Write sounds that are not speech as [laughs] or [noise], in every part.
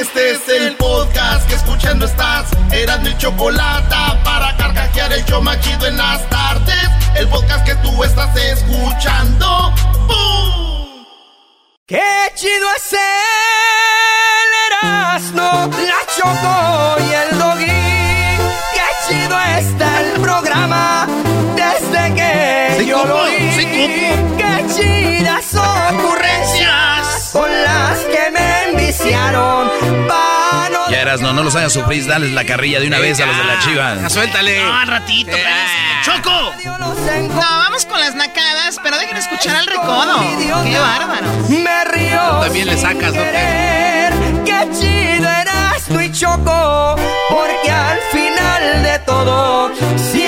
Este es el podcast que escuchando estás. Eran mi chocolate para carcajear el yo machido en las tardes. El podcast que tú estás escuchando. ¡Bum! ¡Qué chido es el Erasmo! La Choco y el Doggy. ¡Qué chido está el programa! Desde que Sí, yo lo oí. Sí, Ya eras, no, no los hagas sufrir, dales la carrilla de una vez a los de la chiva. Suéltale. No, al ratito, Eh, espérense. ¡Choco! No, vamos con las nacadas, pero dejen escuchar al recodo. ¡Qué bárbaro! Me río. También le sacas, ¿no? Qué chido eras tú y Choco, porque al final de todo siempre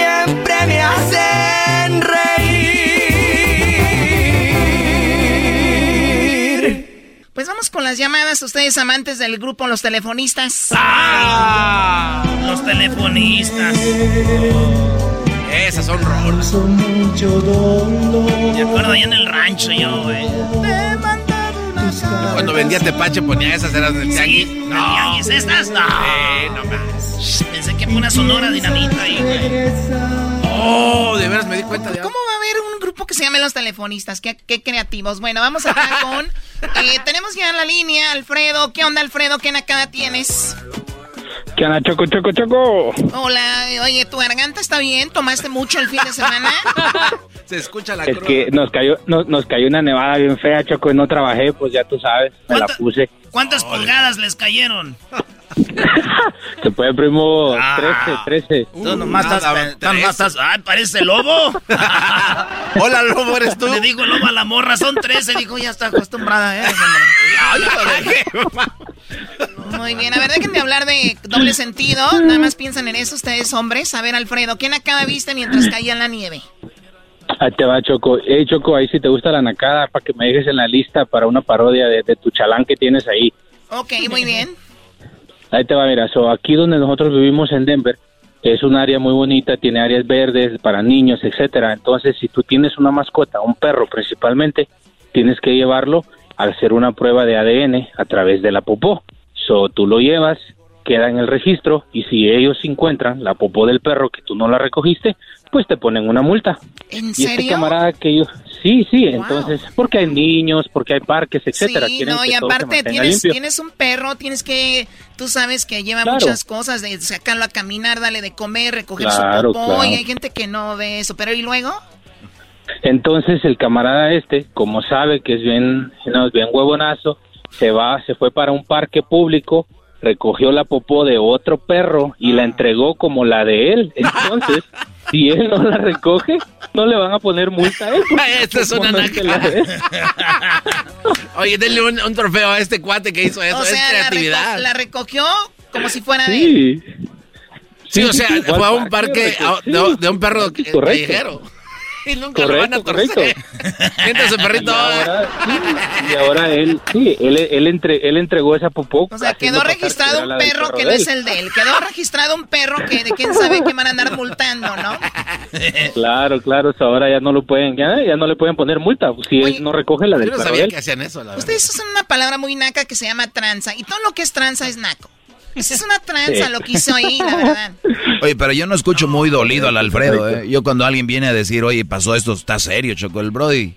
Pues vamos con las llamadas, ustedes amantes del grupo Los Telefonistas. Ah. Los telefonistas. Esas son rolas. Me acuerdo allá en el rancho yo, güey. Cuando vendía tepache ponía esas, eran del tianguis. Sí, no. estas? No. Eh, no más. Pensé que fue una sonora dinamita ahí, güey. Oh, de veras me di cuenta de ¿Cómo va a haber un que se llame Los Telefonistas? Qué, qué creativos. Bueno, vamos acá [laughs] con... eh, tenemos ya en la línea Alfredo. ¿Qué onda, Alfredo? ¿Qué nacada tienes? ¿Qué onda, Choco, Choco, Choco? Hola, oye, ¿tu garganta está bien? ¿Tomaste mucho el fin de semana? [laughs] Se escucha la Es cruda. que nos cayó, nos, nos cayó una nevada bien fea, Choco, y no trabajé, pues ya tú sabes, me la ¿Cuánta- puse. ¿Cuántas pulgadas les cayeron? [laughs] Se puede, primo, Ah. 13, 13. Tú nomás nada, estás... tú tres. nomás estás... ¡Ay, parece lobo! [laughs] Hola, lobo, ¿eres tú? Le digo lobo a la morra, son 13. Dijo, ya está acostumbrada, ¿eh? Muy bien, a ver, déjenme hablar de doble sentido. Nada más piensan en eso ustedes, hombres. A ver, Alfredo, ¿quién acaba viste mientras caía la nieve? Ahí te va, Choco. Hey, Choco, ahí si te gusta la nacada, para que me dejes en la lista para una parodia de, de tu chalán que tienes ahí. Ok, muy bien. Ahí te va, mira, so, aquí donde nosotros vivimos en Denver, es un área muy bonita, tiene áreas verdes para niños, etcétera. Entonces, si tú tienes una mascota, un perro principalmente, tienes que llevarlo a hacer una prueba de ADN a través de la popó. So, tú lo llevas, queda en el registro y si ellos encuentran la popó del perro que tú no la recogiste, pues te ponen una multa. ¿En Y este serio? camarada que yo, sí, sí, entonces, porque hay niños, porque hay parques, etcétera. Sí, quieren no, y aparte tienes, tienes un perro, tienes que, tú sabes que lleva Claro. muchas cosas, de sacarlo a caminar, darle de comer, recoger Claro, su popó, claro. y hay gente que no ve eso, pero ¿y luego? Entonces el camarada este, como sabe que es bien, no, es bien huevonazo, se va, se fue para un parque público, recogió la popó de otro perro y la entregó como la de él. Entonces, [laughs] si él no la recoge, no le van a poner multa a él. [laughs] Esta es una él. [laughs] Oye, denle un, un trofeo a este cuate que hizo eso. o es sea, la, creatividad. reco- la recogió como si fuera de él. Sí. Sí, o sea, fue a un parque de, de un perro callejero. [laughs] Y nunca lo van a Correcto, torcer. Y perrito. ahora, sí, y ahora él, sí, él, él, entre- él entregó esa popó. O sea, quedó que registrado un perro que no es el de él. Quedó registrado un perro que de quién sabe qué van a andar multando, ¿no? [laughs] Claro, claro, o sea, ahora ya no lo pueden, ya, ya no le pueden poner multa si Oye, él no recoge la del Yo no perro de sabía él. que hacían eso, la verdad. Ustedes usan una palabra muy naca que se llama tranza. Y todo lo que es tranza es naco. Esa es una tranza Sí. lo que hizo ahí, la verdad. Oye, pero yo no escucho muy dolido al Alfredo, ¿eh? Yo cuando alguien viene a decir, oye, pasó esto, está serio, Choco, el Brody.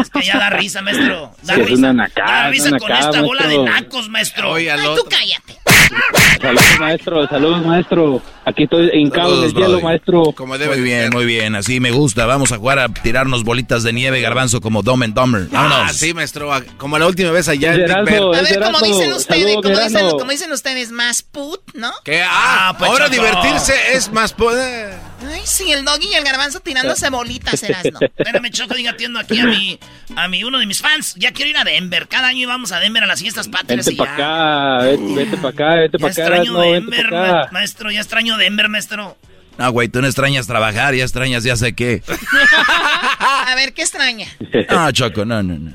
Es que ya da risa, maestro. Da Sí, es risa. una nacada, da risa una con nacada, esta bola de nacos, maestro. Oye, al Ay, tú cállate. [laughs] Saludos, maestro, saludos, maestro. Aquí estoy hincado en el hielo, maestro. Como debe muy bien, muy bien, así me gusta. Vamos a jugar a tirarnos bolitas de nieve, garbanzo, como Dumb and Dumber. Ah, Vámonos. Ah, sí, maestro, como la última vez allá en A ver, como dicen ustedes, como dicen, como dicen, ustedes, más put, ¿no? Que ah, pues ahora divertirse es más poder. Ay, sí, el doggy y el garbanzo tirándose bolitas, Erasno. [laughs] Espérame, Choco, diga, atiendo aquí a mi, a mi, uno de mis fans. Ya quiero ir a Denver. Cada año íbamos a Denver a las fiestas patrias. Vete para acá, vete, para acá, vete para acá. extraño Denver, maestro, ya extraño Denver, maestro. No, güey, tú no extrañas trabajar, ya extrañas ya sé qué. [laughs] a ver, ¿qué extraña? No, Choco, no, no, no.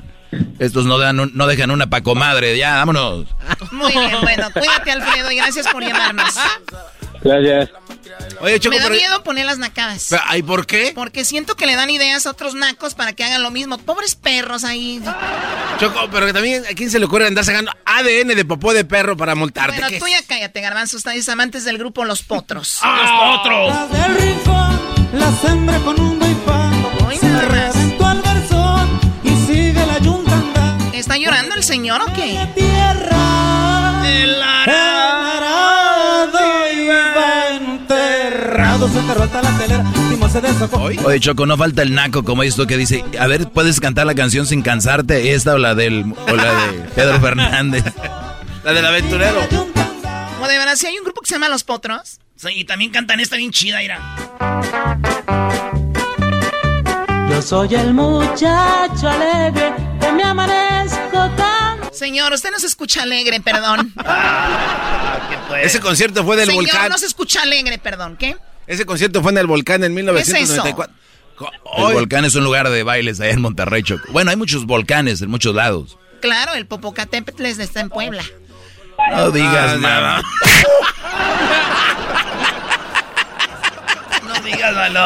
Estos no, dan no dejan una pa' comadre, ya, vámonos. Muy bien, bueno, cuídate, Alfredo, y gracias por llamarnos. Gracias. Oye, Choco, Me da miedo poner las nacadas. ¿Ay, por qué? Porque siento que le dan ideas a otros nacos para que hagan lo mismo. Pobres perros ahí. Choco, pero que también a quién se le ocurre andar sacando ADN de popó de perro para multarte. Bueno, tú ya cállate, garbanzo. Ustedes amantes del grupo Los Potros. ¡Ah, Los Potros! Del rincón, la sembré con un Hoy nada más. y sigue la Oye, Choco, no falta el naco como esto que dice, a ver, ¿puedes cantar la canción sin cansarte? Esta o la del o la de [laughs] Pedro Fernández. la del aventurero. O de verdad, si hay un grupo que se llama Los Potros. Sí, y también cantan esta bien chida, Ira. Yo soy el muchacho alegre que me amanezco tan... Señor, usted no se escucha alegre, perdón. [laughs] Ese concierto fue del Señor, volcán. no se escucha alegre, perdón, ¿qué? Ese concierto fue en el volcán en 1994. El volcán es un lugar de bailes allá en Monterrey, Choco. Bueno, hay muchos volcanes en muchos lados. Claro, el Popocatépetl está en Puebla. No digas ah, nada. [laughs] no digas malo.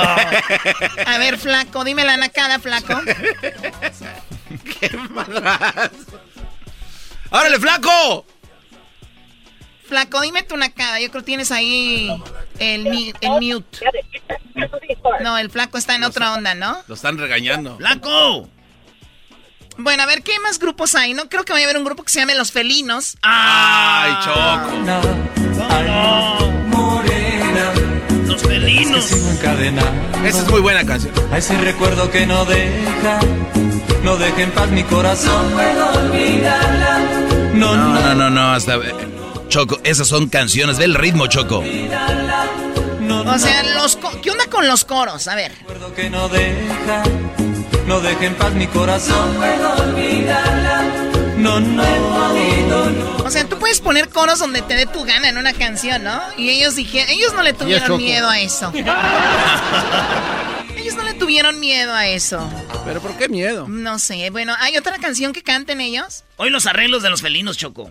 A ver, flaco, dime la nacada, flaco. [laughs] ¡Qué madrazo! ¡Órale, flaco! Flaco, dime tu nacada. Yo creo que tienes ahí el, el mute. No, el flaco está en otra onda, ¿no? Lo están regañando. ¡Flaco! Bueno, a ver, ¿qué más grupos hay? No creo que vaya a haber un grupo que se llame Los Felinos. ¡Ay, Choco! Los Felinos. Esa es muy buena canción. A ese recuerdo que no deja, no deja en paz mi corazón. No puedo olvidarla. No, no, no, no, no, hasta... Choco, esas son canciones del ritmo, Choco. O sea, los ¿qué onda con los coros? A ver. que no deja, no deja en paz mi corazón. No, no. O sea, tú puedes poner coros donde te dé tu gana en una canción, ¿no? Y ellos dijeron, ellos no le tuvieron miedo a eso. [laughs] ellos no le tuvieron miedo a eso. ¿Pero por qué miedo? No sé. Bueno, ¿hay otra canción que canten ellos? Hoy los arreglos de los felinos, Choco.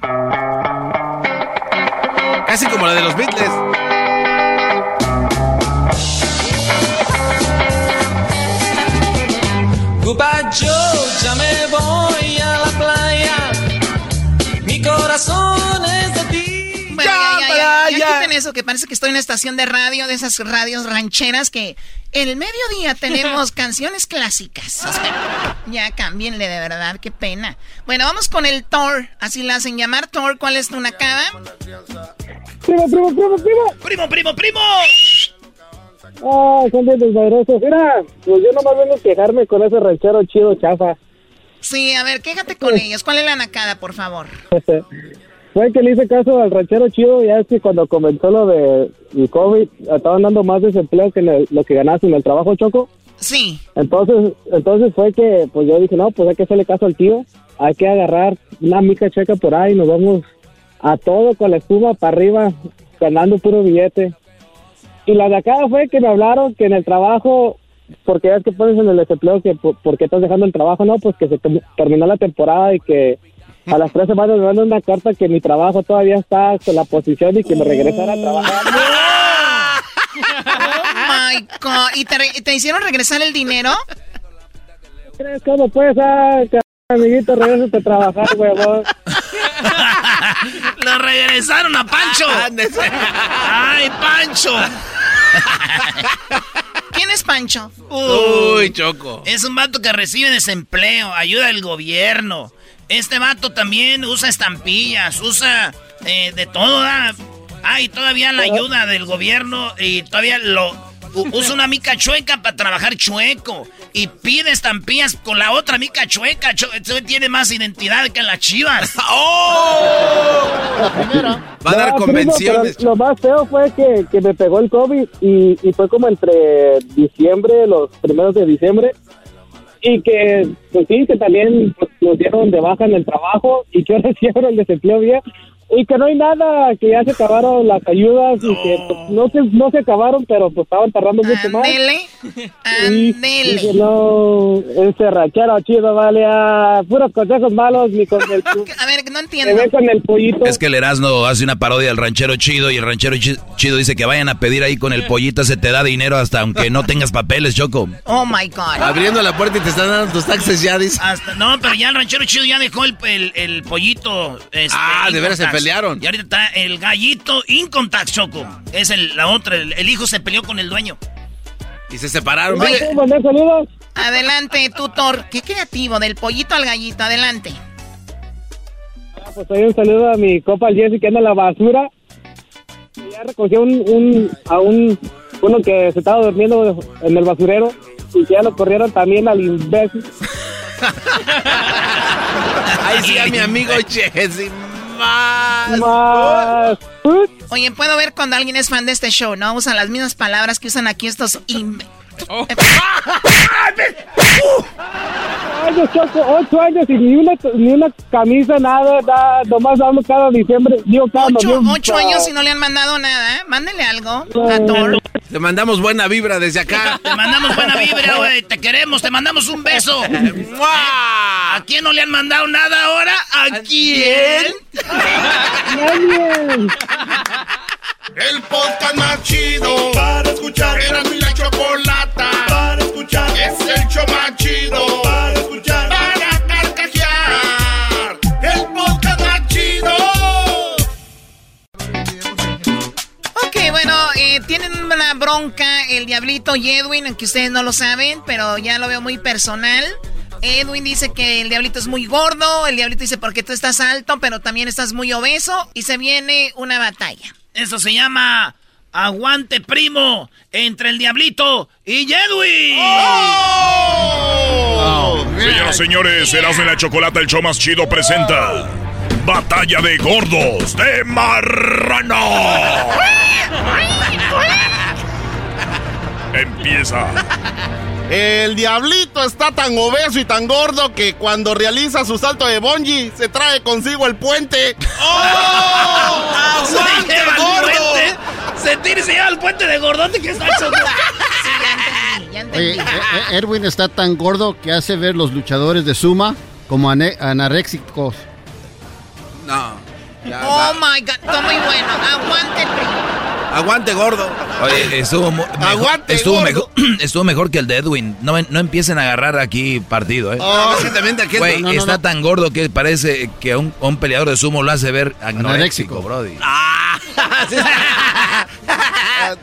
Casi como la de los Beatles. Goodbye Joe, ya me voy eso, que parece que estoy en una estación de radio, de esas radios rancheras que en el mediodía tenemos [laughs] canciones clásicas. ya cámbienle de verdad, qué pena. Bueno, vamos con el Thor. Así la hacen llamar Thor. ¿Cuál es tu nacada? Primo, primo, primo, primo. Primo, primo, primo. Ah, son de desmadrosos. Mira, pues yo nomás vengo a quejarme con ese ranchero chido chafa. Sí, a ver, quéjate con ellos. ¿Cuál es la nacada, por favor? [laughs] Fue que le hice caso al ranchero chido, ya es que cuando comenzó lo de el COVID, estaban dando más desempleo que lo que ganabas en el trabajo, Choco. Sí. Entonces, entonces fue que, pues yo dije, no, pues hay que hacerle caso al tío, hay que agarrar una mica checa por ahí, nos vamos a todo con la espuma para arriba, ganando puro billete. Y la de acá fue que me hablaron que en el trabajo, porque ya es que pones en el desempleo que por, qué estás dejando el trabajo, no, pues que se terminó la temporada y que a las tres semanas me mandan una carta que mi trabajo todavía está con la posición y que me regresara a trabajar. [laughs] Oh my God. ¿Y te, hicieron regresar el dinero? ¿Crees cómo puedes, ah, amiguito, regresate a trabajar, huevón? Lo regresaron a Pancho. ¡Ay, Pancho! ¿Quién es Pancho? Uy, Choco. Es un vato que recibe desempleo, ayuda del gobierno Este vato también usa estampillas, usa eh, de todo. ¿da? Ah, y todavía la ayuda del gobierno y todavía lo usa una mica chueca para trabajar chueco. Y pide estampillas con la otra mica chueca. tiene más identidad que las chivas. [laughs] ¡Oh! Va a dar convenciones. lo más feo fue que, que, me pegó el COVID y, y fue como entre diciembre, los primeros de diciembre y que, pues sí, que también pues, nos dieron de baja en el trabajo y que ahora sí el desempleo bien y que no hay nada, que ya se acabaron las ayudas y que pues, no se, no se acabaron, pero pues estaban tardando mucho más. Andele, Y, no, ese ranchero chido, vale, a puros consejos malos ni con el... [laughs] a ver, no entiendo. ve con el pollito. Es que el Erasmo hace una parodia del ranchero chido y el ranchero chido dice que vayan a pedir ahí con el pollito, se te da dinero hasta aunque no tengas papeles, Choco. Oh, my God. Abriendo la puerta y te están dando tus taxes ya, dice. no, pero ya el ranchero chido ya dejó el, el, pollito. Este, ah, de veras se pelearon. Y ahorita está el gallito Incontact, Choco. Es el, la otra, el, hijo se peleó con el dueño. Y se separaron. Adelante, tutor. Qué creativo, del pollito al gallito. Adelante. Ah, pues hoy un saludo a mi copa Jesse que anda en la basura. Ya recogió un, un, a un uno que se estaba durmiendo en el basurero y ya lo corrieron también al imbécil. [laughs] Ay, sí, a mi amigo Jesse más. Oye, puedo ver cuando alguien es fan de este show, ¿no? Usan las mismas palabras que usan aquí estos... Oh. años, Choco, ocho años y ni una, ni una camisa, nada, nada, nomás vamos cada diciembre, digo cada ocho, ocho años y no le han mandado nada, ¿eh? Mándele algo Te mandamos buena vibra desde acá. te mandamos buena vibra, [laughs] güey, te queremos, te mandamos un beso. [laughs] ¿A quién no le han mandado nada ahora? ¿A quién? [laughs] El podcast más chido para escuchar. Era mi la chocolata para escuchar. Es el show más chido para escuchar. Para carcajear. El podcast más chido. Ok, bueno, eh, tienen una bronca el Diablito y Edwin, aunque ustedes no lo saben, pero ya lo veo muy personal. Edwin dice que el diablito es muy gordo, el diablito dice porque tú estás alto, pero también estás muy obeso y se viene una batalla. Eso se llama aguante primo entre el diablito y Edwin. Oh. Señoras y señores, serás de la chocolate el show más chido presenta Batalla de gordos de marrano. [laughs] Empieza. El diablito está tan obeso y tan gordo que cuando realiza su salto de bungee se trae consigo el puente. ¡Oh! [laughs] ¡Aguante, gordo! Se tira y se lleva el puente de gordote que está hecho. [laughs] Oye, eh, eh, Erwin está tan gordo que hace ver los luchadores de Suma como anaréxicos. No. oh my god, está muy bueno. Aguante, Aguante, gordo. Oye, estuvo, Aguante, estuvo, Mejor, [clears throat] estuvo mejor que el de Edwin. No, no empiecen a agarrar aquí partido, ¿eh? Oh, Güey, está tan gordo que parece que un, un peleador de sumo lo hace ver anoréxico, brody. Ah, [laughs]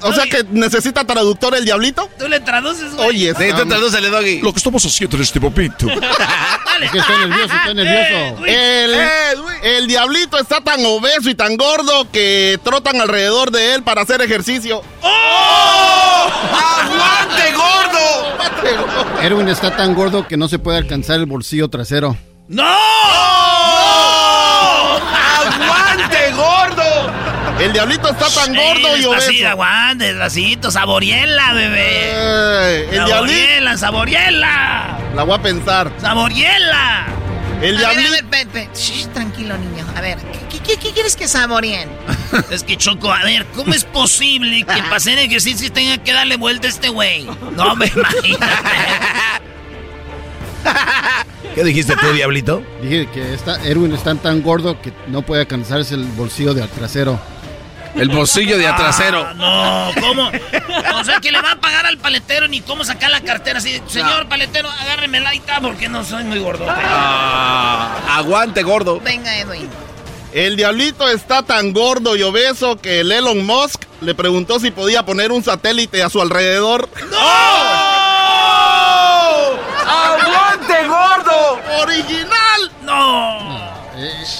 o sea que necesita traductor el diablito. Tú le traduces, güey. Oye, sí, tú tradúcele, Doggy. Lo que estamos haciendo en este momento. [laughs] es que estoy nervioso, estoy nervioso. [laughs] El, el diablito está tan obeso y tan gordo que trotan alrededor de él para hacer ejercicio. ¡Oh! ¡Aguante, gordo! Erwin está tan gordo que no se puede alcanzar el bolsillo trasero. ¡No! ¡Aguante, gordo! El diablito está tan gordo y obeso. Sí, aguante, despacito, saboriela, bebé. el saboriela, saboriela. La voy a pensar. Saboriela. El diablito. A ver, a ver, tranquilo, niño. A ver, ¿qué, quieres que saboreen? [laughs] es que Choco, a ver, ¿cómo es posible que para hacer ejercicio tenga que darle vuelta a este güey? No me imagino. [laughs] ¿Qué dijiste tú, diablito? Dije que está, Erwin está tan gordo que no puede alcanzarse el bolsillo de trasero. El bolsillo de atrasero. Ah, no, ¿cómo? O sea, que le va a pagar al paletero ni cómo sacar la cartera así. Señor paletero, agárreme la porque no soy muy gordo. Ah, aguante, gordo. Venga, Edwin. El diablito está tan gordo y obeso que el Elon Musk le preguntó si podía poner un satélite a su alrededor. ¡No! ¡Aguante, gordo! ¡Original! ¡No!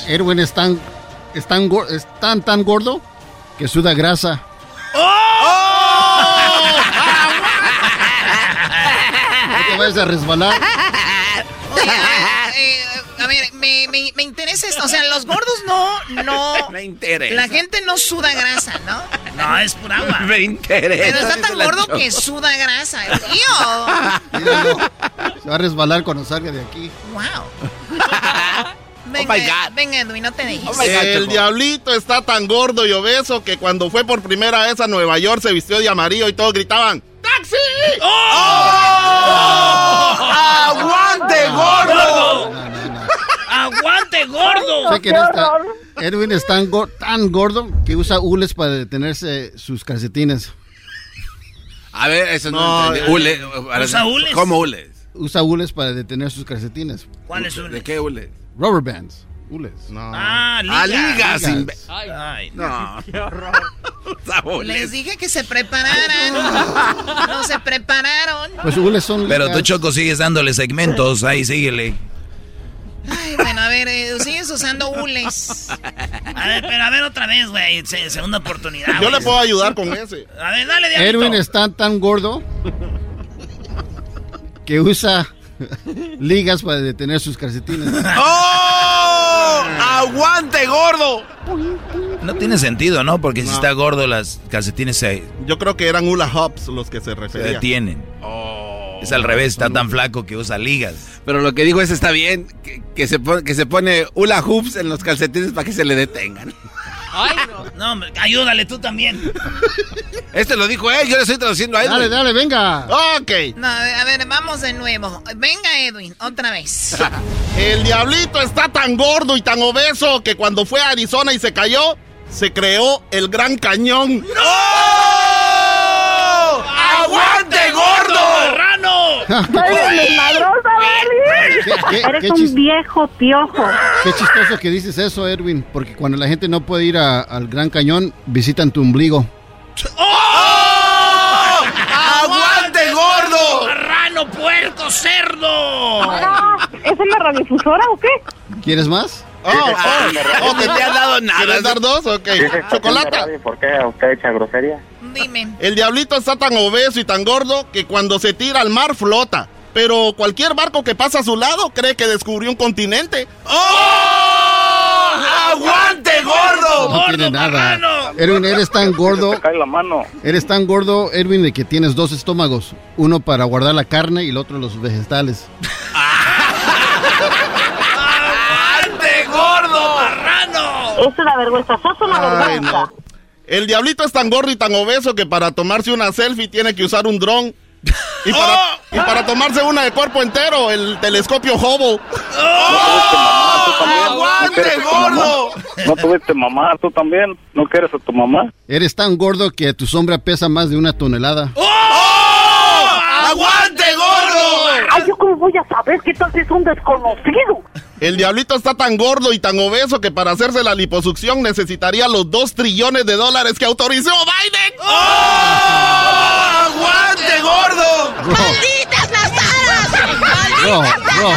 Erwin es tan, es tan, gor- es tan, tan gordo que suda grasa. No te vayas a resbalar. Oye, a ver, eh, a ver, me, interesa esto. O sea, los gordos no, no. [laughs] Me interesa. La gente no suda grasa, ¿no? No, es pura agua. [laughs] Me interesa. Pero está tan gordo Choco. que suda grasa. [laughs] ¡Tío! Se va a resbalar cuando salga de aquí. ¡Wow! Venga, my God. venga, Edwin, no te dejes. El diablito está tan gordo y obeso que cuando fue por primera vez a Nueva York se vistió de amarillo y todos gritaban ¡Taxi! ¡Oh! ¡Aguante, gordo! ¡Aguante, gordo! Sé que no está- Erwin es tan, go- tan gordo que usa hules para detenerse sus calcetines. A ver, eso no, No, eh, Hule. ¿Usa hules? ¿Cómo hules? Usa hules para detener sus calcetines. ¿Cuál es ¿De qué hule? Rubber bands. Hules. No. Ah, liga. Ah, ligas. Ligas. imbe- Ay, No. [laughs] Usa hules. Les dije que se prepararan. [laughs] No se prepararon. Pues hules son Pero tú, ligas. Choco, sigues dándole segmentos. Ahí, síguele. Ay, bueno, a ver, eh, sigues usando hules. A ver, pero a ver otra vez, güey. Se- segunda oportunidad. Yo le puedo ayudar con ese. A ver, dale, diablito. Erwin está tan gordo que usa ligas para detener sus calcetines. [laughs] ¡Oh! ¡Aguante, gordo! No tiene sentido, ¿no? Porque si No. está gordo, las calcetines se, Yo creo que eran hula hops los que se se referían. detienen. Oh. Es al revés, está tan flaco que usa ligas. Pero lo que dijo es está bien, que, que se, pone, que se pone hula hoops en los calcetines para que se le detengan. Ay, no. No, hombre, ayúdale tú también. Este lo dijo él, yo le estoy traduciendo a él. Dale, dale, venga. Ok. No, a ver, vamos de nuevo. Venga, Edwin, otra vez. [laughs] El diablito está tan gordo y tan obeso que cuando fue a Arizona y se cayó, se creó el Gran Cañón. ¡Aguante, gordo! ¡Marrano! ¿Qué, qué- Eres qué un viejo piojo. qué chistoso que dices eso, Erwin. Porque cuando la gente no puede ir a- al Gran Cañón, visitan tu ombligo. ¡Oh! ¡Aguante, gordo! ¡Marrano, puerco, cerdo! Ah, ¿Es una radiodifusora o qué? ¿Quieres más? Oh, oh, Oh, que te han dado nada. ¿Quieres dar dos? Ok. Chocolata. ¿Por qué usted echa grosería? Dime. El diablito está tan obeso y tan gordo que cuando se tira al mar flota. Pero cualquier barco que pasa a su lado cree que descubrió un continente. ¡Oh! ¡Aguante, gordo! No tiene nada. Erwin, eres tan gordo. Cae la mano. Eres tan gordo, Erwin, de que tienes dos estómagos. Uno para guardar la carne y el otro los vegetales. ¡Aguante, gordo! ¡Marrano! Es una vergüenza, sos una Ay, vergüenza. no. El diablito es tan gordo y tan obeso que para tomarse una selfie tiene que usar un dron. Y para, ¡Oh! y para tomarse una de cuerpo entero, el telescopio Hubble. ¡Aguante, gordo! ¿No tuviste mamá tú también? ¿No quieres a tu mamá? Eres tan gordo que tu sombra pesa más de una tonelada. ¡Oh! ¡Aguante, gordo! Ay, ¿yo cómo voy a saber que tal es un desconocido? El diablito está tan gordo y tan obeso que para hacerse la liposucción necesitaría los 2 trillones de dólares que autorizó Biden. ¡Oh! ¡Aguante, gordo! Bro, bro, bro,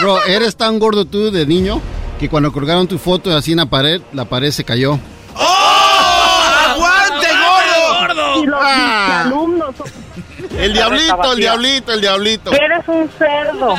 bro, eres tan gordo tú de niño que cuando colgaron tu foto así en la pared, la pared se cayó. ¡Oh! ¡Aguante, gordo! Y los Ah. alumnos. El diablito, el diablito, el diablito. Eres un cerdo.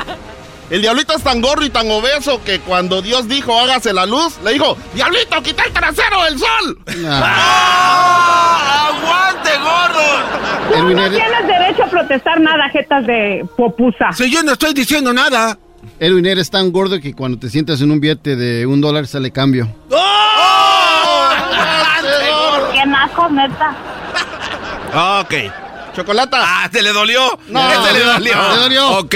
El diablito es tan gordo y tan obeso que cuando Dios dijo hágase la luz, le dijo, diablito, quita el trasero del sol. Ah, ¡Oh! ¡Aguante, gordo! Erwin, No eres, tienes derecho a protestar nada, jetas de popusa. Si yo no estoy diciendo nada. Erwin, eres tan gordo que cuando te sientas en un billete de un dólar sale cambio. ¡Oh! ¡Aguante, gordo! Qué naco, neta. Ok. Chocolata. ¡Ah, se le dolió! No. ¡Ese le dolió! ¿Le dolió? Ok.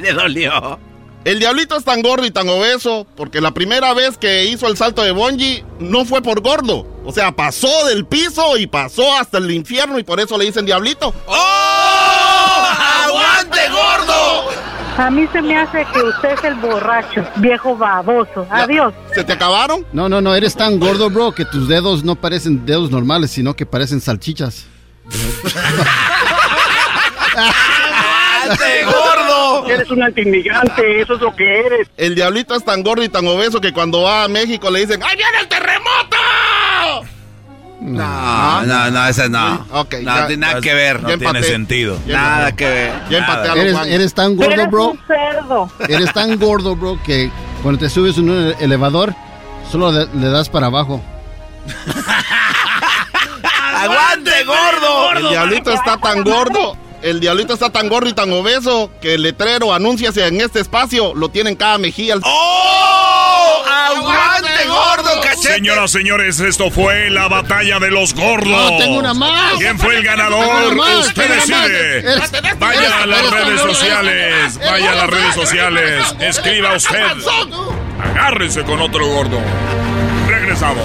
le [laughs] dolió. El diablito es tan gordo y tan obeso porque la primera vez que hizo el salto de bungee no fue por gordo. O sea, pasó del piso y pasó hasta el infierno y por eso le dicen diablito. ¡Oh! ¡Aguante, gordo! A mí se me hace que usted es el borracho, viejo baboso. Adiós. ¿Se te acabaron? No, no, no, eres tan gordo, bro, que tus dedos no parecen dedos normales, sino que parecen salchichas. ¡Aguante, gordo! eres un antiinmigrante, eso es lo que eres. El diablito es tan gordo y tan obeso que cuando va a México le dicen ¡Ahí viene el terremoto! No, no, no, ese no. Ok, no, ya- tiene nada que ver. No tiene sentido. Nada que ver. Ya empaté a Eres, eres tan gordo, Eres bro. un cerdo. Eres tan gordo, bro, que cuando te subes en un elevador, solo le, le das para abajo. [laughs] ¡Aguante, gordo! El diablito está tan gordo. El diablito está tan gordo y tan obeso que el letrero anúnciase en este espacio lo tiene en cada mejilla. ¡Oh! ¡Aguante, gordo, cachete! Señoras, señores, esto fue la batalla de los gordos. No, tengo una más. ¿Quién fue el ganador? más, Usted decide. Vaya a las redes sociales. Vaya a las redes sociales. Escriba usted. Agárrese con otro gordo. Regresamos.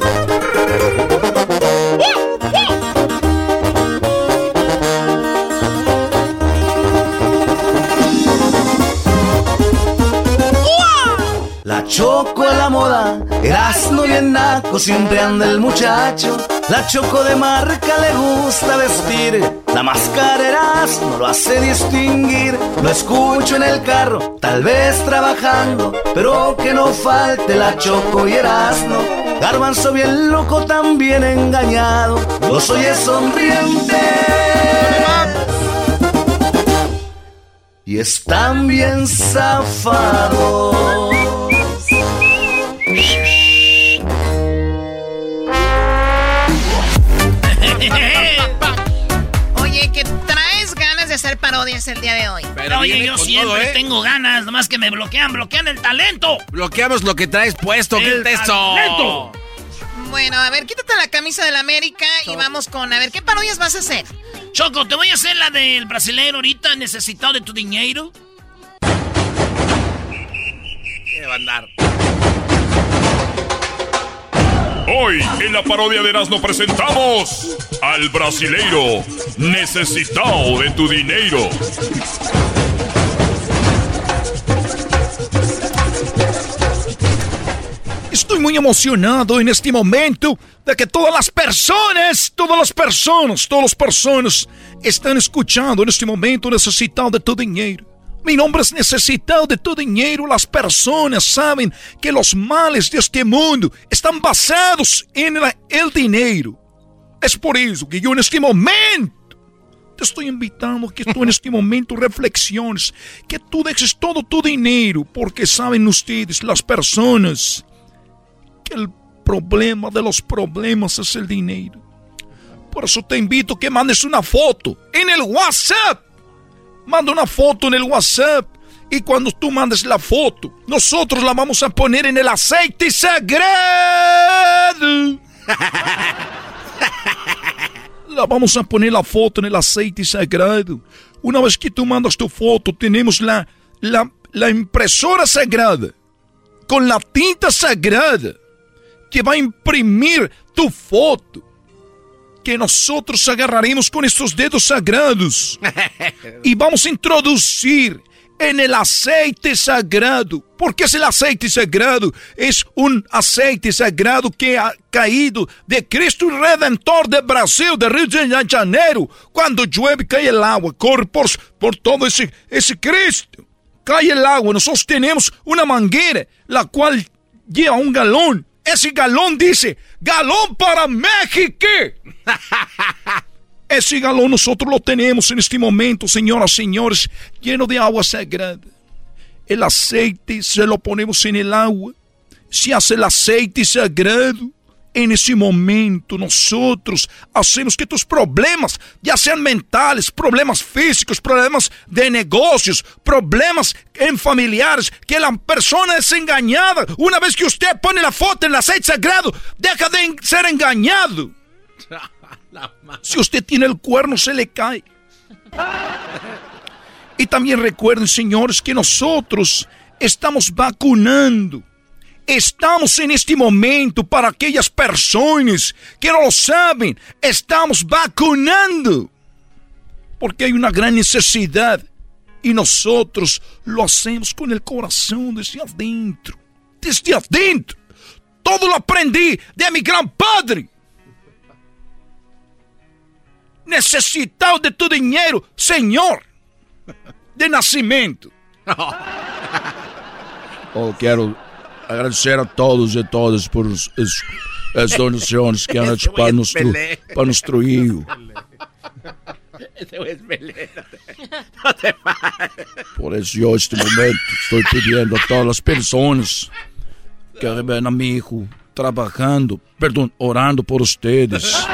La choco a la moda, Erasmo bien naco, siempre anda el muchacho. La choco de marca le gusta vestir, la máscara Erasmo lo hace distinguir. Lo escucho en el carro, tal vez trabajando, pero que no falte la choco y Erasmo. Garbanzo bien loco, también engañado, los oye sonriente. Y están bien zafados. Parodias el día de hoy. Pero Oye, yo siempre todo, ¿eh? tengo ganas, nomás que me bloquean, bloquean el talento. Bloqueamos lo que traes puesto. ¿Qué El es eso? talento. Bueno, a ver, quítate la camisa de la América y vamos con, a ver, ¿qué parodias vas a hacer? Choco, te voy a hacer la del brasileño ahorita necesitado de tu dinero. ¿Qué va a andar? Hoy en la parodia de Erasmo presentamos al brasileiro necesitado de tu dinero. Estoy muy emocionado en este momento de que todas las personas, todas las personas, todas las personas están escuchando en este momento necesitado de tu dinero. Mi nombre es necesitado de tu dinero. Las personas saben que los males de este mundo están basados en el dinero. Es por eso que yo en este momento te estoy invitando a que tú en este [laughs] momento reflexiones, que tú dejes todo tu dinero, porque saben ustedes, las personas, que el problema de los problemas es el dinero. Por eso te invito a que mandes una foto en el WhatsApp. Manda una foto en el WhatsApp. Y cuando tú mandes la foto, nosotros la vamos a poner en el aceite sagrado. [laughs] La vamos a poner la foto en el aceite sagrado. Una vez que tú mandas tu foto, tenemos la, la, la impresora sagrada con la tinta sagrada que va a imprimir tu foto. Que nosotros agarraremos con estos dedos sagrados [laughs] y vamos a introducir en el aceite sagrado. Porque es el aceite sagrado? Es un aceite sagrado que ha caído de Cristo Redentor de Brasil, de Rio de Janeiro. Cuando llueve, cae el agua, corre por, por todo ese, ese Cristo. Cae el agua, nosotros tenemos una manguera, la cual lleva un galón. Ese galón dice, galón para México. [laughs] Ese galón nosotros lo tenemos en este momento, señoras y señores, lleno de agua sagrada. El aceite se lo ponemos en el agua. Se hace el aceite sagrado. En ese momento nosotros hacemos que tus problemas, ya sean mentales, problemas físicos, problemas de negocios, problemas en familiares, que la persona es engañada. Una vez que usted pone la foto en el aceite sagrado, deja de ser engañado. [laughs] Si usted tiene el cuerno, se le cae. Y también recuerden, señores, que nosotros estamos vacunando. Estamos en este momento para aquellas personas que no lo saben. Estamos vacunando. Porque hay una gran necesidad. Y nosotros lo hacemos con el corazón desde adentro. Desde adentro. Todo lo aprendí de mi gran padre necesitado de tu dinheiro, senhor, de nascimento. [laughs] oh, quero agradecer a todos e todas por as donações que han hecho para nuestro, para nuestro hijo. Por eso yo este momento estoy pidiendo a todas las personas que ven a mi hijo trabajando, perdón, orando por ustedes.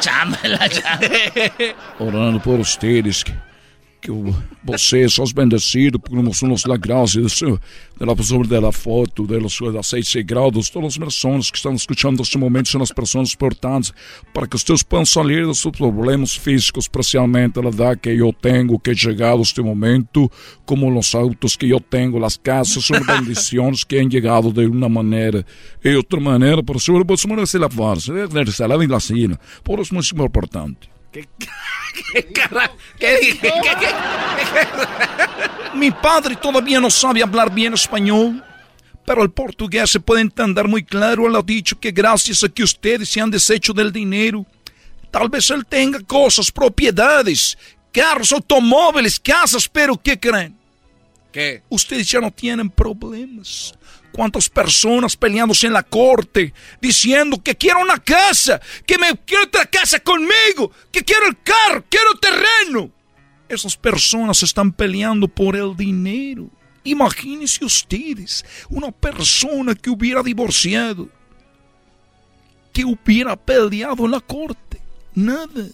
chamba, la chamba. Orando por ustedes, que, que vocês são bendecidos por nos de, su, de la persona de la foto, los aceites sagrados, todas as pessoas que estão escutando neste momento são as pessoas importantes para que vocês possam sair dos seus problemas físicos, especialmente a edad que eu tenho, que he chegado este momento, como os autos que eu tenho, as casas, são bendições que han chegado de uma maneira e outra maneira, por isso, por não se lavar, se la cena, por isso é muito importante. ¿Qué, [laughs] qué, qué, qué, Mi padre todavía no sabe hablar bien español, pero el portugués se puede entender muy claro. Él ha dicho que gracias a que ustedes se han deshecho del dinero, tal vez él tenga cosas, propiedades, carros, automóviles, casas, pero ¿qué creen? ¿Qué? Ustedes ya no tienen problemas cuántas personas peleándose en la corte, diciendo que quiero una casa, que me quiero otra casa conmigo, que quiero el carro, quiero terreno. Esas personas están peleando por el dinero. Imagínense ustedes, una persona que hubiera divorciado, que hubiera peleado en la corte. Nada.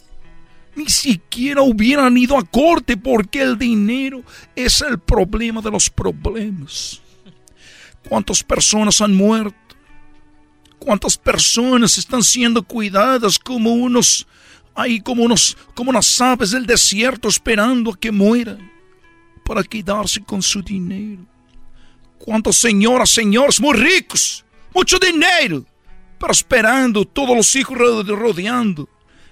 Ni siquiera hubieran ido a corte porque el dinero es el problema de los problemas. ¿Cuántas personas han muerto? ¿Cuántas personas están siendo cuidadas como unos, ahí como unos, como unas aves del desierto esperando a que mueran para quedarse con su dinero? ¿Cuántas señoras, señores muy ricos, mucho dinero, pero esperando, todos los hijos rodeando,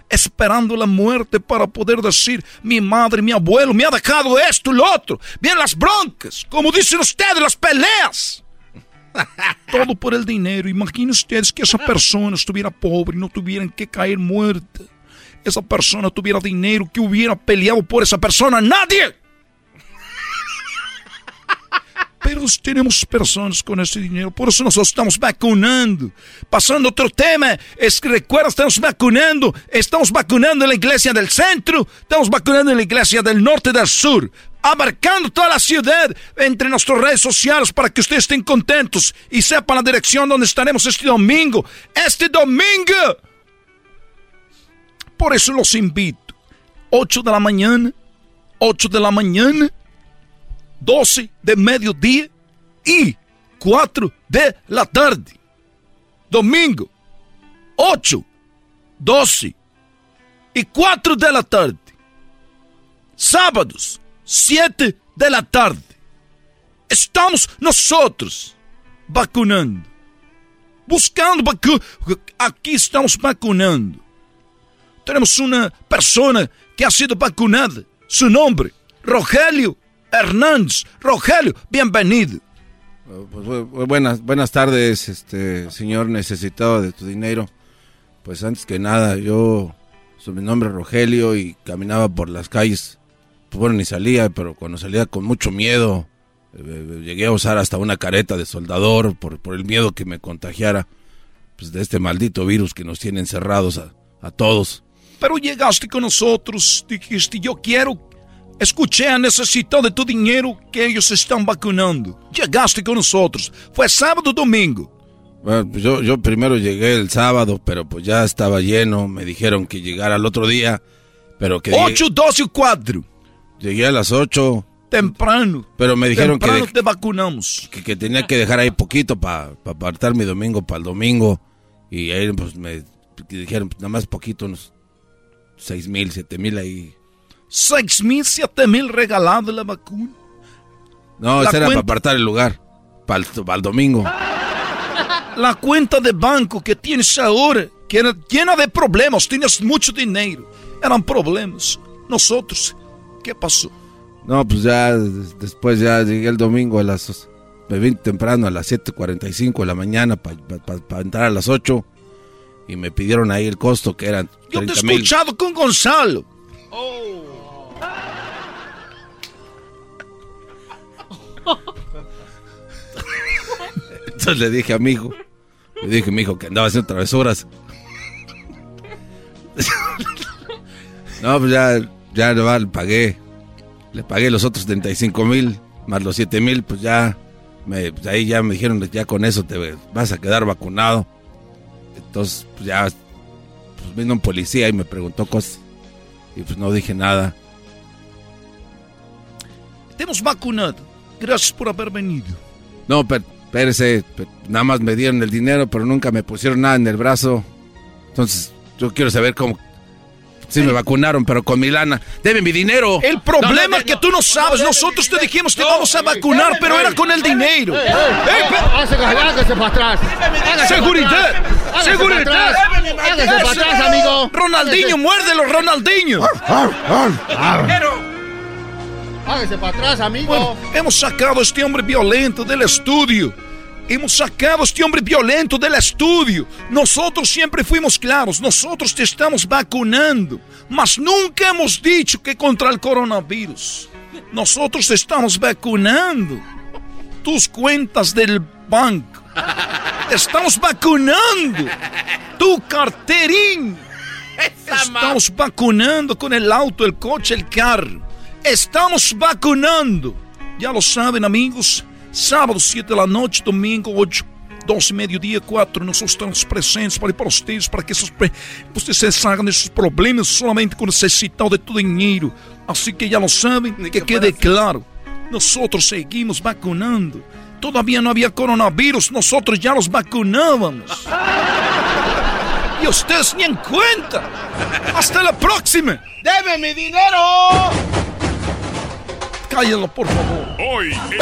esperando la muerte para poder decir, mi madre, mi abuelo me ha dejado esto lo otro. Vienen las broncas, como dicen ustedes, las peleas. [laughs] Todo por el dinero. Imaginen ustedes que esa persona estuviera pobre y no tuvieran que caer muerta. Esa persona tuviera dinero, que hubiera peleado por esa persona. Nadie. [laughs] Pero tenemos personas con ese dinero, por eso nosotros estamos vacunando. Pasando otro tema, es que recuerda, estamos vacunando, estamos vacunando en la iglesia del centro, estamos vacunando en la iglesia del norte y del sur abarcando toda la ciudad entre nuestras redes sociales para que ustedes estén contentos y sepan la dirección donde estaremos este domingo. Este domingo. Por eso los invito. 8 de la mañana, 8 de la mañana, 12 de mediodía y 4 de la tarde. Domingo, 8, 12 y 4 de la tarde. Sábados, 7 de la tarde. Estamos nosotros vacunando. Buscando vacu Aquí estamos vacunando. Tenemos una persona que ha sido vacunada. Su nombre, Rogelio Hernández. Rogelio, bienvenido. Pues, buenas, buenas tardes, este señor necesitado de tu dinero. Pues antes que nada, yo mi nombre es Rogelio y caminaba por las calles. Pues bueno, ni salía, pero cuando salía con mucho miedo, eh, eh, llegué a usar hasta una careta de soldador por, por el miedo que me contagiara pues, de este maldito virus que nos tiene encerrados a, a todos. Pero llegaste con nosotros, dijiste, yo quiero Escuché a de tu dinero que ellos están vacunando. Llegaste con nosotros. Fue sábado o domingo. Bueno, pues yo, yo primero llegué el sábado, pero pues ya estaba lleno. Me dijeron que llegara el otro día, pero que... 8, 12 y 4. Llegué a las 8. Temprano. Pero me dijeron Temprano que... te vacunamos. Que, que tenía que dejar ahí poquito para apartar mi domingo para el domingo. Y ahí pues me dijeron, nada más poquito, unos 6 mil, 7 mil ahí. 6 mil, 7 mil regalados la vacuna. No, ese era para apartar el lugar. Para el, para el domingo. [laughs] La cuenta de banco que tienes ahora, que era llena de problemas, tienes mucho dinero. Eran problemas. Nosotros, ¿qué pasó? No, pues ya des- después ya llegué el domingo a las... Me vine temprano a las 7.45 de la mañana para entrar a las 8. Y me pidieron ahí el costo que eran Yo te he 30 mil. escuchado con Gonzalo. [laughs] Entonces le dije a mi hijo, le dije a mi hijo que andaba haciendo travesuras. [laughs] no, pues ya, ya le va, le pagué. Le pagué los otros 35 mil, más los 7 mil, pues ya, me, pues ahí ya me dijeron, ya con eso te vas a quedar vacunado. Entonces, pues ya, pues vino un policía y me preguntó cosas. Y pues no dije nada. Te hemos vacunado. Gracias por haber venido. No, pero, espérese, nada más me dieron el dinero, pero nunca me pusieron nada en el brazo. Entonces, yo quiero saber cómo... Sí me vacunaron, pero con mi lana. ¡Debe mi dinero! El problema es que tú no sabes. Nosotros te dijimos te vamos a vacunar, pero era con el dinero. ¡Eh, Hágase, para atrás. ¡Seguridad! ¡Seguridad! Hágase para atrás, amigo. Ronaldinho, muérdelo, Ronaldinho. Hágase para atrás, amigo. Hemos sacado a este hombre violento del estudio. Hemos sacado a este hombre violento del estudio. Nosotros siempre fuimos claros. Nosotros te estamos vacunando. Mas nunca hemos dicho que contra el coronavirus. Nosotros te estamos vacunando. Tus cuentas del banco. Te estamos vacunando. Tu carterín. Estamos vacunando con el auto, el coche, el carro. Estamos vacunando. Ya lo saben, amigos. Sábado, 7 de la noche, domingo, 8, 12 mediodía, 4. Nosotros estamos presentes para, para ustedes, para que esos, pre- ustedes se salgan de sus problemas solamente con necesitar de tu dinheiro. Así que ya lo saben, que quede claro. Nosotros seguimos vacunando. Todavía no había coronavirus, nosotros ya los vacunábamos. [laughs] Y ustedes ni en cuenta. Hasta la próxima. ¡Deme mi Cállalo, por favor. Hoy en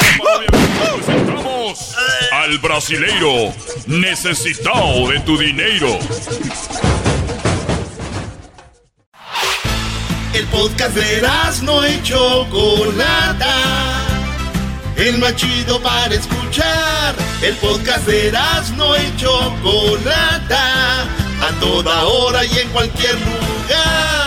presentamos al brasileiro necesitado de tu dinero. El podcast de no y Chocolata. El más chido para escuchar. El podcast de no y Chocolata. A toda hora y en cualquier lugar.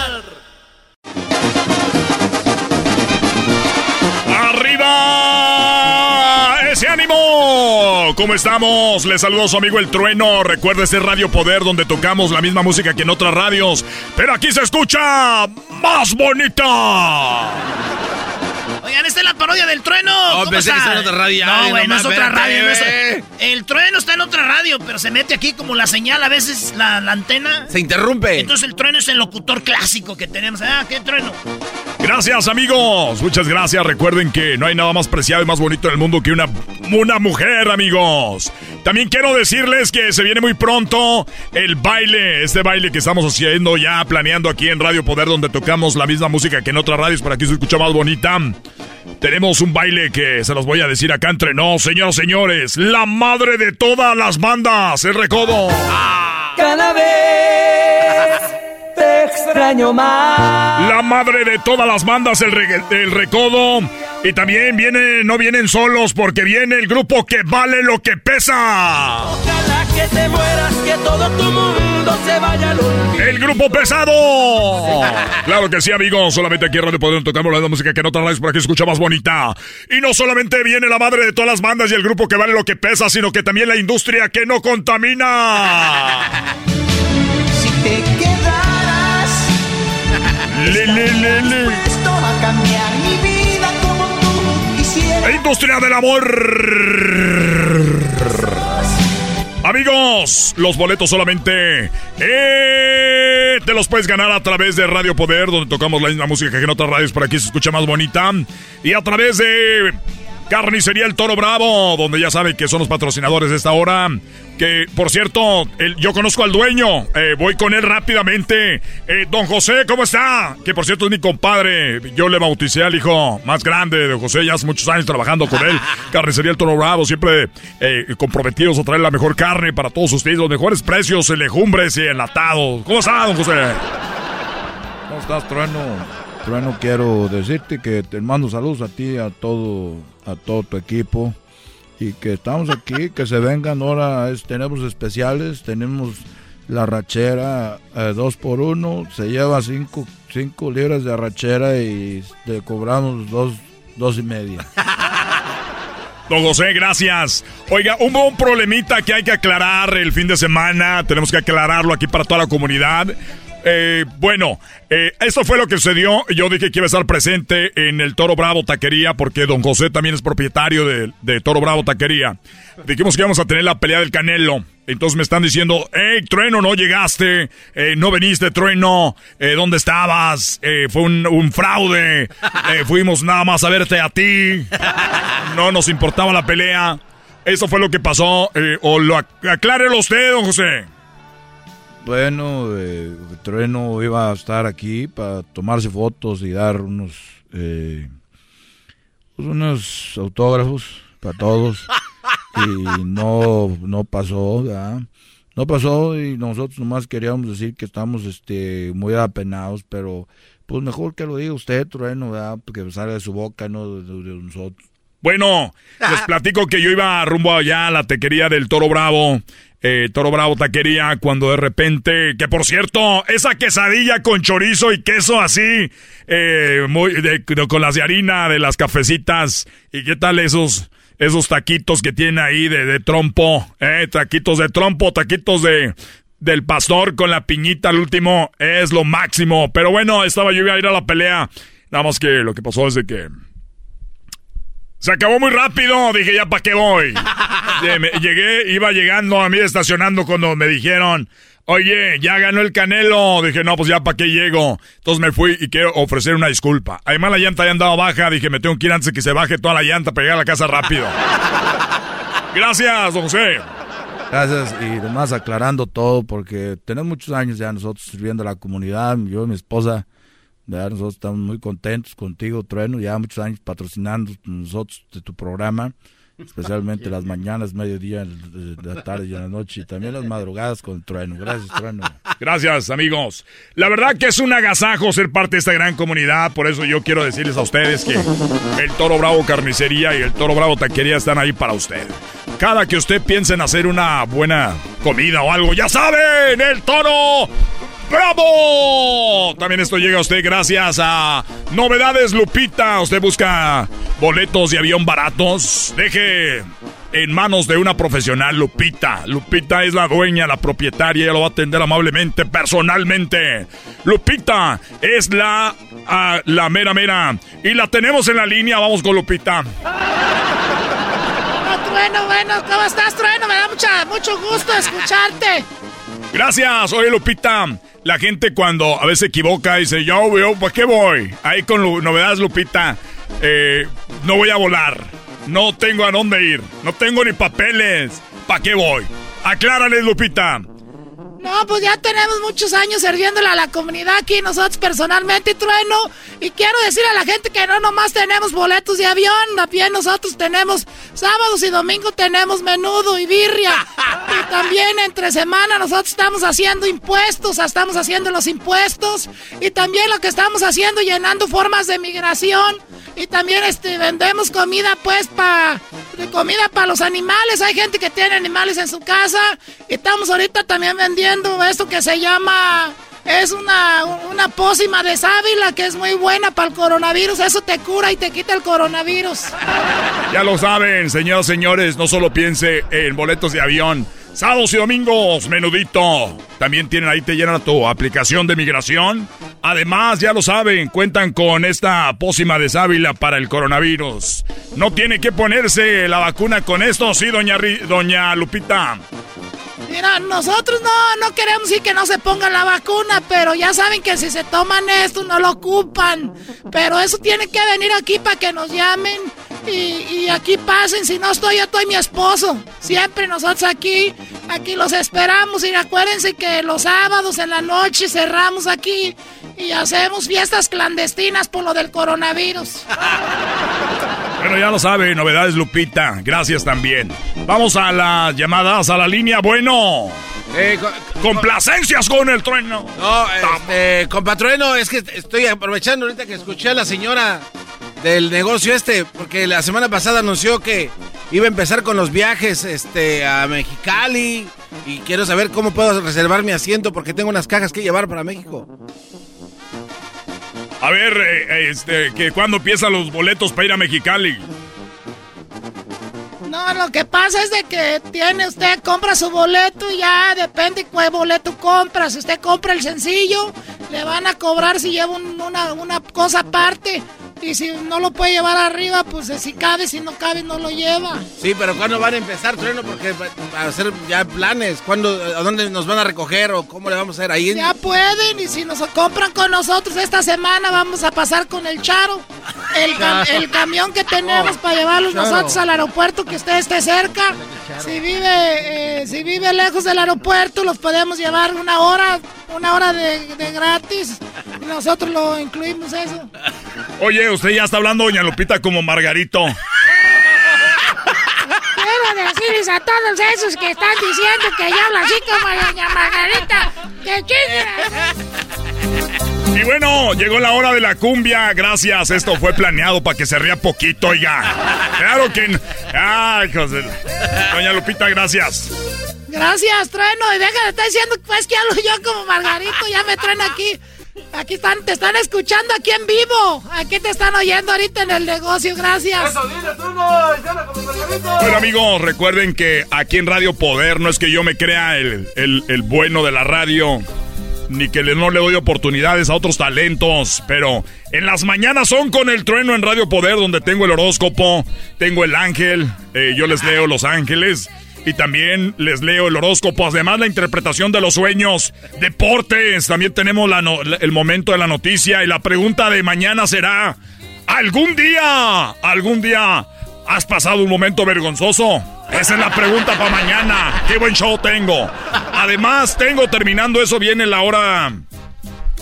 ¡Arriba! ¡Ese ánimo! ¿Cómo estamos? Les saludo a su amigo El Trueno. Recuerda este Radio Poder donde tocamos la misma música que en otras radios. Pero aquí se escucha más bonita. Oigan, esta es la parodia del trueno. Oh, ¿Cómo pensé que está? en otra radio. No, güey, no, no es más, otra radio. no es- El trueno está en otra radio, pero se mete aquí como la señal, a veces la, la antena. Se interrumpe. Entonces el trueno es el locutor clásico que tenemos. Ah, ¿qué trueno? Gracias, amigos. Muchas gracias. Recuerden que no hay nada más preciado y más bonito en el mundo que una, una mujer, amigos. También quiero decirles que se viene muy pronto el baile, este baile que estamos haciendo ya, planeando aquí en Radio Poder, donde tocamos la misma música que en otras radios para que se escuche más bonita. tenemos un baile que se los voy a decir acá entre nos, señoras señores. La madre de todas las bandas, el recodo. Cada vez extraño más. La madre de todas las bandas, el, el recodo. Y también viene, no vienen solos porque viene el grupo que vale lo que pesa. Ojalá que te mueras, que todo tu mundo se vaya al. El grupo pesado. Claro que sí, amigos. Solamente aquí en Radio Poder tocamos la música que no tardáis por aquí escucha más bonita. Y no solamente viene la madre de todas las bandas y el grupo que vale lo que pesa, sino que también la industria que no contamina. Si te Le, le, le, le. a cambiar mi vida como tú quisieras. La industria del amor. Amigos, los boletos solamente eh, te los puedes ganar a través de Radio Poder, donde tocamos la misma música que en otras radios, por aquí se escucha más bonita. Y a través de Carnicería El Toro Bravo, donde ya saben que son los patrocinadores de esta hora. Que, por cierto, el- yo conozco al dueño. Eh, voy con él rápidamente. Eh, don José, ¿cómo está? Que, por cierto, es mi compadre. Yo le bauticé al hijo más grande de José. Ya hace muchos años trabajando con él. [laughs] Carnicería El Toro Bravo. Siempre eh, comprometidos a traer la mejor carne para todos ustedes. Los mejores precios en legumbres y enlatados. ¿Cómo está, don José? ¿Cómo estás, Trueno? Trueno, quiero decirte que te mando saludos a ti, a todo, a todo tu equipo. Y que estamos aquí, [laughs] que se vengan ahora, es- tenemos especiales, tenemos la rachera eh, dos por uno, se lleva cinco, cinco libras de arrachera y te cobramos dos, dos y media. [laughs] Don José, gracias. Oiga, hubo un problemita que hay que aclarar el fin de semana. Tenemos que aclararlo aquí para toda la comunidad. Eh, bueno, eh, esto fue lo que sucedió. Yo dije que iba a estar presente en el Toro Bravo Taquería porque don José también es propietario de, de Toro Bravo Taquería. Dijimos que íbamos a tener la pelea del Canelo. Entonces me están diciendo, hey, Trueno, no llegaste, eh, no veniste, Trueno, eh, ¿dónde estabas? Eh, fue un, un fraude, Eh, fuimos nada más a verte a ti, no nos importaba la pelea. Eso fue lo que pasó, eh, o lo ac- aclárelo usted, don José. Bueno, eh, Trueno iba a estar aquí para tomarse fotos y dar unos, eh, pues unos autógrafos para todos. [laughs] y no, no pasó, ¿verdad? No pasó y nosotros nomás queríamos decir que estamos este, muy apenados, pero pues mejor que lo diga usted, Trueno, ¿verdad? Porque salga de su boca, no de, de- nosotros. Bueno, les platico que yo iba rumbo allá a la taquería del Toro Bravo, eh, Toro Bravo Taquería, cuando de repente, que por cierto, esa quesadilla con chorizo y queso así, eh, muy, de- de- con las de harina de las cafecitas, y qué tal esos, esos taquitos que tiene ahí de, de trompo, eh, taquitos de trompo, taquitos de, del pastor con la piñita al último, es lo máximo, pero bueno, estaba yo iba a ir a la pelea, nada más que lo que pasó es de que... Se acabó muy rápido, dije, ya para qué voy. [laughs] Llegué, iba llegando a mí estacionando cuando me dijeron, oye, ya ganó el Canelo. Dije, no, pues ya para qué llego. Entonces me fui y quiero ofrecer una disculpa. Además la llanta ya andaba baja, dije, me tengo que ir antes de que se baje toda la llanta para llegar a la casa rápido. [laughs] Gracias, don José. Gracias y además aclarando todo porque tenemos muchos años ya nosotros sirviendo a la comunidad, yo y mi esposa, ¿verdad? nosotros estamos muy contentos contigo, Trueno, ya muchos años patrocinando nosotros de tu programa, especialmente [laughs] las mañanas, mediodía, la tarde y la noche y también las madrugadas con Trueno. Gracias, Trueno. Gracias, amigos. La verdad que es un agasajo ser parte de esta gran comunidad. Por eso yo quiero decirles a ustedes que el Toro Bravo Carnicería y el Toro Bravo Taquería están ahí para usted. Cada que usted piense en hacer una buena comida o algo, ya saben, el Toro ¡Bravo! También esto llega a usted gracias a Novedades Lupita. Usted busca boletos de avión baratos. Deje en manos de una profesional, Lupita. Lupita es la dueña, la propietaria. Ella lo va a atender amablemente, personalmente. Lupita es la, ah, la mera mera. Y la tenemos en la línea. Vamos con Lupita. Trueno, bueno, ¿cómo estás, Trueno? Me da mucho gusto escucharte. Gracias, oye Lupita. La gente cuando a veces se equivoca dice, yo, yo, ¿para qué voy? Ahí con novedades, Lupita. Eh, no voy a volar. No tengo a dónde ir. No tengo ni papeles. ¿Para qué voy? Aclárales, Lupita. No, pues ya tenemos muchos años sirviéndole a la comunidad aquí, nosotros personalmente, Trueno. Y quiero decir a la gente que no nomás tenemos boletos de avión, también nosotros tenemos sábados y domingos tenemos menudo y birria. [laughs] Y también entre semana nosotros estamos haciendo impuestos, estamos haciendo los impuestos. Y también lo que estamos haciendo, llenando formas de migración. Y también este vendemos comida pues para comida para los animales. Hay gente que tiene animales en su casa. Y estamos ahorita también vendiendo esto que se llama es una, una pócima de sábila que es muy buena para el coronavirus. Eso te cura y te quita el coronavirus. Ya lo saben, señoras señores, no solo piense en boletos de avión. Sábados y domingos, menudito. También tienen ahí, te llenan tu aplicación de migración. Además, ya lo saben, cuentan con esta pócima de sábila para el coronavirus. No tiene que ponerse la vacuna con esto, sí, doña, doña Lupita. Mira, nosotros no, no queremos que no se ponga la vacuna, pero ya saben que si se toman esto no lo ocupan. Pero eso tiene que venir aquí para que nos llamen y, aquí pasen. Si no estoy, yo estoy mi esposo. Siempre nosotros aquí, aquí los esperamos. Y acuérdense que los sábados en la noche cerramos aquí y hacemos fiestas clandestinas por lo del coronavirus. [laughs] Bueno, ya lo sabe, novedades Lupita. Gracias también. Vamos a las llamadas a la línea. Bueno. Eh, Complacencias con el trueno. No, este, compatrueno, es que estoy aprovechando ahorita que escuché a la señora del negocio este, porque la semana pasada anunció que iba a empezar con los viajes este, a Mexicali y quiero saber cómo puedo reservar mi asiento porque tengo unas cajas que llevar para México. A ver, eh, este, que cuándo empiezan los boletos para ir a Mexicali. No, lo que pasa es de que tiene usted compra su boleto y ya depende cuál boleto compra. Si usted compra el sencillo, le van a cobrar si lleva una, una cosa aparte. Y si no lo puede llevar arriba, pues si cabe, si no cabe, no lo lleva. Sí, pero ¿cuándo van a empezar, Trueno? Porque a hacer ya planes, ¿cuándo, ¿a dónde nos van a recoger o cómo le vamos a hacer ahí? Ya pueden, y si nos compran con nosotros esta semana, vamos a pasar con el Charo. El, [laughs] camión que tenemos para llevarlos nosotros al aeropuerto, que usted esté cerca. Si vive, eh, si vive lejos del aeropuerto, los podemos llevar una hora, una hora de, de gratis. Y nosotros lo incluimos eso. Oye, usted ya está hablando, doña Lupita, como Margarito. Quiero decirles a todos esos que están diciendo que yo hablo así como doña Margarita, que Y bueno, llegó la hora de la cumbia. Gracias. Esto fue planeado para que se ría poquito, oiga. Claro que. Ay, José. Doña Lupita, gracias. Gracias, trueno. Y deja de estar diciendo pues que hablo yo como Margarito. Ya me traen aquí. Aquí están, te están escuchando aquí en vivo. Aquí te están oyendo ahorita en el negocio, gracias. Bueno amigos, recuerden que aquí en Radio Poder no es que yo me crea el, el bueno de la radio, ni que no le doy oportunidades a otros talentos, pero en las mañanas son con el trueno en Radio Poder, donde tengo el horóscopo, tengo el ángel, eh, yo les leo los ángeles. Y también les leo el horóscopo, además la interpretación de los sueños, deportes, también tenemos el momento de la noticia y la pregunta de mañana será, ¿algún día, algún día has pasado un momento vergonzoso? Esa es la pregunta para mañana. Qué buen show tengo. Además, tengo terminando eso viene la hora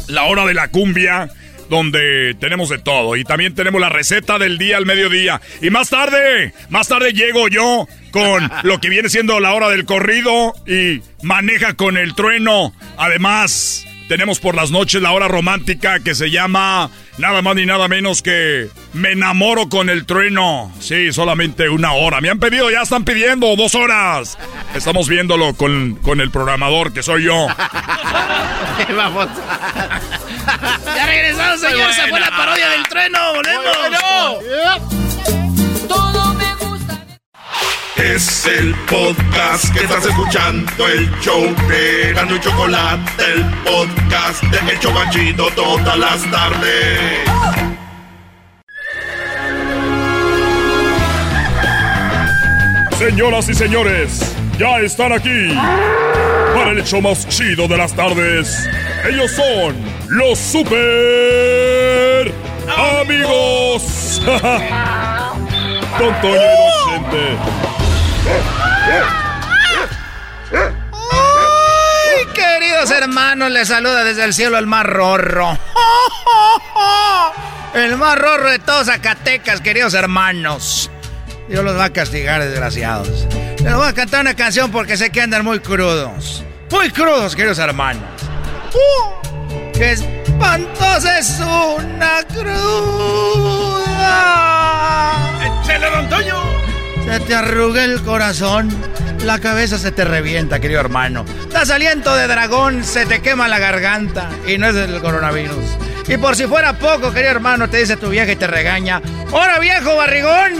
la hora de la cumbia donde tenemos de todo. Y también tenemos la receta del día al mediodía. Y más tarde, más tarde llego yo con [laughs] lo que viene siendo la hora del corrido y maneja con el trueno. Además, tenemos por las noches la hora romántica que se llama nada más ni nada menos que Me enamoro con el trueno. Sí, solamente una hora. Me han pedido, ya están pidiendo dos horas. Estamos viéndolo con, con el programador que soy yo. [laughs] Vamos. [laughs] ya regresamos, señor. Se fue la parodia del trueno. Volvemos. Es el podcast que estás escuchando, el show de y Chocolate, el podcast de El Chocachito todas las tardes. Señoras y señores, ya están aquí para el hecho más chido de las tardes. Ellos son los super amigos. [laughs] Don Toño ¡Ay, qué Queridos hermanos, les saluda desde el cielo el más rorro. [laughs] El más rorro de todos Zacatecas, queridos hermanos. Dios los va a castigar, desgraciados. Les voy a cantar una canción porque sé que andan muy crudos. Muy crudos, queridos hermanos. ¡Uh! ¡Qué espantosa es una cruda! ¡Échale, don Toño! Se te arruga el corazón, la cabeza se te revienta, querido hermano. Das aliento de dragón, se te quema la garganta y no es el coronavirus. Y por si fuera poco, querido hermano, te dice tu vieja y te regaña. ¡Ahora viejo barrigón!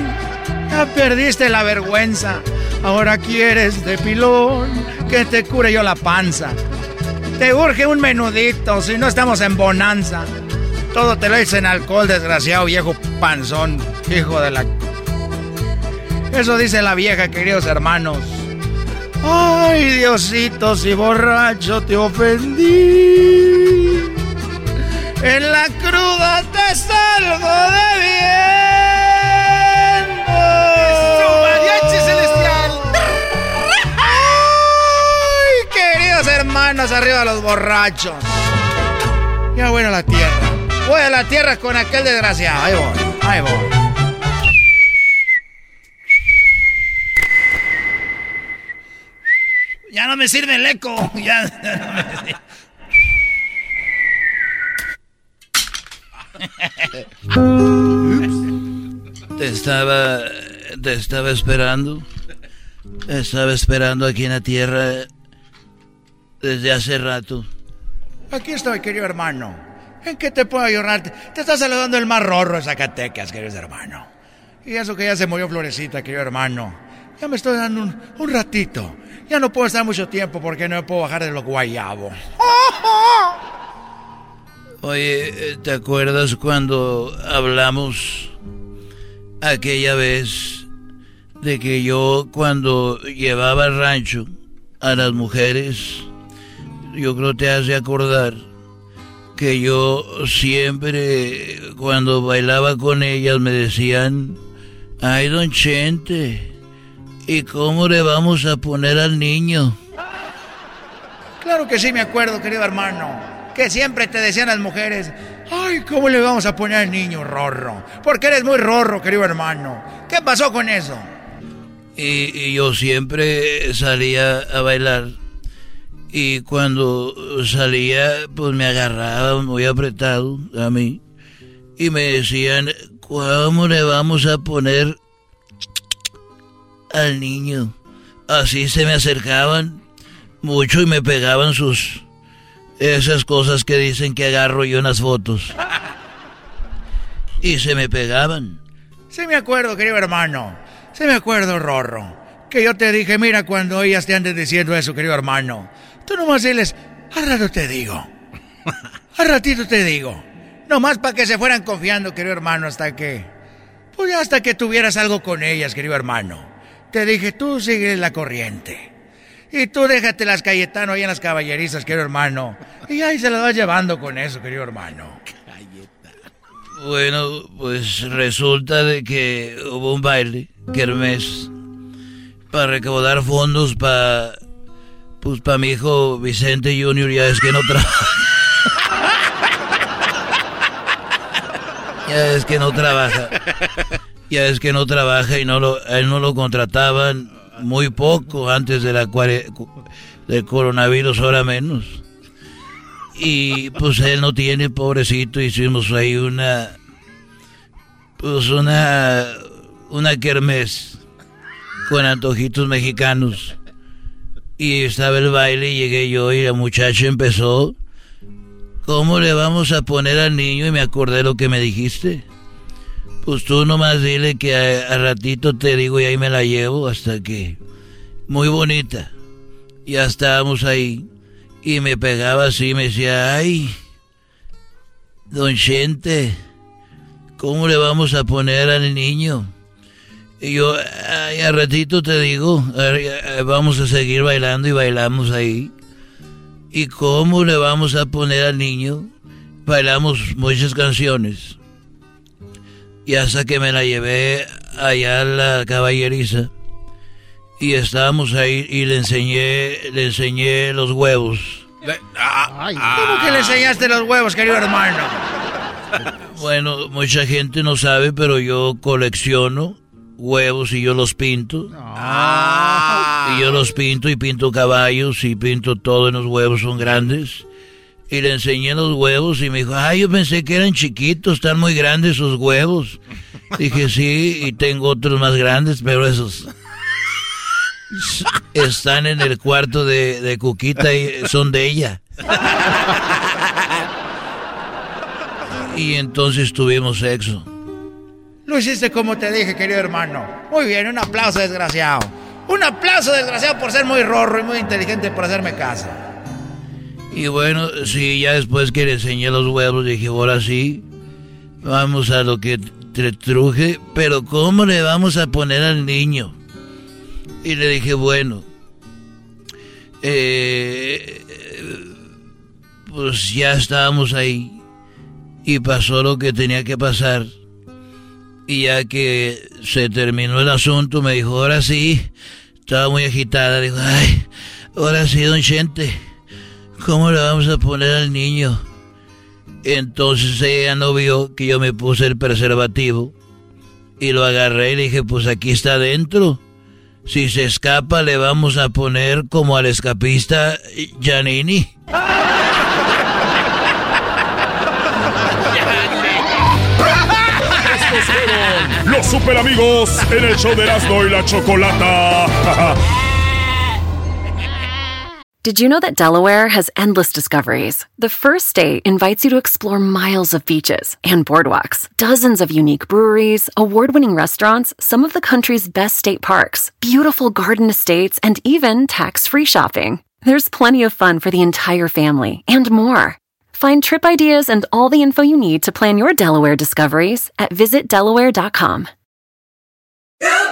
Ya perdiste la vergüenza. Ahora quieres de pilón que te cure yo la panza. Te urge un menudito, si no estamos en bonanza. Todo te lo hice en alcohol, desgraciado viejo panzón, hijo de la... Eso dice la vieja, queridos hermanos. Ay, Diosito, si borracho te ofendí. En la cruda te salgo de bien. Hermanos, arriba los borrachos! Ya voy a la tierra. Voy a la tierra con aquel desgraciado. Ahí voy, ahí voy. Ya no me sirve el eco. [laughs] Ya, no me. Te estaba. Te estaba esperando. Estaba esperando aquí en la tierra. Desde hace rato. Aquí estoy, querido hermano. ¿En qué te puedo ayudar? Te, está saludando el más rorro de Zacatecas, querido hermano. Y eso que ya se murió Florecita, querido hermano. Ya me estoy dando un, un ratito. Ya no puedo estar mucho tiempo porque no me puedo bajar de los guayabos. [laughs] Oye, eh, ¿te acuerdas cuando hablamos aquella vez de que yo cuando llevaba al rancho a las mujeres, yo creo te has de acordar que yo siempre cuando bailaba con ellas me decían, ay don Chente, ¿y cómo le vamos a poner al niño? Claro que sí me acuerdo, querido hermano que siempre te decían las mujeres, ay, ¿cómo le vamos a poner al niño rorro? Porque eres muy rorro, querido hermano. ¿Qué pasó con eso? Y, y yo siempre salía a bailar. Y cuando salía, pues me agarraban muy apretado a mí. Y me decían, ¿cómo le vamos a poner al niño? Así se me acercaban mucho y me pegaban sus esas cosas que dicen que agarro yo unas fotos. Y se me pegaban. Sí me acuerdo, querido hermano. Sí me acuerdo, Rorro. Que yo te dije, mira, cuando ellas te anden diciendo eso, querido hermano. Tú nomás diles, al rato te digo. Al ratito te digo. Nomás para que se fueran confiando, querido hermano, hasta que... Pues hasta que tuvieras algo con ellas, querido hermano. Te dije, tú sigue la corriente. Y tú déjate las Cayetano ahí en las caballerizas, querido hermano. Y ahí se las vas llevando con eso, querido hermano. Bueno, pues resulta de que hubo un baile, kermés, para recaudar fondos para, pues para mi hijo Vicente Junior, ya es que no trabaja. [laughs] ya es que no trabaja. Ya es que no trabaja y no lo, él no lo contrataban muy poco antes de la del coronavirus, ahora menos. Y pues él no tiene, pobrecito, hicimos ahí una, pues una, una kermés con antojitos mexicanos. Y estaba el baile y llegué yo y la muchacha empezó, ¿cómo le vamos a poner al niño? Y me acordé lo que me dijiste. Pues tú nomás dile que a, ratito te digo y ahí me la llevo hasta que... Muy bonita. Ya estábamos ahí. Y me pegaba así, me decía, ay, don Chente, ¿cómo le vamos a poner al niño? Y yo, ay, a ratito te digo, vamos a seguir bailando y bailamos ahí. ¿Y cómo le vamos a poner al niño? Bailamos muchas canciones. Y hasta que me la llevé allá a la caballeriza. Y estábamos ahí y le enseñé, le enseñé los huevos. ¿Cómo que le enseñaste los huevos, querido hermano? Bueno, mucha gente no sabe, pero yo colecciono huevos y yo los pinto. Ah. Y yo los pinto y pinto caballos y pinto todo en los huevos, son grandes. Y le enseñé los huevos y me dijo, ay, yo pensé que eran chiquitos, están muy grandes esos huevos. Dije, sí, y tengo otros más grandes, pero esos están en el cuarto de, de Cuquita y son de ella. Y entonces tuvimos sexo. Lo hiciste como te dije, querido hermano. Muy bien, un aplauso, desgraciado. Un aplauso, desgraciado, por ser muy rorro y muy inteligente por hacerme caso. Y bueno, sí, ya después que le enseñé los huevos, dije, ahora sí, vamos a lo que te truje, pero ¿cómo le vamos a poner al niño? Y le dije, bueno, eh, pues ya estábamos ahí y pasó lo que tenía que pasar. Y ya que se terminó el asunto, me dijo, ahora sí, estaba muy agitada, dijo, ay, ahora sí, don Chente, ¿cómo le vamos a poner al niño? Entonces ella no vio que yo me puse el preservativo y lo agarré y le dije, pues aquí está adentro. Si se escapa, le vamos a poner como al escapista Giannini. Los super amigos en el show de Erasmo y la Chocolata. [laughs] Did you know that Delaware has endless discoveries? The first state invites you to explore miles of beaches and boardwalks, dozens of unique breweries, award winning restaurants, some of the country's best state parks, beautiful garden estates, and even tax free shopping. There's plenty of fun for the entire family and more. Find trip ideas and all the info you need to plan your Delaware discoveries at visitdelaware.com. Good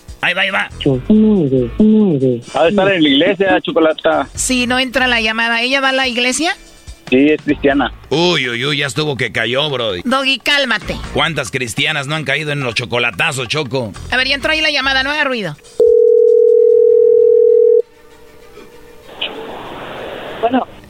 Ahí va, ahí va. Ha de estar en la iglesia, Chocolata. Sí, no entra la llamada. ¿Ella va a la iglesia? Sí, es cristiana. Uy, uy, uy, ya estuvo que cayó, bro. Doggy, cálmate. ¿Cuántas cristianas no han caído en los chocolatazos, Choco? A ver, ya entró ahí la llamada, no haga ruido. Bueno.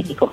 México.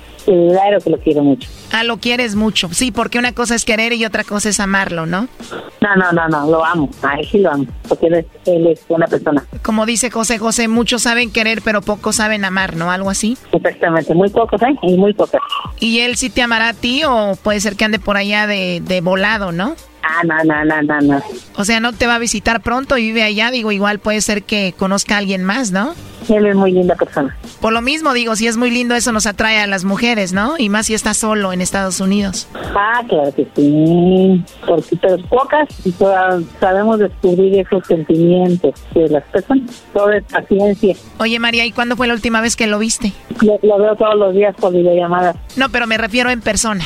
Claro que lo quiero mucho. Ah, lo quieres mucho. Sí, porque una cosa es querer y otra cosa es amarlo, ¿no? No, no, no, no, lo amo. A él sí lo amo, porque él es, él es una persona. Como dice José José, muchos saben querer, pero pocos saben amar, ¿no? Algo así. Exactamente, muy pocos, ¿eh? Y muy pocos. ¿Y él sí te amará a ti o puede ser que ande por allá de, de volado, no? Ah, no, no, no, no, no. O sea, no te va a visitar pronto y vive allá, digo, igual puede ser que conozca a alguien más, ¿no? Él es muy linda persona. Por lo mismo, digo, si es muy lindo, eso nos atrae a las mujeres, ¿no? Y más si está solo en Estados Unidos. Ah, claro que sí. Porque pero pocas y sabemos descubrir esos sentimientos de las personas. Todo es paciencia. Oye, María, ¿y cuándo fue la última vez que lo viste? Lo, lo veo todos los días por videollamadas. No, pero me refiero en persona.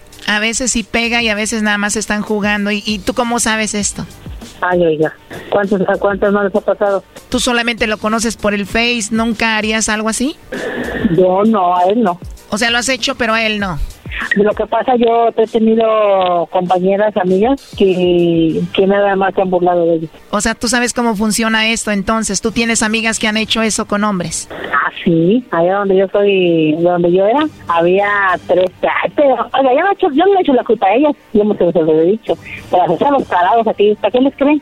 A veces sí pega y a veces nada más están jugando. ¿Y, y tú cómo sabes esto? Ay, oiga, ¿cuántos, ¿a cuántos no les ha pasado? ¿Tú solamente lo conoces por el Face? ¿Nunca harías algo así? Yo no, a él no. O sea, lo has hecho, pero a él no. Lo que pasa, yo he tenido compañeras, amigas, que, que nada más se han burlado de ellos. O sea, tú sabes cómo funciona esto, entonces. ¿Tú tienes amigas que han hecho eso con hombres? Ah, sí. Allá donde yo soy, donde yo era, había tres. Pero, oiga, yo no, he hecho, yo no he hecho la culpa a ellas. Yo me se lo he dicho. Pero se los parados aquí, ¿para qué les creen?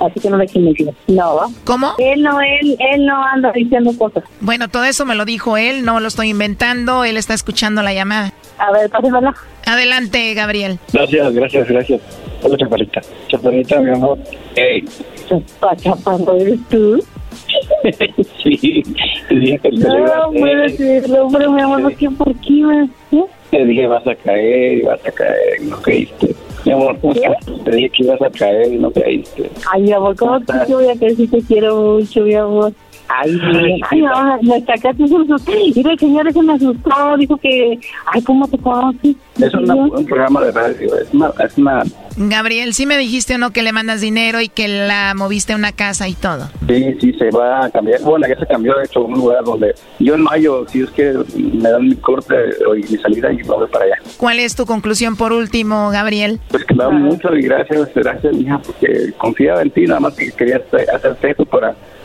Así que no le mentir. No. ¿Cómo? Él no, él, él no anda diciendo cosas. Bueno, todo eso me lo dijo él, no lo estoy inventando, él está escuchando la llamada. A ver, pásemela. Adelante, Gabriel. Gracias, gracias, gracias. Hola, Chaparrita. Chaparrita, mi amor. Hey. Chapa, chaparro, ¿eres tú? [laughs] sí, te dije que te No, puede decirlo, hombre, mi amor, ¿por qué? ¿Por qué? ¿Eh? Te dije vas a caer vas a caer no caíste. Mi amor. Te dije que ibas a caer y no caíste. Ay, mi amor, ¿cómo te yo voy a si te quiero mucho, mi amor? Ay, ay, no, me sacaste un susto. Mira, el señor ese me asustó, dijo que, ay, ¿cómo te conoces? Es una- un programa de radio, es una, es una Gabriel, sí me dijiste o no que le mandas dinero y que la moviste a una casa y todo. Sí, sí, se va a cambiar. Bueno, ya se cambió, de hecho, a un lugar donde yo en mayo, si es que me dan mi corte y mi salida y me voy para allá. ¿Cuál es tu conclusión por último, Gabriel? Pues que me da mucho y gracias, gracias, mija, porque confiaba en ti, nada más que quería hacer- hacerte esto para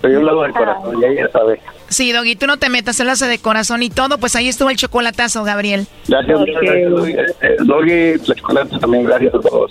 Pero yo lo hago de corazón, ya ella sabe. Sí, Doggy, tú no te metas, él hace de corazón y todo, pues ahí estuvo el chocolatazo, Gabriel. Gracias, muchas gracias, Doggy. Eh, Doggy, la Chocolata también, gracias a todos.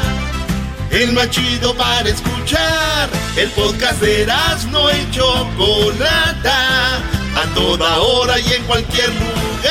El más chido para escuchar. El podcast de no y Chocolata. A toda hora y en cualquier lugar.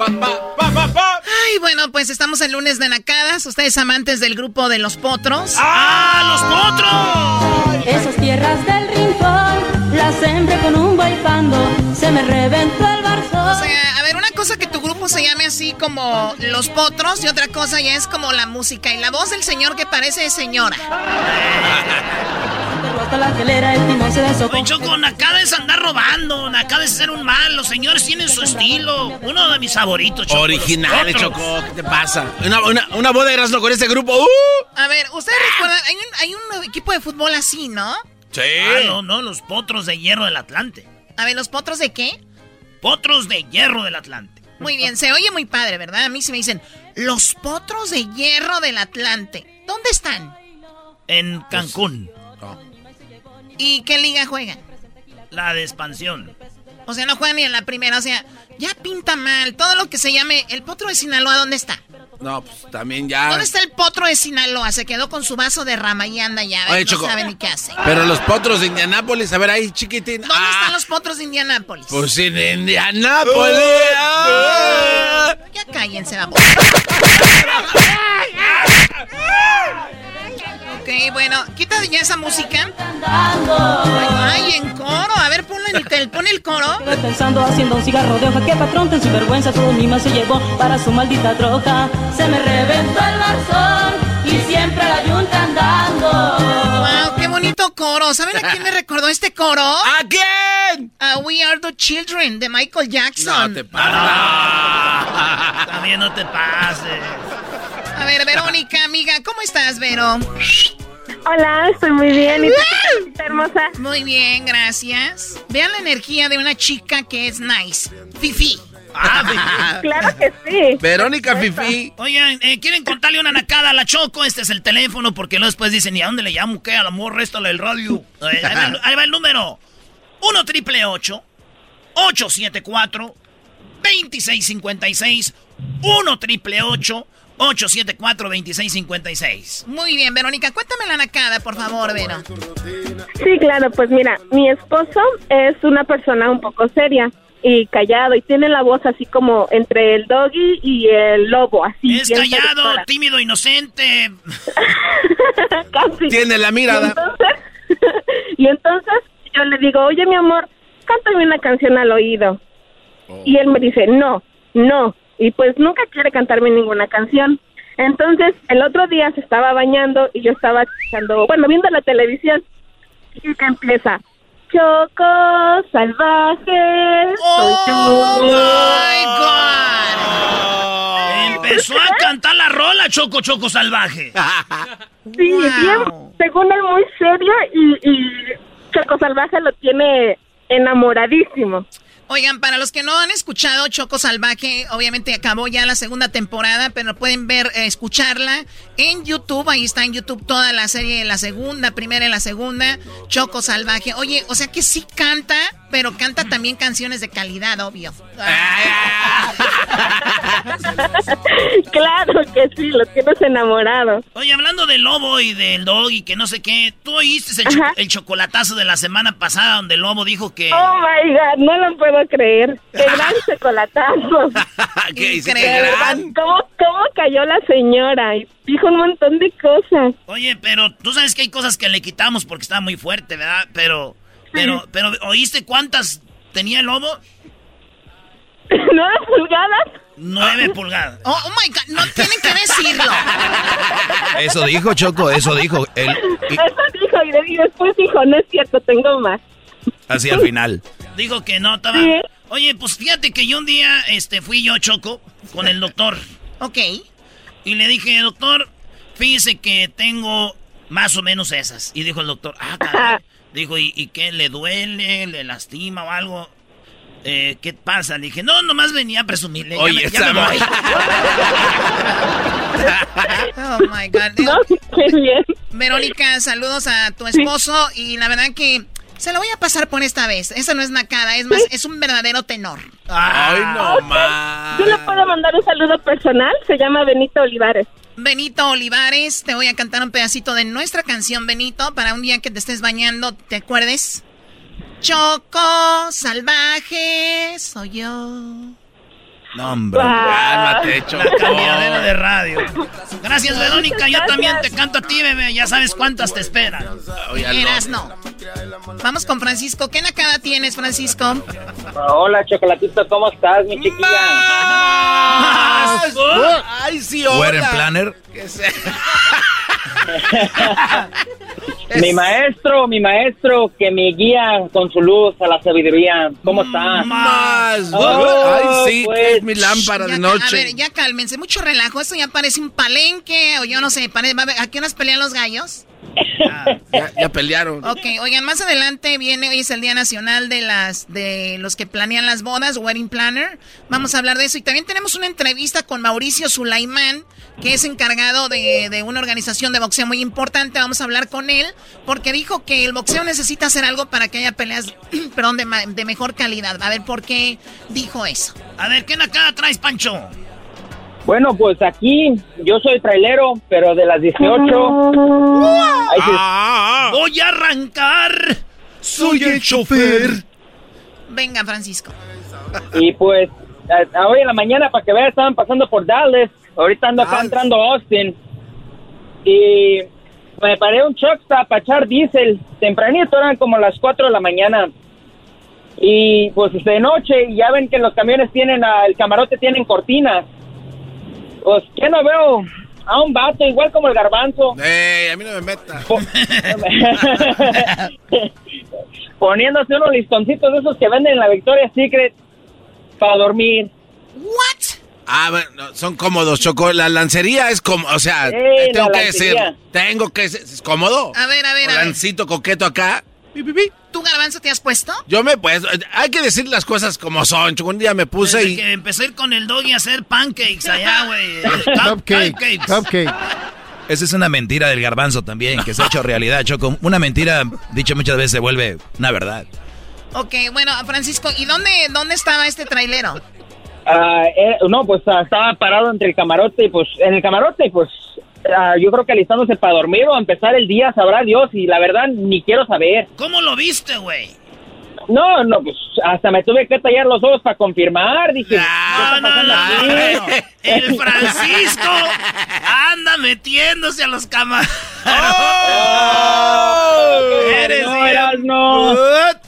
Ay, bueno, pues estamos el lunes de Nacadas. Ustedes amantes del grupo de los potros. ¡Ah, los potros! Esas tierras del rincón las sembré con un se me reventó el barzón. O sea, a ver, una cosa que se llame así como Los Potros y otra cosa ya es como la música y la voz del señor que parece de señora. Oye, Choco, Nakada es andar robando, Nakada es ser un mal, los señores tienen su estilo. Uno de mis favoritos, Choco. Originales. Choco, ¿qué te pasa? Una, una, una boda de Erasmo con este grupo. ¡Uh! A ver, ustedes recuerdan, hay un, hay un equipo de fútbol así, ¿no? Sí. Ah, no, no, los potros de hierro del Atlante. A ver, ¿los potros de qué? Potros de hierro del Atlante. Muy bien, se oye muy padre, ¿verdad? A mí sí me dicen, los potros de hierro del Atlante. ¿Dónde están? En Cancún, ¿Y qué liga juegan? la de expansión. O sea, no juegan ni en la primera, o sea, ya pinta mal. Todo lo que se llame el potro de Sinaloa, ¿dónde está? No, pues también ya. ¿Dónde está el potro de Sinaloa? Se quedó con su vaso de rama y anda ya. Oye, no sabe ni qué hace. Pero los potros de Indianápolis, a ver ahí, chiquitín. ¿Dónde están los potros de Indianápolis? Pues en Indianápolis. ah. Ya cállense, vamos. [laughs] ok, bueno, quita ya esa música. Ay, en coro. A ver, ponle el, el- pon el coro. Estoy pensando haciendo un cigarro de hoja que patrón tan sinvergüenza todo mi se llevó para su maldita troca. Se me reventó el barzón y siempre la yunta andando. Wow, qué bonito coro. ¿Saben a quién me recordó este coro? [laughs] ¿A quién? A We Are the Children de Michael Jackson. No te Ah, también no te pases. A ver, Verónica, amiga, ¿cómo estás, Vero? Hola, estoy muy bien. ¿Y tú qué tal, hermosa? Muy bien, gracias. Vean la energía de una chica que es nice. Fifi. Ah, [laughs] claro que sí. Verónica Fifi. Oigan, eh, ¿quieren contarle una nacada a la Choco? Este es el teléfono porque luego después dicen, ¿y a dónde le llamo? ¿Qué? Al amor, réstale el radio. Ahí, [laughs] ahí va, el- ahí va el número. 1 triple 874 2656 1 triple 874 2656 Muy bien, Verónica, cuéntame la nacada, por favor, Vero. Sí, claro, pues mira, mi esposo es una persona un poco seria y callado y tiene la voz así como entre el doggy y el lobo, así. Es callado, tímido, inocente. [laughs] Casi. Tiene la Y mirada. entonces, [laughs] y entonces yo le digo, oye mi amor, cántame una canción al oído. Y él me dice, no, no. Y pues nunca quiere cantarme ninguna canción. Entonces el otro día se estaba bañando y yo estaba escuchando, bueno, viendo la televisión y que empieza. Choco salvaje. soy ¡Oh, yo". Empezó a cantar la rola, Choco Choco Salvaje. [laughs] Sí, bien, según él muy serio y, y Choco Salvaje lo tiene enamoradísimo. Oigan, para los que no han escuchado Choco Salvaje, obviamente acabó ya la segunda temporada, pero pueden ver, eh, escucharla en YouTube. Ahí está en YouTube toda la serie, la segunda, primera y la segunda, Choco Salvaje. Oye, o sea que sí canta, pero canta también canciones de calidad, obvio. [laughs] claro que sí, lo tienes enamorado. Oye, hablando del lobo y del dog y que no sé qué, ¿tú oíste el, cho- el chocolatazo de la semana pasada donde el lobo dijo que... Oh my god, no lo puedo creer. Qué [laughs] gran chocolatazo. [laughs] ¿Qué hice? De Qué verdad, gran. ¿Cómo, ¿Cómo cayó la señora? Dijo un montón de cosas. Oye, pero tú sabes que hay cosas que le quitamos porque estaba muy fuerte, ¿verdad? Pero, pero, pero, ¿oíste cuántas tenía el lobo? [laughs] ¿Nueve pulgadas? Nueve pulgadas. Oh, oh my God, no tienen que decirlo. [laughs] Eso dijo Choco, eso dijo. Él, y- Eso dijo y, de- y después dijo, no es cierto, tengo más. así al final. [laughs] Dijo que no estaba. Sí. Oye, pues fíjate que yo un día este, fui yo, Choco, con el doctor. ok. Y le dije, doctor, fíjese que tengo más o menos esas. Y dijo el doctor, ah, caray. [laughs] Dijo, ¿y, y qué? ¿Le duele? ¿Le lastima o algo? Eh, ¿Qué pasa? Le dije, no, nomás venía a presumirle. Ya Oye, me- ya me voy. [laughs] Oh my God. No, qué bien. Verónica, saludos a tu esposo y la verdad que se lo voy a pasar por esta vez. Eso no es nacada, es más, es un verdadero tenor. Ay, no Ok. más. Yo le puedo mandar un saludo personal, se llama Benito Olivares. Benito Olivares, te voy a cantar un pedacito de nuestra canción, Benito, para un día que te estés bañando, ¿te acuerdes? Choco, salvaje, soy yo. No, hombre. Cálmate, Choco. La cambiadera de radio. Gracias, Verónica. Yo también te canto a ti, bebé. Ya sabes cuántas te esperan. Eras no. Vamos con Francisco. ¿Qué nacada tienes, Francisco? Hola, Chocolatito, ¿cómo estás, mi chiquilla? ¡Más! Ay, sí, hola. Planner. Que se- [laughs] Mi maestro, mi maestro, que me guía con su luz a la sabiduría. ¿Cómo está? Más. Oh, Ay, sí, pues. Es mi lámpara Ya de ca- A noche. ver, ya cálmense. Mucho relajo. Esto ya parece un palenque o yo no sé. pare- va a ver, ¿A qué horas pelean los gallos? [laughs] Ya, ya pelearon. Ok, oigan, más adelante viene, hoy es el Día Nacional de las de los que planean las bodas, Wedding Planner. Vamos a hablar de eso. Y también tenemos una entrevista con Mauricio Sulaimán, que es encargado de, de una organización de boxeo muy importante. Vamos a hablar con él, porque dijo que el boxeo necesita hacer algo para que haya peleas, [clears throat] perdón, de, de mejor calidad. A ver, ¿por qué dijo eso? A ver, ¿qué nacada traes, Pancho? Bueno, pues aquí yo soy trailero, pero de las 18. Ahí sí- Ah, voy a arrancar. Soy el chofer. Venga, Francisco. Y pues, a- a hoy en la mañana, para que vean, estaban pasando por Dallas. Ahorita ando acá entrando a Austin. Y me paré un truck para echar diésel. Tempranito, eran como las 4 de la mañana. Y pues de noche, ya ven que los camiones tienen, ah, el camarote tienen cortinas. Pues, ¿qué no veo? A un vato, igual como el garbanzo. Ey, a mí no me meta. [laughs] [laughs] Poniéndose unos listoncitos de esos que venden en la Victoria's Secret para dormir. What? Ah, bueno, son cómodos, Choco. La lancería es como, o sea, Sí, eh, tengo la que decir, tengo que ser, es cómodo. A ver, a ver, a ver. Lancito coqueto acá. ¿Tú, Garbanzo, te has puesto? Yo me pues, hay que decir las cosas como son. Choco, un día me puse Desde y que empecé a ir con el doggy a hacer pancakes allá, güey. [laughs] Cupcake, cupcake. Esa es una mentira del garbanzo también, que se ha hecho realidad, Choco. Una mentira, dicha muchas veces, se vuelve una verdad. Ok, bueno, Francisco, ¿y dónde, dónde estaba este trailero? Ah, eh, no, pues ah, estaba parado entre el camarote y pues en el camarote y pues ah, yo creo que alistándose para dormir o empezar el día, sabrá Dios y la verdad ni quiero saber. ¿Cómo lo viste, güey? No, no, pues hasta me tuve que tallar los ojos para confirmar, dije. ¿qué No, no, no. bueno, El Francisco anda metiéndose a los camarotes. Eres no, eras no.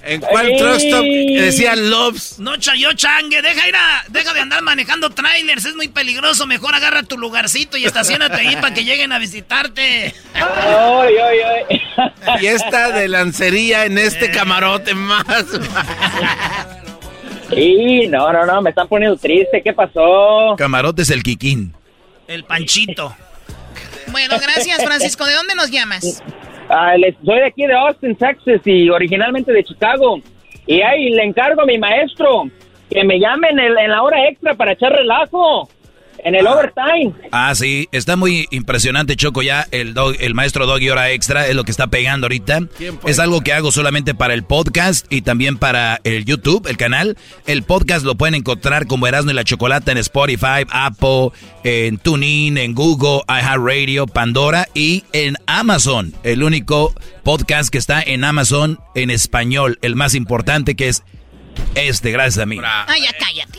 ¿En cuál Ey. truck stop decía Loves? No, chayo changue, deja ir a, deja de andar manejando trailers, es muy peligroso, mejor agarra tu lugarcito y estacionate ahí para que lleguen a visitarte. Ay, ay, ay. Fiesta de lancería en este camarote más. Sí, no, no, no, me están poniendo triste, ¿qué pasó? Camarote es el Kikín. El panchito. Bueno, gracias, Francisco. ¿De dónde nos llamas? Ah, les- soy de aquí de Austin, Texas y originalmente de Chicago. Y ahí le encargo a mi maestro que me llame en, el- en la hora extra para echar relajo, en el overtime. Ah, sí, está muy impresionante, Choco, ya el, dog- el maestro Doggy Hora Extra es lo que está pegando ahorita. Es algo que hago solamente para el podcast y también para el YouTube, el canal. El podcast lo pueden encontrar como Erasmo y la Chocolata en Spotify, Apple, en TuneIn, en Google, iHeartRadio, Pandora y en Amazon. El único podcast que está en Amazon en español, el más importante que es este, gracias a mí. Ah, ya cállate.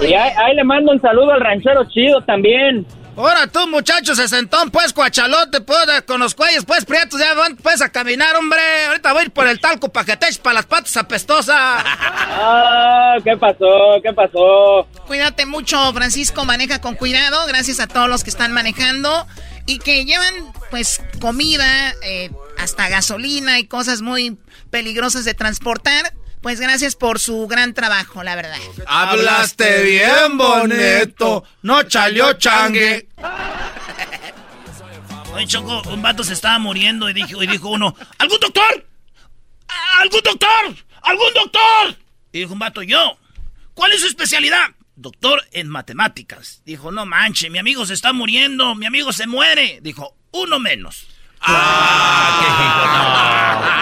Y ahí, ahí le mando un saludo al ranchero chido también. Ahora tú, muchacho, se sentó pues cuachalote, pues, con los cuellos, pues, prietos, ya van, pues, a caminar, hombre. Ahorita voy a ir por el talco para que te eches para las patas apestosas. Ah, ¿qué pasó? ¿Qué pasó? Cuídate mucho, Francisco. Maneja con cuidado. Gracias a todos los que están manejando y que llevan, pues, comida, eh, hasta gasolina y cosas muy peligrosas de transportar. Pues gracias por su gran trabajo, la verdad. Hablaste bien bonito, no chalió changue. Oye, Choco, un vato se estaba muriendo y dijo, y dijo uno, ¿algún doctor? ¿Algún doctor? ¿Algún doctor? Y dijo un vato, yo. ¿Cuál es su especialidad? Doctor en matemáticas. Dijo, no manche, mi amigo se está muriendo, mi amigo se muere. Dijo, uno menos. Ah, [laughs]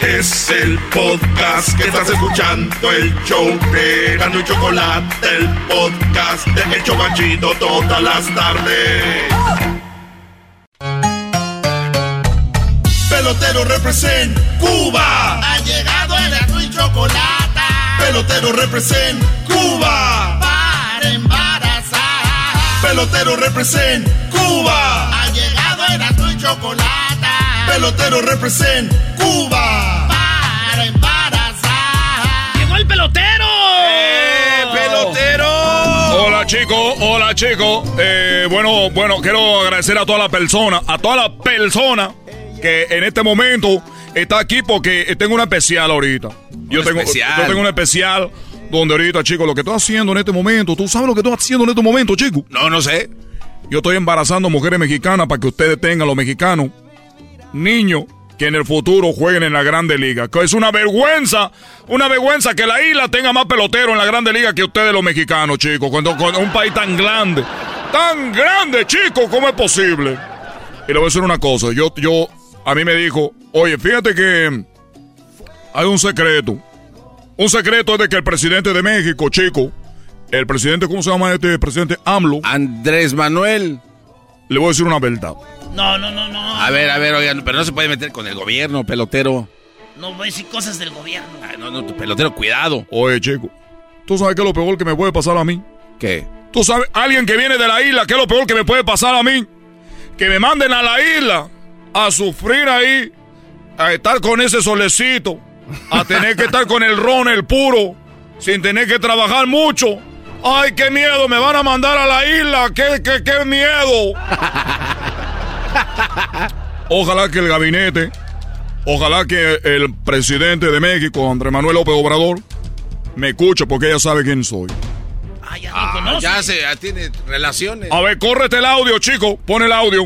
Es el podcast que estás escuchando, el show de Erasmo y Chocolate, el podcast de El Chobachito todas las tardes. Pelotero represent Cuba. Ha llegado Erasmo y Chocolate. Pelotero represent Cuba. Para embarazar. Pelotero represent Cuba. Ha llegado Erasmo y Chocolate. Pelotero represent Cuba. El pelotero! pelotero! Hola chicos, hola chicos. Eh, bueno, bueno, quiero agradecer a toda la persona, a toda la persona que en este momento está aquí porque tengo una especial ahorita. Yo tengo, especial? yo tengo una especial donde ahorita, chicos, lo que estoy haciendo en este momento, ¿tú sabes lo que estoy haciendo en este momento, chicos? No, no sé. Yo estoy embarazando mujeres mexicanas para que ustedes tengan, los mexicanos, niños que en el futuro jueguen en la Grande Liga. Que es una vergüenza, una vergüenza que la isla tenga más pelotero en la Grande Liga que ustedes los mexicanos, chicos. Cuando, cuando un país tan grande, tan grande, chicos, ¿cómo es posible? Y le voy a decir una cosa, yo, yo, a mí me dijo, oye, fíjate que hay un secreto. Un secreto es de que el presidente de México, chico, el presidente, ¿cómo se llama este presidente? AMLO. Andrés Manuel. Le voy a decir una verdad. No, no, no, no. A ver, a ver, oigan, pero no se puede meter con el gobierno, pelotero. No voy a decir cosas del gobierno. Ay, no, no, tu pelotero, cuidado. Oye, chico, ¿tú sabes qué es lo peor que me puede pasar a mí? ¿Qué? Tú sabes, alguien que viene de la isla, ¿qué es lo peor que me puede pasar a mí? Que me manden a la isla a sufrir ahí, a estar con ese solecito, a tener que estar con el ron, el puro, sin tener que trabajar mucho. ¡Ay, qué miedo! Me van a mandar a la isla. ¡Qué, qué, qué miedo! Ojalá que el gabinete, ojalá que el presidente de México, Andrés Manuel López Obrador, me escuche porque ella sabe quién soy. Ah, ya, ah, ya se, ya tiene relaciones. A ver, córrete el audio, chico. Pon el audio.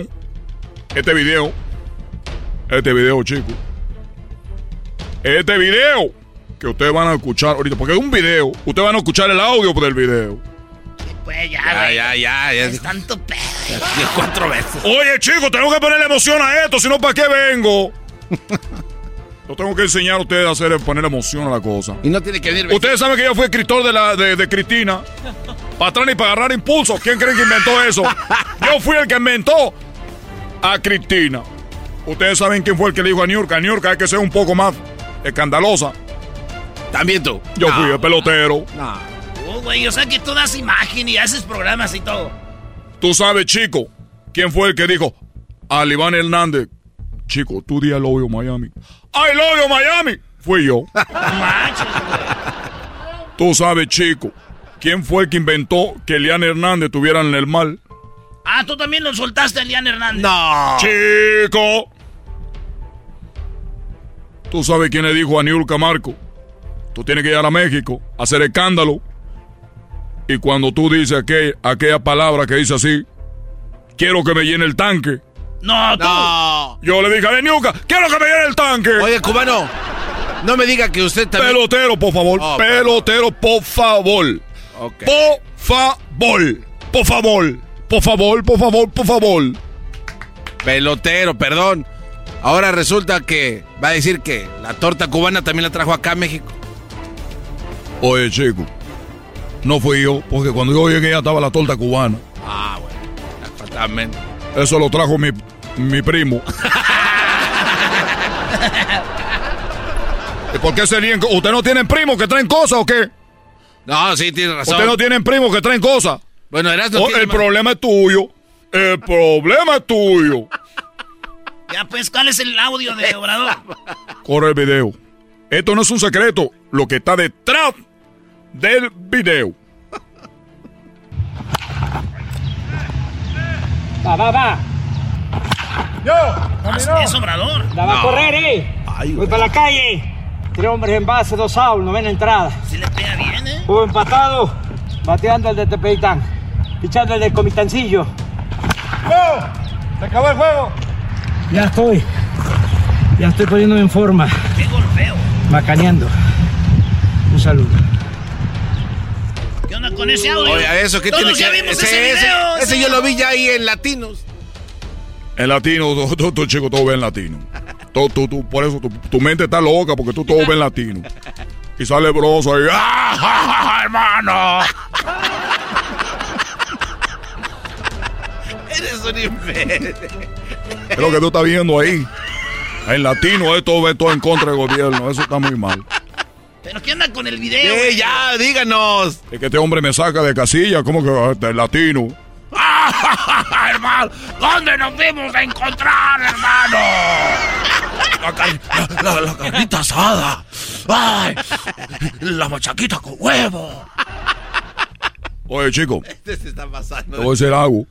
Este video. Este video, chico. Este video que ustedes van a escuchar ahorita, porque es un video, ustedes van a escuchar el audio del video. Pues ya, ya, ya, ya, ya, Es tanto pedo. cuatro veces. Oye, chicos, tengo que ponerle emoción a esto, si no, ¿para qué vengo? [laughs] Yo tengo que enseñar a ustedes a hacer poner emoción a la cosa. Y no tiene que venir. Ustedes saben que yo fui escritor de la de, de Cristina. Para atrás y para agarrar impulso. ¿Quién creen que inventó eso? [laughs] Yo fui el que inventó a Cristina. Ustedes saben quién fue el que le dijo a New York. A New York hay que ser un poco más escandalosa. También tú. Yo fui el pelotero. No. Oh, güey, o sea que tú das imagen y haces programas y todo. Tú sabes, chico, quién fue el que dijo a Iván Hernández, chico, tú di al odio Miami. ¡Ay, el odio Miami! Fui yo. [laughs] tú sabes, chico, quién fue el que inventó que Elian Hernández tuviera en el mal. Ah, tú también lo soltaste a Elian Hernández. No. Chico. Tú sabes quién le dijo a Niurka Marco Tú tienes que ir a México, hacer escándalo. Y cuando tú dices aquella, aquella palabra que dice así, quiero que me llene el tanque. No, tú. No. Yo le dije a Niuca, quiero que me llene el tanque. Oye, cubano, no me diga que usted también. Pelotero, por favor. Oh, pelotero, por favor. Por favor. Por favor. Por favor, por favor, por favor. Pelotero, perdón. Ahora resulta que va a decir que la torta cubana también la trajo acá a México. Oye, chico, no fui yo, porque cuando yo llegué ya estaba la torta cubana. Ah, bueno, exactamente. Eso lo trajo mi, mi primo. [laughs] ¿Y por qué serían? ¿Usted no tienen primos que traen cosas o qué? No, sí, tiene razón. ¿Usted no tienen primos que traen cosas? Bueno, eras no oh, El problema es tuyo. El problema es tuyo. Ya, pues, ¿cuál es el audio de Obrador? Corre el video. Esto no es un secreto. Lo que está detrás del video. Va, va, va. Yo, Es obrador. La va a correr, eh. Voy para la calle. Tres hombres en base, dos outs, no ven entrada. Si le pega bien, eh. Juego empatado, bateando el de Tepeitán. Pichando el del Comitancillo. ¡Yo! ¡Se acabó el juego! Ya estoy. Ya estoy poniéndome en forma. ¡Qué golpeo! Macaneando. Un saludo. ¿Qué onda con ese audio? Oye, eso que tiene que vimos ese, ese, ese, yo lo vi ya ahí en Latinos. En Latino, [laughs] tú, tú, chico, todo ve en Latino. Tú, tú, tú, por eso tu, mente está loca, porque tú todo ves en Latino. Y sale broso ahí. ¡Ah, hermano! [laughs] Eres un imbécil. Es lo que tú estás viendo ahí. En latino esto ve todo en contra del gobierno. Eso está muy mal. ¿Pero qué anda con el video? Eh, ya, díganos. Es que este hombre me saca de casilla. ¿Cómo que este, latino? [laughs] hermano, ¿dónde nos vimos a encontrar, hermano? La, la, carnita asada. Ay, la machaquita con huevo. Oye, chico. Este se está pasando. Te voy a decir algo.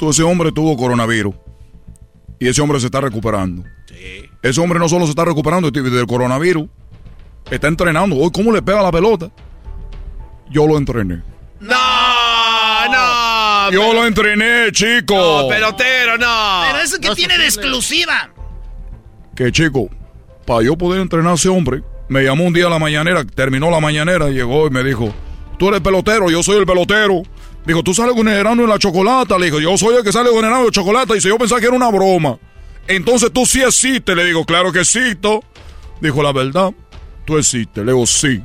Tú, ese hombre tuvo coronavirus. Y ese hombre se está recuperando. Sí. Ese hombre no solo se está recuperando del coronavirus, está entrenando. Hoy, ¿cómo le pega la pelota? Yo lo entrené. No, no. Yo lo entrené, chico. No, pelotero, no. Pero eso que tiene de exclusiva. Que chico, para yo poder entrenar a ese hombre, me llamó un día a la mañanera, terminó la mañanera, llegó y me dijo, tú eres pelotero, yo soy el pelotero. Dijo, tú sales con el enano en la chocolata. Le dijo, yo soy el que sale con el enano de chocolate. Dice, yo pensaba que era una broma. Entonces tú sí existes. Le digo, claro que existo. Dijo, la verdad, tú existes. Le digo, sí.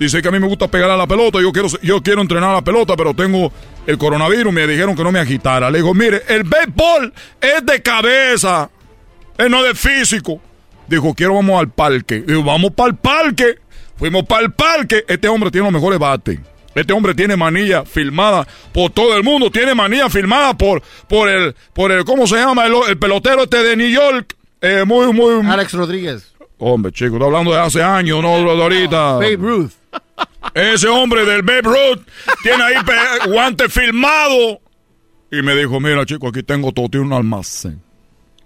Dice que a mí me gusta pegar a la pelota. Yo quiero, yo quiero entrenar a la pelota, pero tengo el coronavirus. Me dijeron que no me agitara. Le digo, mire, el béisbol es de cabeza. Es no de físico. Dijo, quiero vamos al parque. Digo, vamos para el parque. Fuimos para el parque. Este hombre tiene los mejores bates Este hombre tiene manilla filmada por todo el mundo, tiene manilla filmada por, por el, por el, ¿cómo se llama? El, pelotero este de New York. Eh, muy, muy. Alex Rodríguez. Hombre, chico, está hablando de hace años, no de ahorita. Babe Ruth. Ese hombre del Babe Ruth tiene ahí guante filmado. Y me dijo, mira, chico, aquí tengo todo, tiene un almacén.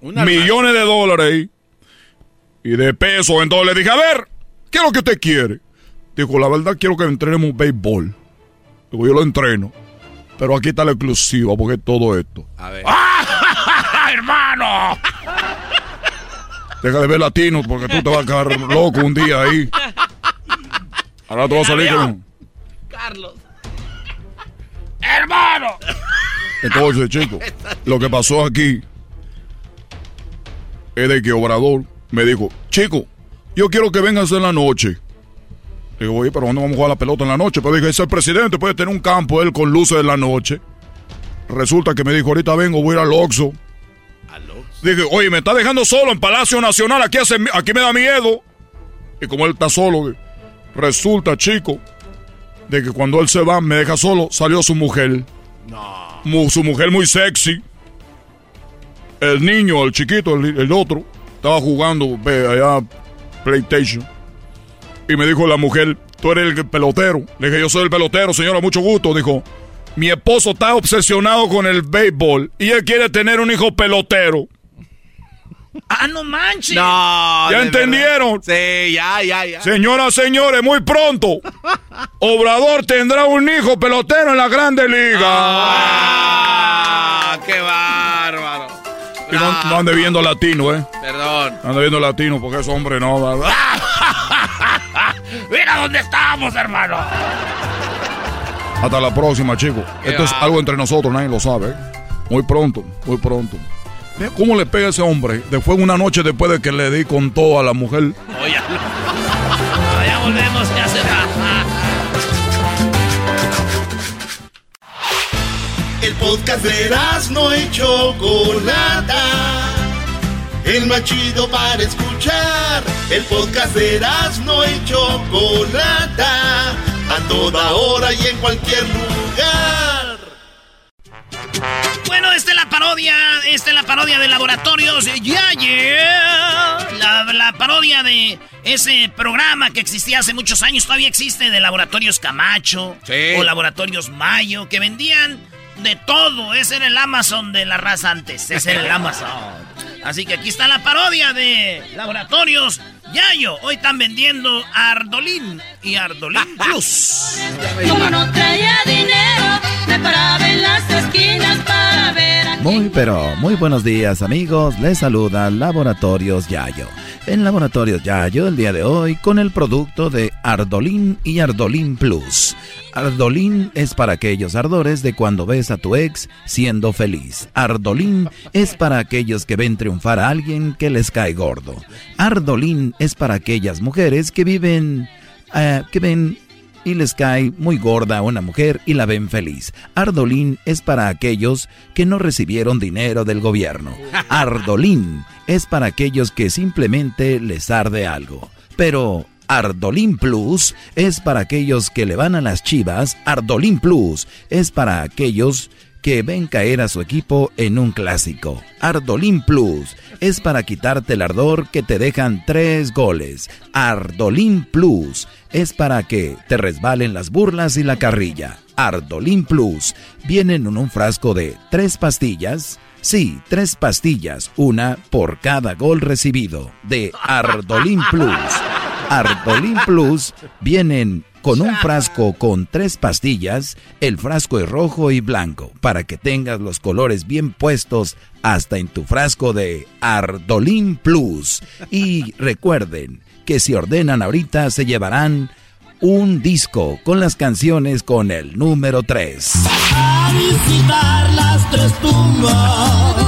Millones de dólares Y de pesos. Entonces le dije, a ver, ¿qué es lo que usted quiere? Dijo, la verdad quiero que entrenemos béisbol. Digo, yo lo entreno. Pero aquí está la exclusiva, porque es todo esto. A ver. ¡Ah, [laughs] hermano! [laughs] Deja de ver latinos porque tú te vas a quedar loco un día ahí. Ahora tú vas a salir con... Carlos. ¡Hermano! Entonces, chicos, lo que pasó aquí es de que Obrador me dijo, chico, yo quiero que vengas en la noche. Digo, oye, pero ¿dónde vamos a jugar la pelota en la noche? Pero dije, ese presidente puede tener un campo él con luces en la noche. Resulta que me dijo, ahorita vengo, voy a ir al Oxxo. Dije, oye, me está dejando solo en Palacio Nacional, aquí, hace, aquí me da miedo. Y como él está solo, resulta, chico, de que cuando él se va, me deja solo, salió su mujer. No. su mujer muy sexy. El niño, el chiquito, el, el otro, estaba jugando allá PlayStation. Y me dijo la mujer, tú eres el pelotero. Le dije, yo soy el pelotero, señora, mucho gusto. Dijo, mi esposo está obsesionado con el béisbol y él quiere tener un hijo pelotero. Ah, no manches. No. ¿Ya entendieron? Sí, ya, ya, ya. Señoras, señores, muy pronto. Obrador tendrá un hijo pelotero en la Grande Liga. Ah, ¡Qué bárbaro! Y no, no, ande viendo latino, ¿eh? Perdón. No ande viendo latino porque ese hombre no. [laughs] Mira dónde estamos, hermano. Hasta la próxima, chicos. Esto es algo entre nosotros, nadie lo sabe. ¿eh? Muy pronto, muy pronto. ¿Cómo le pega ese hombre? Después, una noche después de que le di con todo a la mujer. Oye, [laughs] ya volvemos, ya se va. El podcast de no hecho Chocolata el más chido para escuchar. El podcast de no y Chocolata, a toda hora y en cualquier lugar. Bueno, esta es la parodia, esta es la parodia de Laboratorios Ya, yeah. La, la parodia de ese programa que existía hace muchos años, todavía existe, de Laboratorios Camacho o Laboratorios Mayo, que vendían de todo. Ese era el Amazon de la raza antes. Ese era el Amazon. [laughs] Así que aquí está la parodia de Laboratorios Yayo. Hoy están vendiendo Ardolín y Ardolín Plus. Como no traía dinero, me paraba en las esquinas para ver Muy, pero muy buenos días, amigos. Les saluda Laboratorios Yayo. En Laboratorios Yayo, el día de hoy, con el producto de Ardolín y Ardolín Plus. Ardolín es para aquellos ardores de cuando ves a tu ex siendo feliz. Ardolín es para aquellos que ven triunfar a alguien que les cae gordo. Ardolín es para aquellas mujeres que viven, eh, que ven y les cae muy gorda a una mujer y la ven feliz. Ardolín es para aquellos que no recibieron dinero del gobierno. Ardolín es para aquellos que simplemente les arde algo. Pero Ardolín Plus es para aquellos que le van a las chivas. Ardolín Plus es para aquellos que ven caer a su equipo en un clásico. Ardolín Plus es para quitarte el ardor que te dejan tres goles. Ardolín Plus es para que te resbalen las burlas y la carrilla. Ardolín Plus viene en un frasco de tres pastillas. Sí, tres pastillas, una por cada gol recibido de Ardolín Plus. Ardolín Plus vienen con un [laughs] frasco con tres pastillas, el frasco es rojo y blanco, para que tengas los colores bien puestos hasta en tu frasco de Ardolín Plus. Y [laughs] recuerden que si ordenan ahorita se llevarán un disco con las canciones con el número 3. A visitar las tres tumbas.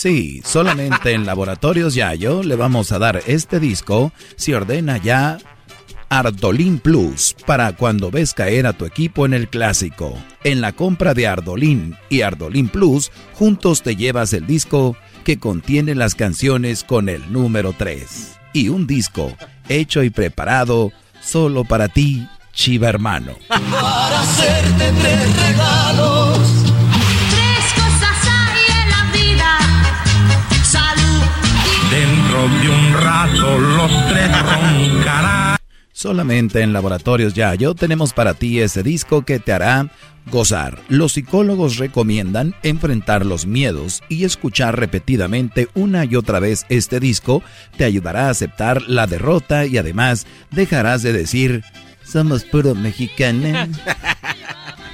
Sí, solamente en Laboratorios Yayo le vamos a dar este disco si ordena ya Ardolín Plus para cuando ves caer a tu equipo en el clásico. En la compra de Ardolín y Ardolín Plus, juntos te llevas el disco que contiene las canciones con el número 3. Y un disco hecho y preparado solo para ti, Chiva hermano. Para hacerte tres regalos. Dentro de un rato los tres roncarán. Solamente en Laboratorios Yayo tenemos para ti ese disco que te hará gozar. Los psicólogos recomiendan enfrentar los miedos y escuchar repetidamente una y otra vez este disco te ayudará a aceptar la derrota y además dejarás de decir somos puro mexicanos. [laughs]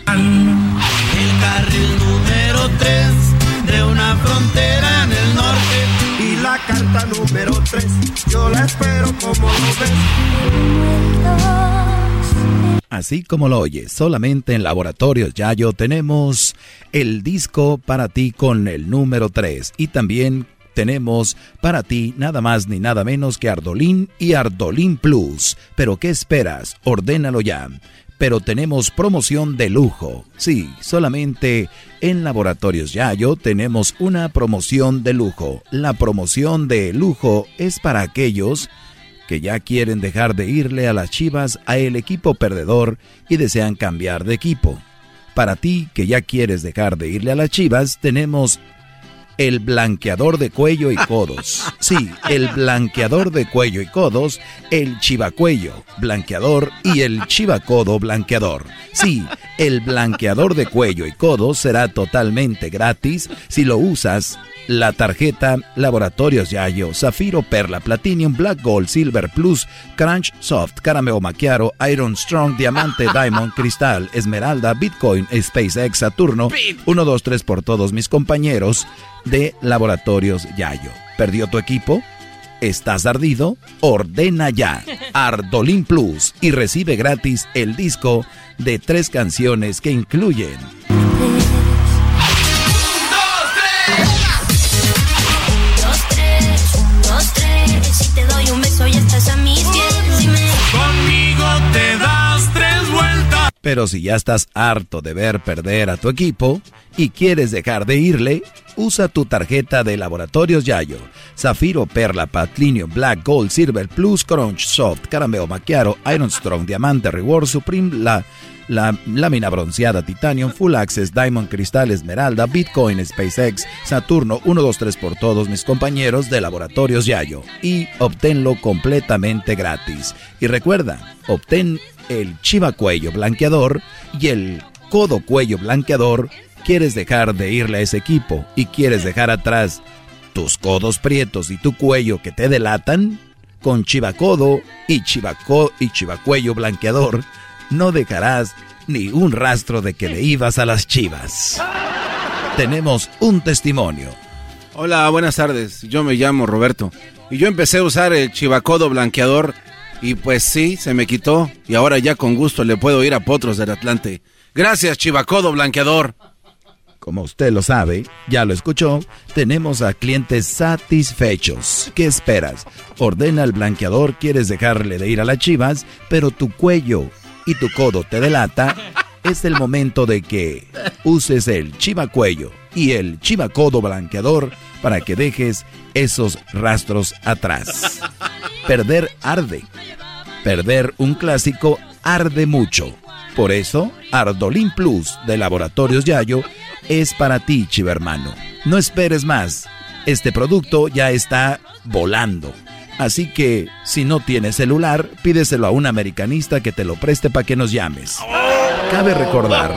El carril número 3 de una frontera en el norte. La carta número 3, yo la espero como lo ves. Así como lo oyes, solamente en Laboratorios Yayo tenemos el disco para ti con el número 3 y también tenemos para ti nada más ni nada menos que Ardolín y Ardolín Plus. Pero ¿qué esperas? Ordénalo ya. Pero tenemos promoción de lujo. Sí, solamente en Laboratorios Yayo tenemos una promoción de lujo. La promoción de lujo es para aquellos que ya quieren dejar de irle a las chivas a el equipo perdedor y desean cambiar de equipo. Para ti que ya quieres dejar de irle a las chivas, tenemos el blanqueador de cuello y codos. [laughs] Sí, el blanqueador de cuello y codos, el chivacuello blanqueador y el chivacodo blanqueador. Sí, el blanqueador de cuello y codos será totalmente gratis si lo usas la tarjeta Laboratorios Yayo, Zafiro, Perla, Platinum, Black Gold, Silver Plus, Crunch, Soft, Carameo Macchiaro, Iron Strong, Diamante, Diamond, Cristal, Esmeralda, Bitcoin, SpaceX, Saturno, 1, 2, 3 por todos mis compañeros de Laboratorios Yayo. ¿Perdió tu equipo? ¿Estás ardido? Ordena ya Ardolin Plus y recibe gratis el disco de tres canciones que incluyen Pero si ya estás harto de ver perder a tu equipo y quieres dejar de irle, usa tu tarjeta de Laboratorios Yayo. Zafiro, Perla, Platinum, Black, Gold, Silver, Plus, Crunch, Soft, Carameo, Macchiaro, Iron Strong, Diamante, Reward, Supreme, la, la lámina bronceada, Titanium, Full Access, Diamond, Cristal, Esmeralda, Bitcoin, SpaceX, Saturno, 1, 2, 3 por todos mis compañeros de Laboratorios Yayo. Y obténlo completamente gratis. Y recuerda, obtén el chivacuello blanqueador y el codo cuello blanqueador. ¿Quieres dejar de irle a ese equipo y quieres dejar atrás tus codos prietos y tu cuello que te delatan? Con chivacodo y y chivacuello blanqueador no dejarás ni un rastro de que le ibas a las chivas. Tenemos un testimonio. Hola, buenas tardes. Yo me llamo Roberto. Y yo empecé a usar el chivacodo blanqueador. Y pues sí, se me quitó. Y ahora ya con gusto le puedo ir a Potros del Atlante. Gracias, chivacodo blanqueador. Como usted lo sabe, ya lo escuchó, tenemos a clientes satisfechos. ¿Qué esperas? Ordena el blanqueador, quieres dejarle de ir a las chivas, pero tu cuello y tu codo te delata. Es el momento de que uses el chivacuello y el chivacodo blanqueador para que dejes esos rastros atrás. Perder arde. Perder un clásico arde mucho. Por eso, Ardolin Plus de Laboratorios Yayo es para ti, chivermano. No esperes más. Este producto ya está volando. Así que, si no tienes celular, pídeselo a un americanista que te lo preste para que nos llames. Cabe recordar.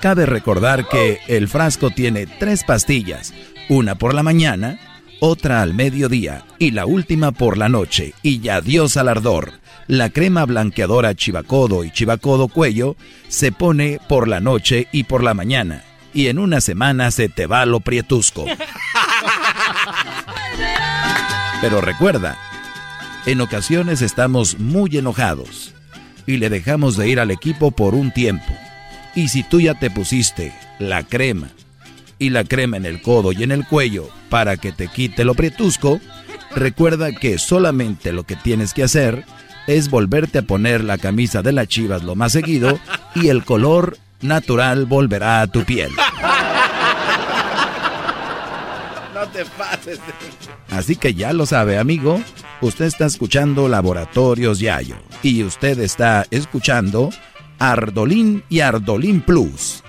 Cabe recordar que el frasco tiene tres pastillas, una por la mañana, otra al mediodía y la última por la noche. Y ya Dios al ardor. La crema blanqueadora Chivacodo y Chivacodo Cuello se pone por la noche y por la mañana. Y en una semana se te va lo prietusco. Pero recuerda, en ocasiones estamos muy enojados y le dejamos de ir al equipo por un tiempo. Y si tú ya te pusiste la crema y la crema en el codo y en el cuello para que te quite lo prietusco, recuerda que solamente lo que tienes que hacer es volverte a poner la camisa de las chivas lo más seguido y el color natural volverá a tu piel. [laughs] Así que ya lo sabe, amigo. Usted está escuchando Laboratorios Yayo. Y usted está escuchando Ardolín y Ardolín Plus.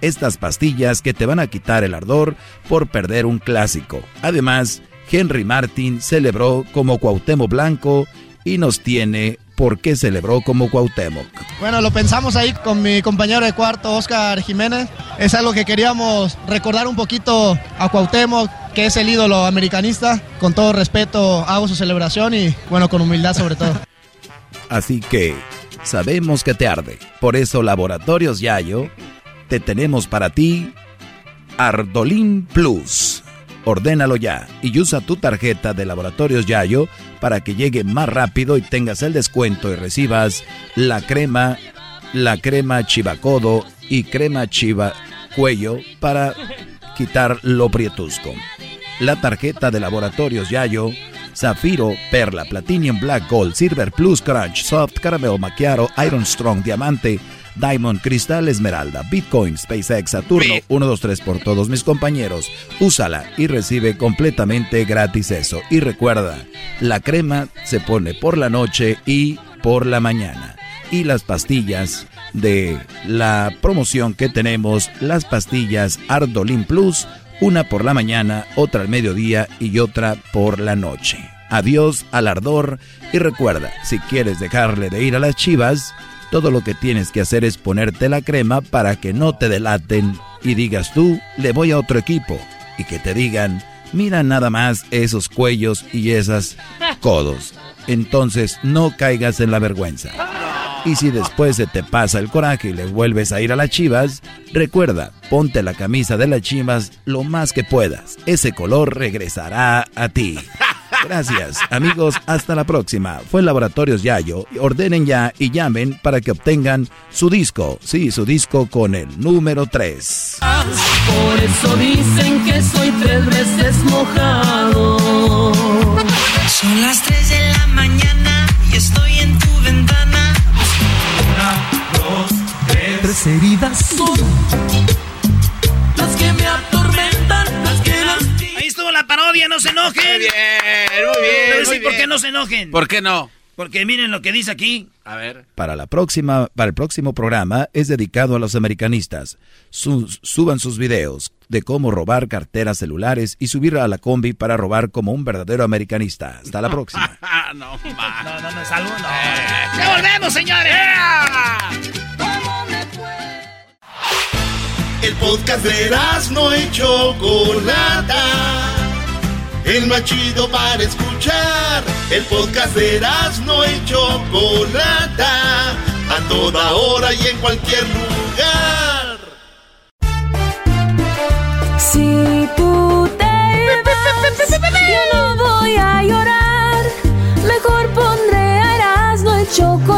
Estas pastillas que te van a quitar el ardor por perder un clásico. Además, Henry Martin celebró como Cuauhtémoc Blanco y nos tiene por qué celebró como Cuauhtémoc. Bueno, lo pensamos ahí con mi compañero de cuarto, Oscar Jiménez. Es algo que queríamos recordar un poquito a Cuauhtémoc, que es el ídolo americanista. Con todo respeto hago su celebración y, bueno, con humildad sobre todo. [laughs] Así que sabemos que te arde. Por eso Laboratorios Yayo, te tenemos para ti Ardolín Plus. Ordénalo ya y usa tu tarjeta de Laboratorios Yayo para que llegue más rápido y tengas el descuento y recibas la crema, la crema chivacodo y crema chiva cuello para quitar lo prietusco. La tarjeta de Laboratorios Yayo Zafiro, Perla, Platinum Black Gold, Silver Plus Crunch, Soft, Caramel Macchiato, Iron Strong, Diamante, Diamond, Cristal, Esmeralda, Bitcoin, SpaceX, Saturno, 123 por todos mis compañeros. Úsala y recibe completamente gratis eso. Y recuerda, la crema se pone por la noche y por la mañana. Y las pastillas de la promoción que tenemos, las pastillas Ardolin Plus, una por la mañana, otra al mediodía y otra por la noche. Adiós al ardor y recuerda, si quieres dejarle de ir a las chivas, todo lo que tienes que hacer es ponerte la crema para que no te delaten y digas tú, le voy a otro equipo y que te digan, mira nada más esos cuellos y esas codos. Entonces no caigas en la vergüenza. Y si después se te pasa el coraje y le vuelves a ir a las chivas, recuerda, ponte la camisa de las chivas lo más que puedas. Ese color regresará a ti. Gracias, amigos. Hasta la próxima. Fue Laboratorios Yayo. Ordenen ya y llamen para que obtengan su disco. Sí, su disco con el número 3. Por eso dicen que soy tres veces mojado. Son las 3 de la mañana y estoy en tu ventana. Una, dos, tres. Tres heridas son no se enojen. Muy bien, muy bien. muy ¿Por qué no se enojen? ¿Por qué no? Porque miren lo que dice aquí. A ver. Para la próxima, para el próximo programa es dedicado a los americanistas. Sus- suban sus videos de cómo robar carteras celulares y subir a la combi para robar como un verdadero americanista. Hasta la próxima. [laughs] no, No, no, no, salud, no. ¡Ya volvemos, señores! El podcast de no y Chocolata. El más chido para escuchar. El podcast de no y Chocolata. A toda hora y en cualquier lugar. Si tú te vas, yo no voy a llorar. Mejor pondré a Erasmo el chocolate,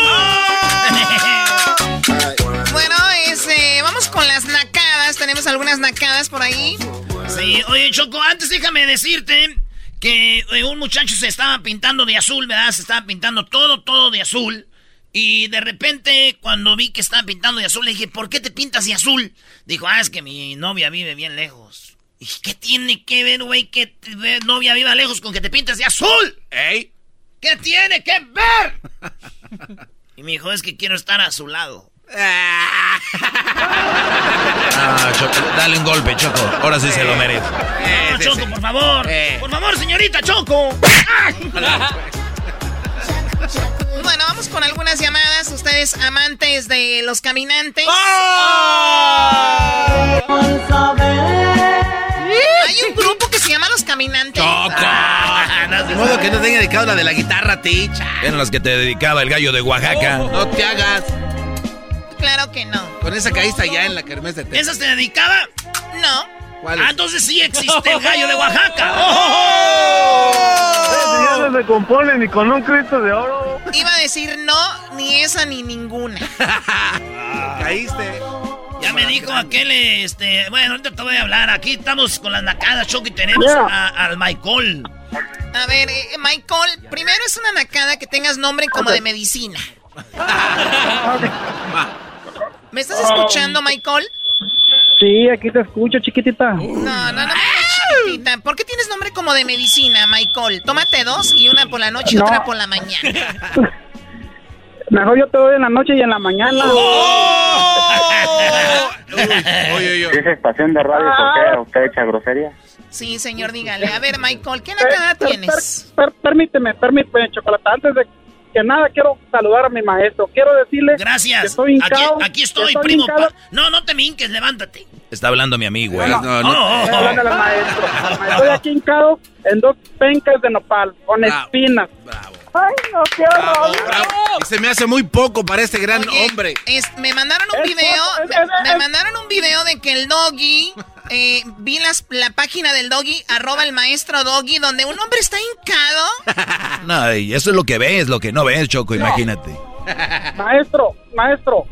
Algunas nacadas por ahí. Sí, oye, Choco, antes déjame decirte que eh, un muchacho se estaba pintando de azul, ¿verdad? Se estaba pintando todo, todo de azul. Y de repente, cuando vi que estaba pintando de azul, le dije, ¿por qué te pintas de azul? Dijo, ah, es que mi novia vive bien lejos. Y dije, ¿qué tiene que ver, güey, que tu novia viva lejos con que te pintes de azul? ¿Ey? ¿Qué tiene que ver? [laughs] y me dijo, es que quiero estar a su lado. Ah, Choco, dale un golpe, Choco. Ahora sí se lo merece. No, Choco, por favor. Por favor, señorita Choco. [laughs] Bueno, vamos con algunas llamadas. Ustedes amantes de los caminantes. Hay un grupo que se llama Los Caminantes. Choco. No De modo que no tenga dedicado la de la guitarra, ticha. Eran las que te dedicaba el gallo de Oaxaca. No te hagas. Claro que no. Con esa caísta ya en la kermés de ¿Esa se dedicaba? No. Ah, entonces sí existe el gallo de Oaxaca. [laughs] ¡Oh! Ya no se compone ni con un Cristo de oro. Iba a decir no, ni esa ni ninguna. [laughs] Caíste. Ya me dijo aquel, este, bueno, ahorita te voy a hablar. Aquí estamos con las nacadas, Choco, y tenemos a- al Michael. A ver, eh, Michael, primero es una nacada que tengas nombre como de medicina. [laughs] ¿Me estás escuchando, Michael? Sí, aquí te escucho, chiquitita. No, no, no, digas chiquitita. ¿Por qué tienes nombre como de medicina, Michael? Tómate dos y una por la noche y No. otra por la mañana. [laughs] Mejor yo te doy en la noche y en la mañana. Oye, oye. ¿Es estación de radio por qué usted echa grosería? Sí, señor, dígale. A ver, Michael, ¿qué nacada Per- tienes? per- permíteme, permíteme, Chocolate. Antes de que nada, quiero saludar a mi maestro. Quiero decirle que Gracias. estoy Aquí, hincado. aquí estoy, que estoy primo. pa- No, no te minques, levántate. Está hablando mi amigo, güey. No, No, no, no. Estoy hablando al maestro. Estoy aquí hincado en dos pencas de nopal con Bravo. espinas. Ay, no, qué Bravo, horror. bravo. Y se me hace muy poco para este gran Oye, hombre. es- me mandaron un Es video, es- me, es- me es- mandaron un video de que el doggy, eh, vi las, la página del doggy, arroba el maestro doggy, donde un hombre está hincado. [laughs] No, y eso es lo que ves, lo que no ves, Choco, imagínate. Maestro, maestro,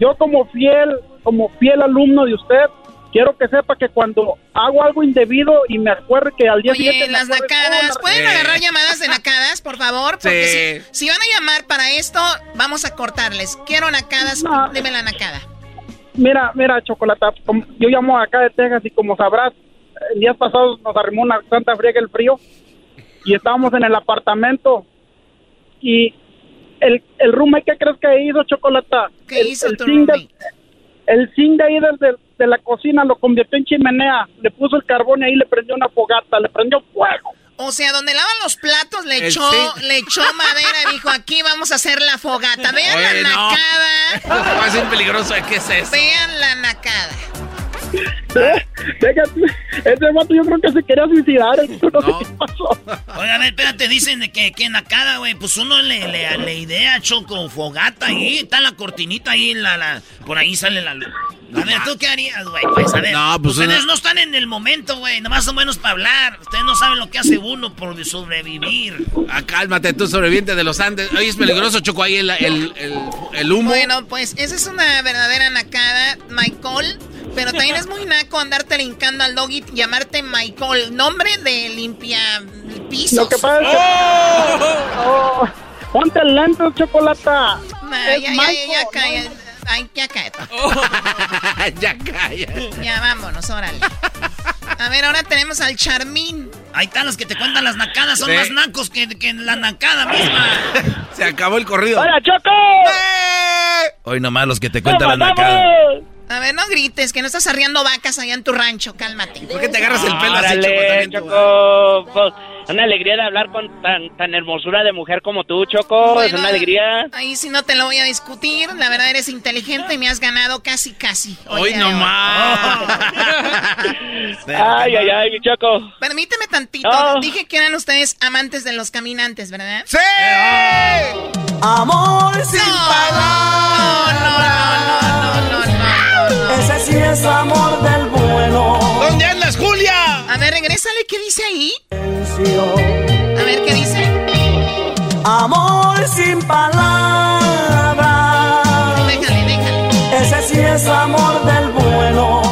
yo como fiel, como fiel alumno de usted, quiero que sepa que cuando hago algo indebido y me acuerde que al día Oye, siguiente... las nacadas, ¿pueden agarrar llamadas de nacadas, por favor? Porque Sí. si, si van a llamar para esto, vamos a cortarles. Quiero nacadas, dime la nacada. Mira, mira, Chocolata, yo llamo acá de Texas y como sabrás, el días pasados nos arrimó una santa friega el frío y estábamos en el apartamento y el, el roommate, ¿qué crees que hizo, Chocolata? ¿Qué el, hizo el tu zinc de- roommate? el zinc de ahí del- de, la cocina lo convirtió en chimenea, le puso el carbón y ahí le prendió una fogata, le prendió fuego. O sea, donde lavan los platos le El echó, zinc. le echó madera y dijo, aquí vamos a hacer la fogata. Vean Oye, la no. nacada. Va a ser peligroso. ¿Qué es eso? Vean la nacada. [laughs] Déjate, ese vato yo creo que se quería suicidar, [laughs] no, sé qué pasó. Oye, a ver, espérate, dicen de que, que nacada, güey. Pues uno le, le, le idea, Choco, fogata ahí. Está la cortinita ahí, la, la, por ahí sale la luz. A ver, ¿tú qué harías, güey? Pues a ver, No, pues ustedes una- no están en el momento, güey. Nomás son buenos para hablar. Ustedes no saben lo que hace uno por sobrevivir. Ah, cálmate, tú sobreviviente de los Andes. Oye, es peligroso, Choco, ahí el, el, el, el humo. Bueno, pues esa es una verdadera nacada, Michael. Pero también es muy naco andarte hincando al doggy y llamarte Michael. Nombre de limpia pisos. Lo que pasa es que... Oh, ponte lentes, Chocolata. Nah, Es ya, ya, ya, Michael, ya, calla. Ay, ya cállate. [laughs] ya calla. Ya vámonos, órale. A ver, ahora tenemos al Charmín. Ahí están los que te cuentan las nacadas. Son Sí. más nacos que, que la nacada misma. [laughs] Se acabó el corrido. ¡Hola, Choco! Hoy nomás los que te cuentan la nacada. A ver, no grites, que no estás arriando vacas allá en tu rancho, cálmate. ¿Por qué te agarras el pelo así, Choco? Choco. Pues, una alegría de hablar con tan, tan hermosura de mujer como tú, Choco. es una alegría. Ahí sí no te lo voy a discutir. La verdad eres inteligente y me has ganado casi, casi. Hoy no de hoy. más. Ay, ay, ay, mi Choco. Permíteme tantito. No. Dije que eran ustedes amantes de los caminantes, ¿verdad? ¡Sí! Amor sin No, no, no, no, no, no. Es amor del bueno. ¿Dónde andas, Julia? A ver, regrésale, ¿qué dice ahí? A ver, ¿qué dice? Amor sin palabras. Déjale, déjale. Ese sí es amor del bueno.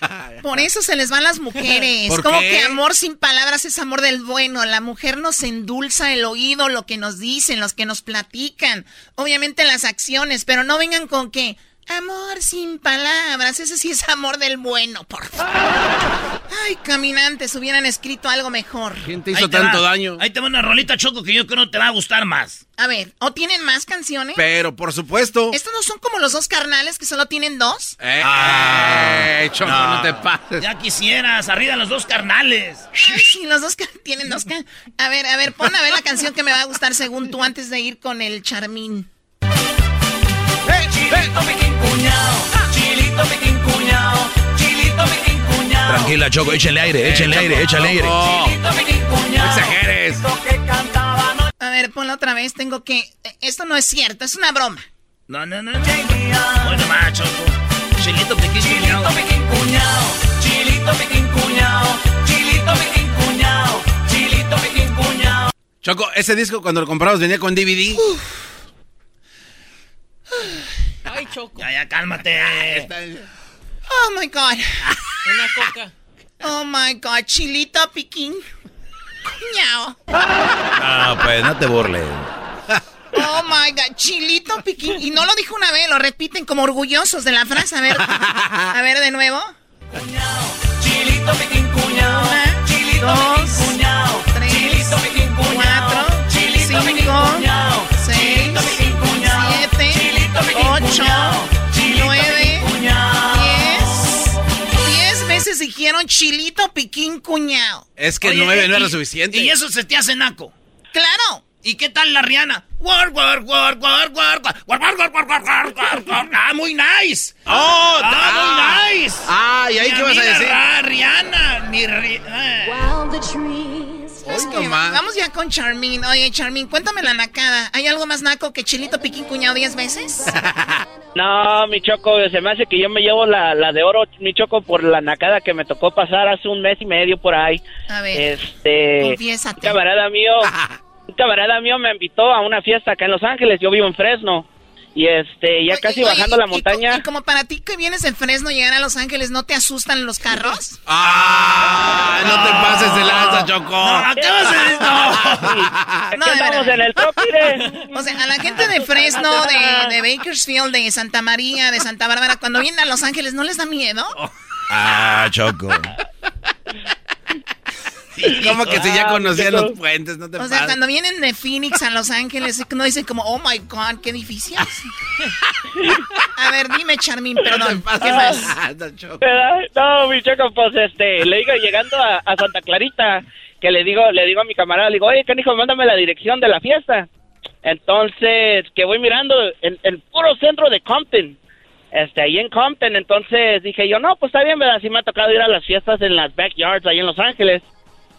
[laughs] Por eso se les van las mujeres. ¿Por Como qué? que amor sin palabras es amor del bueno. La mujer nos endulza el oído, lo que nos dicen, los que nos platican. Obviamente las acciones, pero no vengan con que amor sin palabras. Ese sí es amor del bueno, por favor. Ay, caminantes, hubieran escrito algo mejor. ¿Quién te Ahí hizo te tanto va. daño? Ahí te va una rolita, Choco, que yo creo que te va a gustar más. A ver, ¿o tienen más canciones? Pero, por supuesto. ¿Estos no son como los dos carnales que solo tienen dos? Eh, Ah. eh, Choco, no. te pases. Ya quisieras, arriba los dos carnales. Ay, sí, los dos tienen dos can- A ver, a ver, pon a ver la canción que me va a gustar según tú antes de ir con el Charmín. Chilito mi tranquila, Choco, échenle aire, échenle aire, échenle aire. No exageres. A ver, ponlo otra vez, tengo que... Esto no es cierto, es una broma. No, no, no. Bueno, más, Choco. Chilito piquín Chilito piquín cuñado. Chilito piquín cuñado. Chilito piquín cuñado. Chilito piquín cuñado. Choco, ese disco cuando lo compramos venía con DVD. Ay, Choco. Ya, ya, cálmate. Oh my God. Una coca. Oh my God, chilito piquín. Cuñao. No, pues no te burles. Oh my God, chilito piquín. Y no lo dijo una vez, lo repiten como orgullosos de la frase. A ver, a ver de nuevo. Cuñao. Chilito piquín cuñao. Una, chilito dos, piquín cuñao. Tres, chilito piquín cuñao. Cuatro, chilito cinco, cuñao. Chilito piquín cuñao. Es que nueve no era suficiente. Y eso se te hace naco. Claro. ¿Y qué tal la Rihanna? War, war, war, war, war, war, war, war, war, war, war, war, war, Ah, muy nice. Oh, ah, muy nice. Ah, ¿y ahí qué vas a decir? Rihanna, mi Rihanna. Que vamos ya con Charmin. Oye, Charmin, cuéntame la nacada. ¿Hay algo más naco que Chilito Piquín Cuñado 10 veces? [laughs] No, mi Choco, se me hace que yo me llevo la, la de oro, mi Choco, por la nacada que me tocó pasar hace un mes y medio por ahí. A ver, este, confiésate. Un camarada mío, [laughs] un camarada mío me invitó a una fiesta acá en Los Ángeles, yo vivo en Fresno. Y este, ya casi Oye, bajando y- la y montaña. Y, como para ti que vienes en Fresno llegar a Los Ángeles, ¿no te asustan los carros? ¡Ah! No te pases de lanza, Choco. No, ¿qué vas a decir? [laughs] No. No, ¿Qué de estamos en el top, mire? O sea, a la gente de Fresno, de, de Bakersfield, de Santa María, de Santa Bárbara, cuando vienen a Los Ángeles, ¿no les da miedo? Ah, Choco. [laughs] ¿Cómo que si ya conocían los puentes? No te O sea, pases. cuando vienen de Phoenix a Los Ángeles, no dicen como, oh my God, qué edificios. A ver, dime, Charmin, perdón. ¿Qué más? No, mi Choco, pues este, le digo llegando a, a Santa Clarita, que le digo, le digo a mi camarada, le digo, oye, canijo, mándame la dirección de la fiesta. Entonces, que voy mirando en el puro centro de Compton, este, ahí en Compton, entonces dije yo, no, pues está bien, ¿verdad? Sí me ha tocado ir a las fiestas en las backyards ahí en Los Ángeles.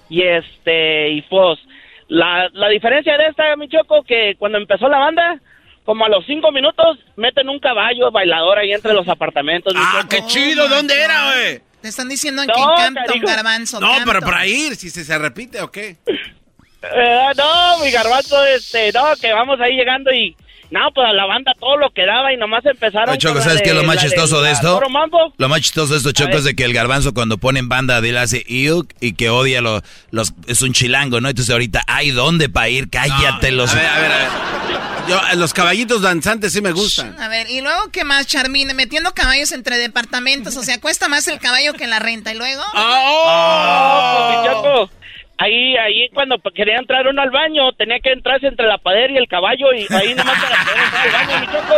Y este, y pues, la, la diferencia de esta, mi Choco, que cuando empezó la banda, como a los cinco minutos, meten un caballo bailador ahí entre los apartamentos. mi ¡Ah, Choco. qué chido! ¿Dónde era, güey? Te están diciendo No, que en Campton. Garbanzo. No, pero para ir, si se, se repite o qué. [laughs] Eh, no, mi garbanzo, este, no, que vamos ahí llegando y, no, pues a la banda todo lo que daba y nomás empezaron. Oye, Choco, ¿sabes qué es lo más de chistoso de esto? Lo más chistoso de esto, Choco, es de que el garbanzo cuando pone en banda de él hace iuk y que odia lo- los... Es un chilango, ¿no? Entonces ahorita, ¿hay dónde para ir? Cállate los... A ver, a ver, a ver. Yo, eh, los caballitos danzantes sí me gustan. A ver, y luego, ¿qué más, Charmin? Metiendo caballos entre departamentos. O sea, cuesta más el caballo que la renta. ¿Y luego? Oh, pues, mi Choco, Ahí, ahí cuando quería entrar uno al baño, tenía que entrarse entre la pared y el caballo y ahí nomás para poder entrar al baño, mi Choco.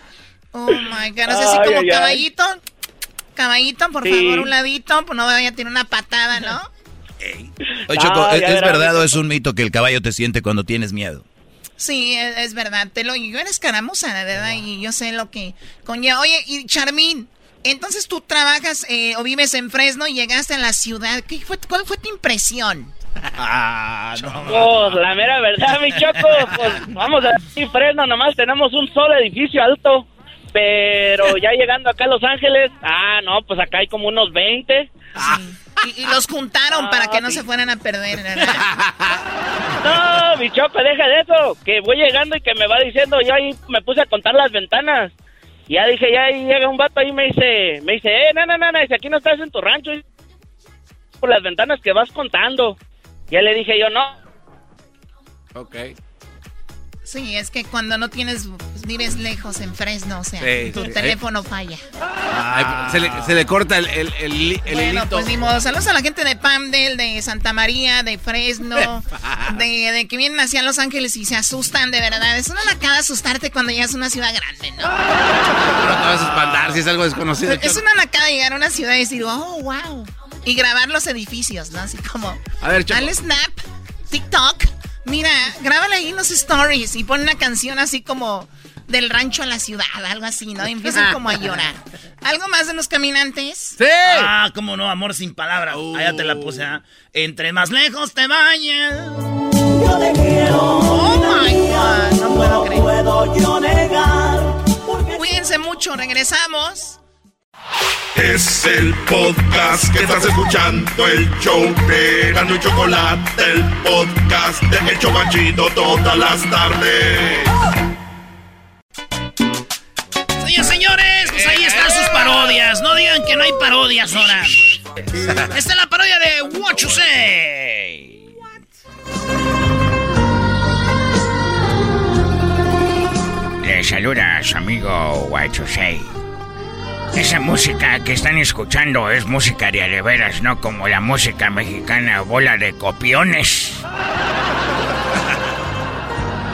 [laughs] Oh, my God. O sea, así Ay, como ay, ay. caballito. Caballito, por Sí. favor, un ladito. Pues no vaya a tener una patada, ¿no? Oye, Choco, Ah, ¿es, verdad o es un mito que el caballo te siente cuando tienes miedo? Sí, es, es verdad. Te lo, yo eres caramuza, verdad, y yo sé lo que conlleva. Oye, y Charmín, entonces tú trabajas eh, o vives en Fresno y llegaste a la ciudad. ¿Qué fue, ¿Cuál fue tu impresión? Ah, no. Pues la mera verdad, mi Choco, pues vamos a decir Fresno, nomás tenemos un solo edificio alto, pero ya llegando acá a Los Ángeles, ah, no, pues acá hay como unos 20. Y, y los juntaron para que no se fueran a perder, ¿verdad? No, mi Choco, deja de eso, que voy llegando y que me va diciendo, yo ahí me puse a contar las ventanas. Y ya dije, ya llega un vato ahí y me dice, me dice, eh, no, no, no, no, dice, aquí no estás en tu rancho, por las ventanas que vas contando. Ya le dije yo, no, Ok. Sí, es que cuando no tienes, vives lejos en Fresno, o sea, Sí, tu sí. teléfono falla. Se, le, se le corta el, el, el, el Bueno, hilito. pues ni modo. Saludos a la gente de Pamdel, de Santa María, de Fresno, de, de que vienen hacia Los Ángeles y se asustan, de verdad. Es una lacada asustarte cuando llegas a una ciudad grande, ¿no? No te vas a espantar si es algo desconocido. Es una nacada llegar a una ciudad y decir, oh, wow. Y grabar los edificios, ¿no? Así como, A ver, Choco. dale snap, TikTok. Mira, grábale ahí los stories y pon una canción así como del rancho a la ciudad, algo así, ¿no? empiezan como a llorar. ¿Algo más de los caminantes? ¡Sí! Ah, cómo no, amor sin palabras. Allá te la puse, ¿ah? Entre más lejos te vayas. Yo te quiero. Oh my God, no puedo creer. puedo yo negar. Cuídense mucho, regresamos. Es el podcast que estás escuchando, el show de Gano y Chocolate, el podcast de Hecho Machito todas las tardes. Parodias. No digan que no hay parodias ahora. [laughs] Esta es la parodia de What You Say. Le saluda a su amigo What You Say. Esa música que están escuchando es música de areveras, no como la música mexicana bola de copiones.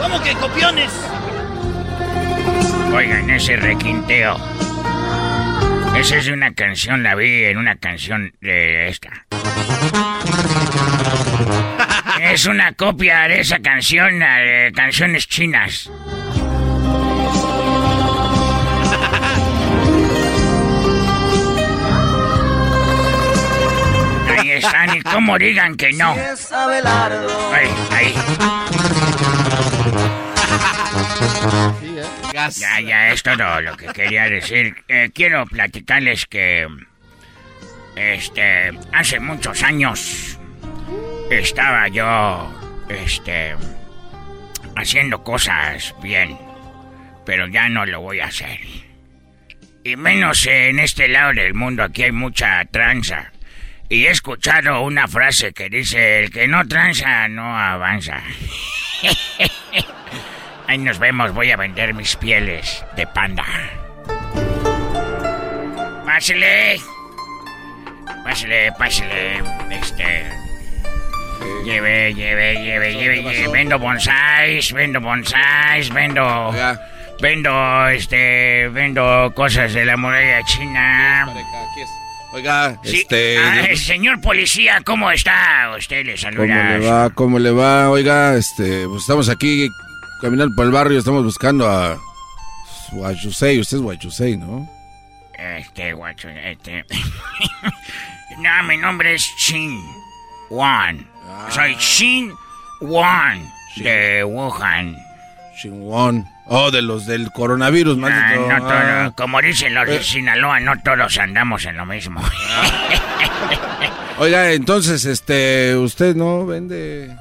¿Cómo que copiones? Oigan, ese requinteo. Esa es de una canción, la vi en una canción de esta. Es una copia de esa canción, de canciones chinas. Ahí están, y cómo digan que no. Ahí, ahí. Ya, ya, es todo lo que quería decir. Eh, quiero platicarles que. Este. Hace muchos años. Estaba yo. Este. Haciendo cosas bien. Pero ya no lo voy a hacer. Y menos en este lado del mundo, aquí hay mucha tranza. Y he escuchado una frase que dice: El que no tranza no avanza. [laughs] Ahí nos vemos, voy a vender mis pieles de panda. Pásele. Pásele, pásele. Este. Lleve, lleve, lleve, lleve, lleve. Vendo bonsáis, vendo bonsáis, vendo. Vendo, este. Vendo cosas de la muralla china. Oiga, Sí, este. ah, señor policía, ¿cómo está? Usted le ¿Cómo saluda. le va? ¿Cómo le va? Oiga, este, pues estamos aquí caminando por el barrio, estamos buscando a Guachusei. Usted es Guachusei, ¿no? Este, guacho, este. [laughs] no, mi nombre es Shin Wan. Soy Shin Wan de Wuhan. Shin Wan. Oh, de los del coronavirus, Ah, no todo- Ah. como dicen los de Eh. Sinaloa, no todos andamos en lo mismo. [laughs] Oiga, entonces, este, ¿usted no vende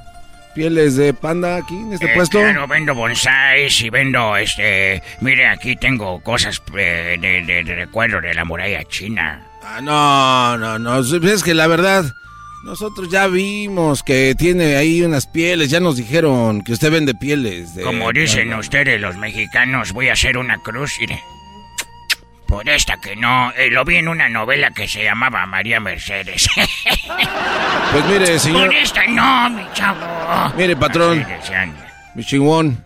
pieles de panda aquí en este Eh, puesto? Claro, vendo bonsáis y vendo, este... Mire, aquí tengo cosas eh, de, de- de recuerdo de la muralla china. Ah, no, no, no. Es que la verdad, nosotros ya vimos que tiene ahí unas pieles. Ya nos dijeron que usted vende pieles. De Como dicen ustedes los mexicanos, voy a hacer una cruz, mire. Por esta que no, eh, lo vi en una novela que se llamaba María Mercedes. [laughs] Pues mire, señor. Por esta no, mi chavo. Mire, patrón. Mi chingón.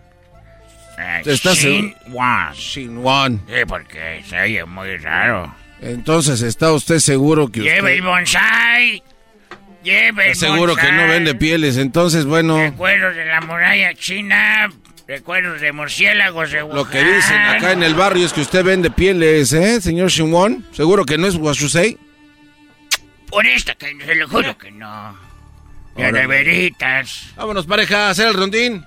Eh, ¿Estás Shin seguro? Wan. Shin Wan. Sí, porque se oye muy raro. Entonces, ¿está usted seguro que usted... Lleve el bonsai. Lleve el seguro que no vende pieles? Entonces, bueno, Recuerdos de la muralla china. Recuerdos de murciélagos de lo que dicen acá en el barrio es que usted vende pieles, ¿eh, señor Shin Wan? ¿Seguro que no es Guachusei? Por esta que se lo juro que no. De veritas. Vámonos, pareja, a hacer el rondín.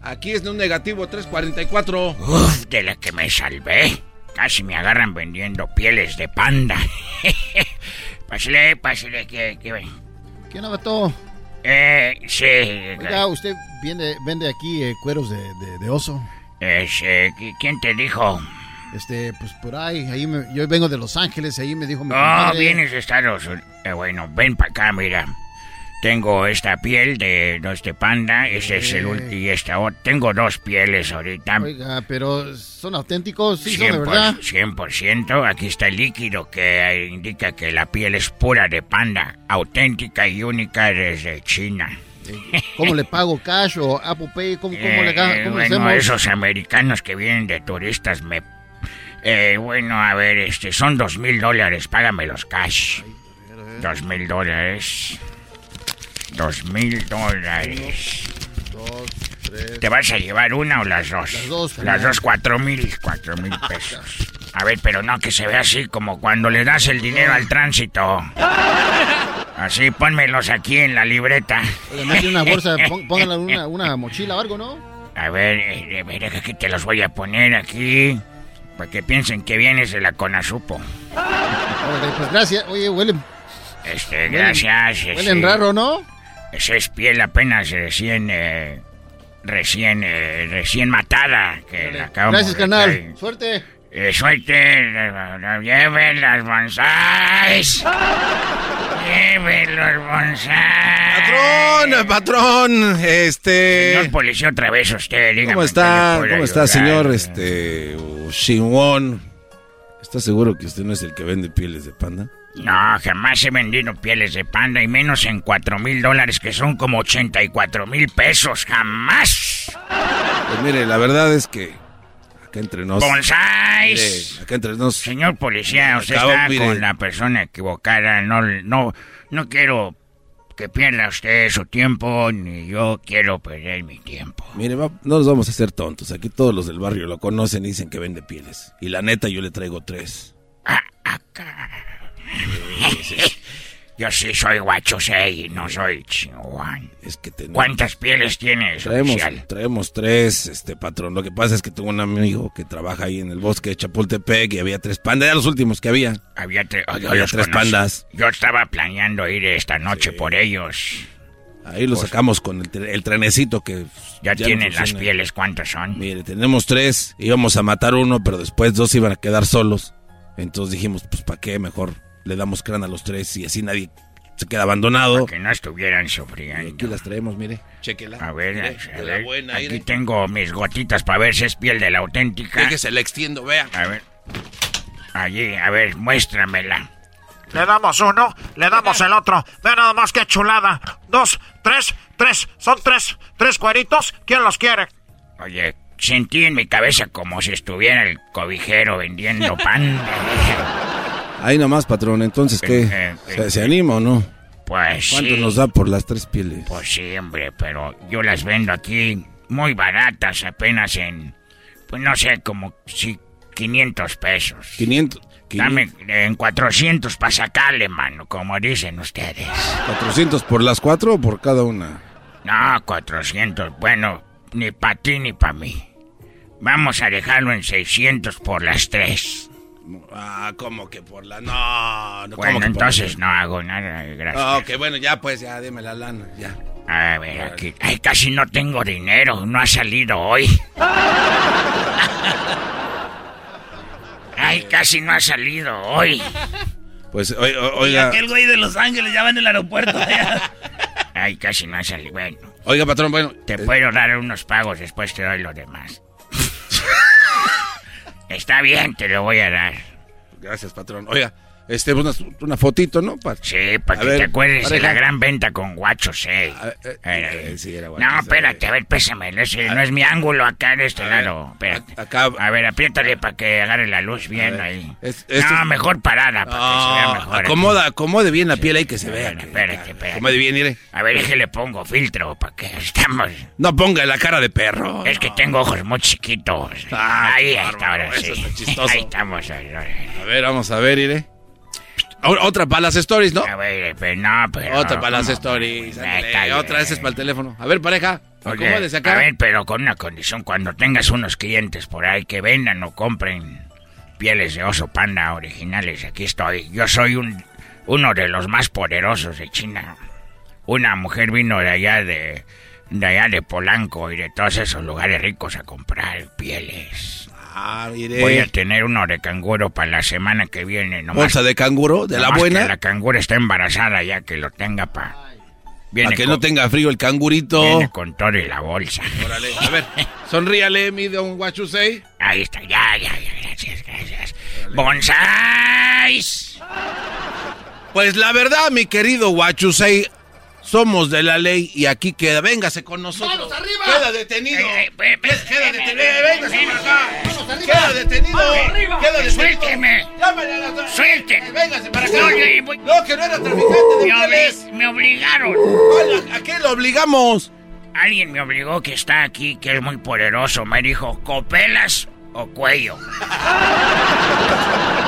Aquí es de un negativo 344. Uf, de la que me salvé. Casi me agarran vendiendo pieles de panda. [laughs] pásale, pásale, que, que ven. ¿Qué onda, vato? Eh, sí. Oiga, usted vende, vende aquí eh, cueros de, de- de oso. Ese, ¿qui- ¿Quién te dijo? Este, pues por ahí, ahí me- yo vengo de Los Ángeles, ahí me dijo mi Oh, compadre. vienes de Estados Unidos. Eh, bueno, ven para acá, mira. Tengo esta piel de, de este panda, ese es el ulti- y esta otra. Tengo dos pieles ahorita. Oiga, pero son auténticos, sí, son de 100%, verdad. 100%. Aquí está el líquido que eh, indica que la piel es pura de panda, auténtica y única desde China. ¿Cómo le pago cash o Apple Pay? ¿Cómo, cómo le, Eh, cómo bueno, hacemos? esos americanos que vienen de turistas me... Eh, bueno, a ver, este, son dos mil dólares, págamelos cash. Dos mil dólares. Dos mil dólares. ¿Te vas a llevar una o las dos? Las dos. Las dos, cuatro mil, cuatro mil [laughs] pesos. A ver, pero no que se vea así como cuando le das el dinero al tránsito. Así, pónmelos aquí en la libreta. Mete una bolsa, [laughs] póngala una, una mochila o algo, ¿no? A ver, eh, ver, aquí te los voy a poner aquí. Para que piensen que vienes de la Conasupo. Pues gracias. Oye, huelen. Este, gracias. Huelen raro, ¿no? Esa es piel apenas recién. Eh, recién. Eh, recién matada. Que la gracias, canal. Suerte. Eh, suerte, lleven las bonsáis. lleven los bonsáis. [laughs] Patrón, patrón, este... Señor policía, otra vez usted, dígame. ¿Cómo está, cómo está, señor, este, Shinwon? ¿Está seguro que usted no es el que vende pieles de panda? No, jamás he vendido pieles de panda y menos en cuatro mil dólares, que son como 84 mil pesos. ¡Jamás! Pues mire, la verdad es que acá entre nos. ¡Bonsáis! acá entre nos. Señor policía, usted está con la persona equivocada. No, no, no quiero que pierda usted su tiempo, ni yo quiero perder mi tiempo. Mire, no nos vamos a hacer tontos. Aquí todos los del barrio lo conocen y dicen que vende pieles. Y la neta, yo le traigo tres. Ah, acá. Yo sí soy guachosei, no soy chihuahua. Es que ¿Cuántas pieles tienes, traemos, oficial? Traemos tres, este patrón. Lo que pasa es que tengo un amigo que trabaja ahí en el bosque de Chapultepec y había tres pandas. Ya los últimos que había. Había, había tres pandas. Yo estaba planeando ir esta noche por ellos. Ahí pues sacamos con el, trenecito que... Ya, tienen las pieles, ¿cuántas son? Mire, tenemos tres. Íbamos a matar uno, pero después dos iban a quedar solos. Entonces dijimos, pues ¿para qué? Mejor le damos crán a los tres y así nadie se queda abandonado. Para que no estuvieran sufriendo. aquí las traemos, mire. Chequela. A ver, a ver. Buena, aquí tengo mis gotitas para ver si es piel de la auténtica. Que se la extiendo, vea. A ver. Allí, a ver, muéstramela. Le damos uno, le damos el otro. Ve nada más que chulada. Dos, tres, tres. Son tres, tres cueritos. ¿Quién los quiere? Oye, sentí en mi cabeza como si estuviera el cobijero vendiendo pan. [laughs] Ahí nomás, patrón. Entonces, ¿qué? Eh, eh, ¿Se, anima o no? Pues ¿Cuánto nos da por las tres pieles? Pues sí, hombre, pero yo las vendo aquí muy baratas, apenas en, pues no sé, como si 500 pesos. 500. Dame en 400 para sacarle, mano, como dicen ustedes. ¿400 por las cuatro o por cada una? No, 400. Bueno, ni para ti ni para mí. Vamos a dejarlo en 600 por las tres. Ah, como que por la... No, no Bueno, entonces no hago nada, gracias. Ah, ok, bueno, ya pues, ya, dime la lana, ya. A ver, aquí... Ay, casi no tengo dinero, no ha salido hoy. Ay, casi no ha salido hoy. Pues, oiga... Y aquel güey de Los Ángeles ya va en el aeropuerto. [laughs] Ay, casi no ha salido, bueno. Oiga, patrón, bueno... Te eh, puedo dar unos pagos, después te doy lo demás. Está bien, te lo voy a dar. Gracias, patrón. Oiga, este, una, una fotito, ¿no? sí, para que te acuerdes de la gran venta con guachos, eh. eh, eh sí, era guachos, no, espérate, a ver, pésame. No es, no es mi ángulo acá en este lado. Espérate. Acá. A ver, apriétale para que agarre la luz bien ahí. no, mejor parada para que se vea mejor. Acomoda, acomode bien la piel ahí que se vea. Espérate, espérate. Acomode bien, mire. A ver, que le pongo filtro para que [laughs] estamos. No ponga la cara de perro. Es que tengo ojos muy chiquitos. Ah, ahí está, ahora sí. Ahí estamos. A ver, vamos a ver, iré. Otra para las stories, ¿no? A ver, pero no, pero... Otra para las stories. otra, vez es para el teléfono. A ver, pareja, Oye, acá. A ver, pero con una condición. Cuando tengas unos clientes por ahí que vendan o compren pieles de oso panda originales, aquí estoy. Yo soy un, uno de los más poderosos de China. Una mujer vino de allá de, de allá de Polanco y de todos esos lugares ricos a comprar pieles. Ah, Voy a tener uno de canguro para la semana que viene. Nomás, ¿Bolsa de canguro? ¿De la buena? la canguro está embarazada ya que lo tenga para... Para que no tenga frío el cangurito. Viene con todo y la bolsa. Órale, a ver, sonríale, mi don Guachusei. Ahí está, ya, ya, ya, gracias, gracias. ¡Bonsais! Pues la verdad, mi querido Guachusei, somos de la ley y aquí queda. Véngase con nosotros. ¡Manos arriba! Queda detenido. Eh, eh, queda detenido. Véngase para acá. Queda detenido. Queda detenido. Suélteme. Llámale a la Suélteme. Véngase para acá. No, que no era traficante de me, me obligaron. ¿A qué lo obligamos? alguien me obligó que está aquí, que es muy poderoso. Me dijo, ¿copelas o cuello? [laughs]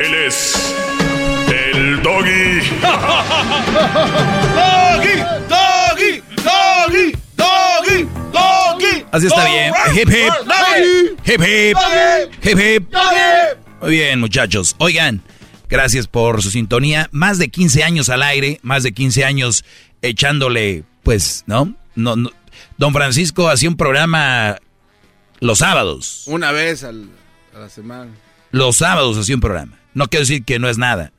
Él es el doggy. [laughs] Doggy, doggy, doggy, doggy, doggy. Así está bien. Hip hip. Hip hip. Hip hip. Muy bien, muchachos. Oigan, gracias por su sintonía. Más de 15 años al aire, más de 15 años echándole, pues, ¿no? No, no. Don Francisco hacía un programa los sábados. Una vez al- a la semana. Los sábados hacía un programa. No quiero decir que no es nada.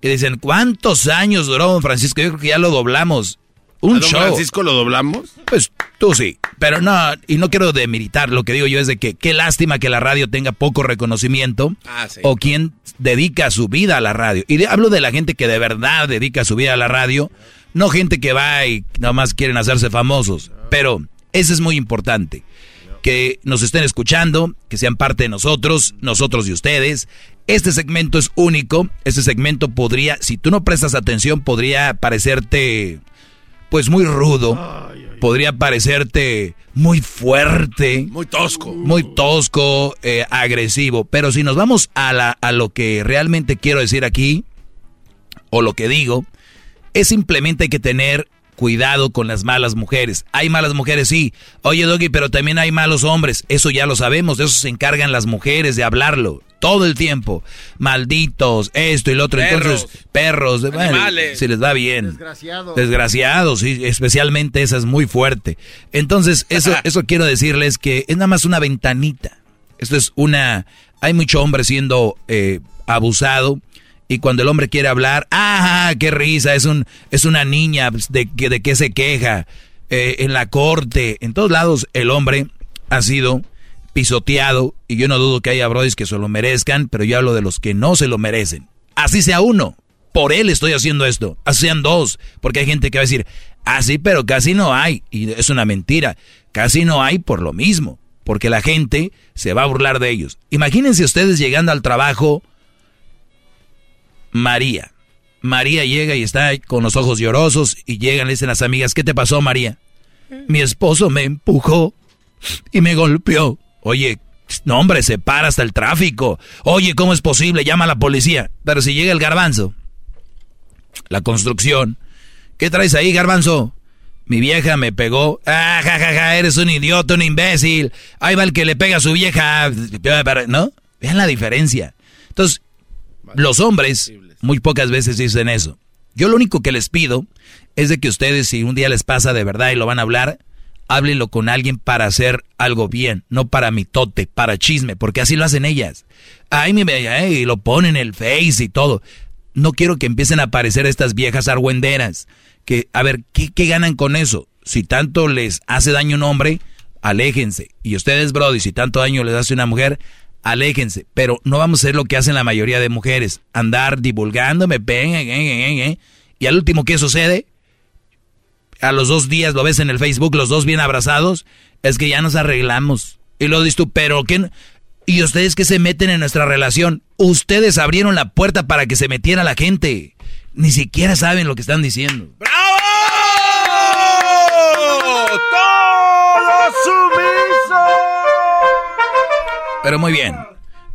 Y dicen, ¿cuántos años duró Don Francisco? Yo creo que ya lo doblamos. Un ¿A don show. Francisco lo doblamos? Pues tú sí. Pero no, y no quiero demeritar. Lo que digo yo es de que qué lástima que la radio tenga poco reconocimiento. Ah, sí. O quien dedica su vida a la radio. Y de- hablo de la gente que de verdad dedica su vida a la radio. No gente que va y nada más quieren hacerse famosos. Pero eso es muy importante. Que nos estén escuchando, que sean parte de nosotros, nosotros y ustedes. Este segmento es único. Este segmento podría, si tú no prestas atención, podría parecerte pues muy rudo, podría parecerte muy fuerte, Muy tosco. muy tosco, eh, agresivo. Pero si nos vamos a, la, a lo que realmente quiero decir aquí, o lo que digo, es simplemente hay que tener cuidado con las malas mujeres. Hay malas mujeres, sí. Oye, Doggy, pero también hay malos hombres. Eso ya lo sabemos, de eso se encargan las mujeres, de hablarlo. Todo el tiempo. Malditos, esto y lo otro. Entonces, perros, bueno, Animales. si les va bien. Desgraciados. Desgraciados, sí, especialmente esa es muy fuerte. Entonces, eso, [laughs] eso quiero decirles que es nada más una ventanita. Esto es una... Hay mucho hombre siendo eh, abusado y cuando el hombre quiere hablar, ¡ah, qué risa! Es, un, es una niña, pues, ¿de, de qué se queja? Eh, en la corte, en todos lados el hombre ha sido pisoteado y yo no dudo que haya brodis que se lo merezcan, pero yo hablo de los que no se lo merecen. Así sea uno, por él estoy haciendo esto, así sean dos, porque hay gente que va a decir, ah, sí, pero casi no hay, y es una mentira, casi no hay por lo mismo, porque la gente se va a burlar de ellos. Imagínense ustedes llegando al trabajo, María. María llega y está con los ojos llorosos y llegan, le dicen las amigas, ¿qué te pasó, María? Mi esposo me empujó y me golpeó. Oye, no hombre, se para hasta el tráfico. Oye, ¿cómo es posible? Llama a la policía. Pero si llega el garbanzo, la construcción, ¿qué traes ahí, garbanzo? Mi vieja me pegó. Ah, ja, ja, ja, eres un idiota, un imbécil. Ahí va el que le pega a su vieja. ¿No? Vean la diferencia. Entonces, los hombres muy pocas veces dicen eso. Yo lo único que les pido es de que ustedes, si un día les pasa de verdad y lo van a hablar, háblenlo con alguien para hacer algo bien, no para mitote, para chisme, porque así lo hacen ellas. Ay, mi bella, y lo ponen en el face y todo. No quiero que empiecen a aparecer estas viejas argüenderas. Que, a ver, ¿qué, qué ganan con eso? Si tanto les hace daño un hombre, aléjense. Y ustedes, Brody, si tanto daño les hace una mujer, aléjense. Pero no vamos a hacer lo que hacen la mayoría de mujeres. Andar divulgando, me pegan, eh, eh, eh, y al último, ¿qué sucede? A los dos días lo ves en el Facebook, los dos bien abrazados, es que ya nos arreglamos. Y lo dices tú, pero ¿qué? ¿Y ustedes que se meten en nuestra relación? Ustedes abrieron la puerta para que se metiera la gente. Ni siquiera saben lo que están diciendo. ¡Todo sumiso! Pero muy bien.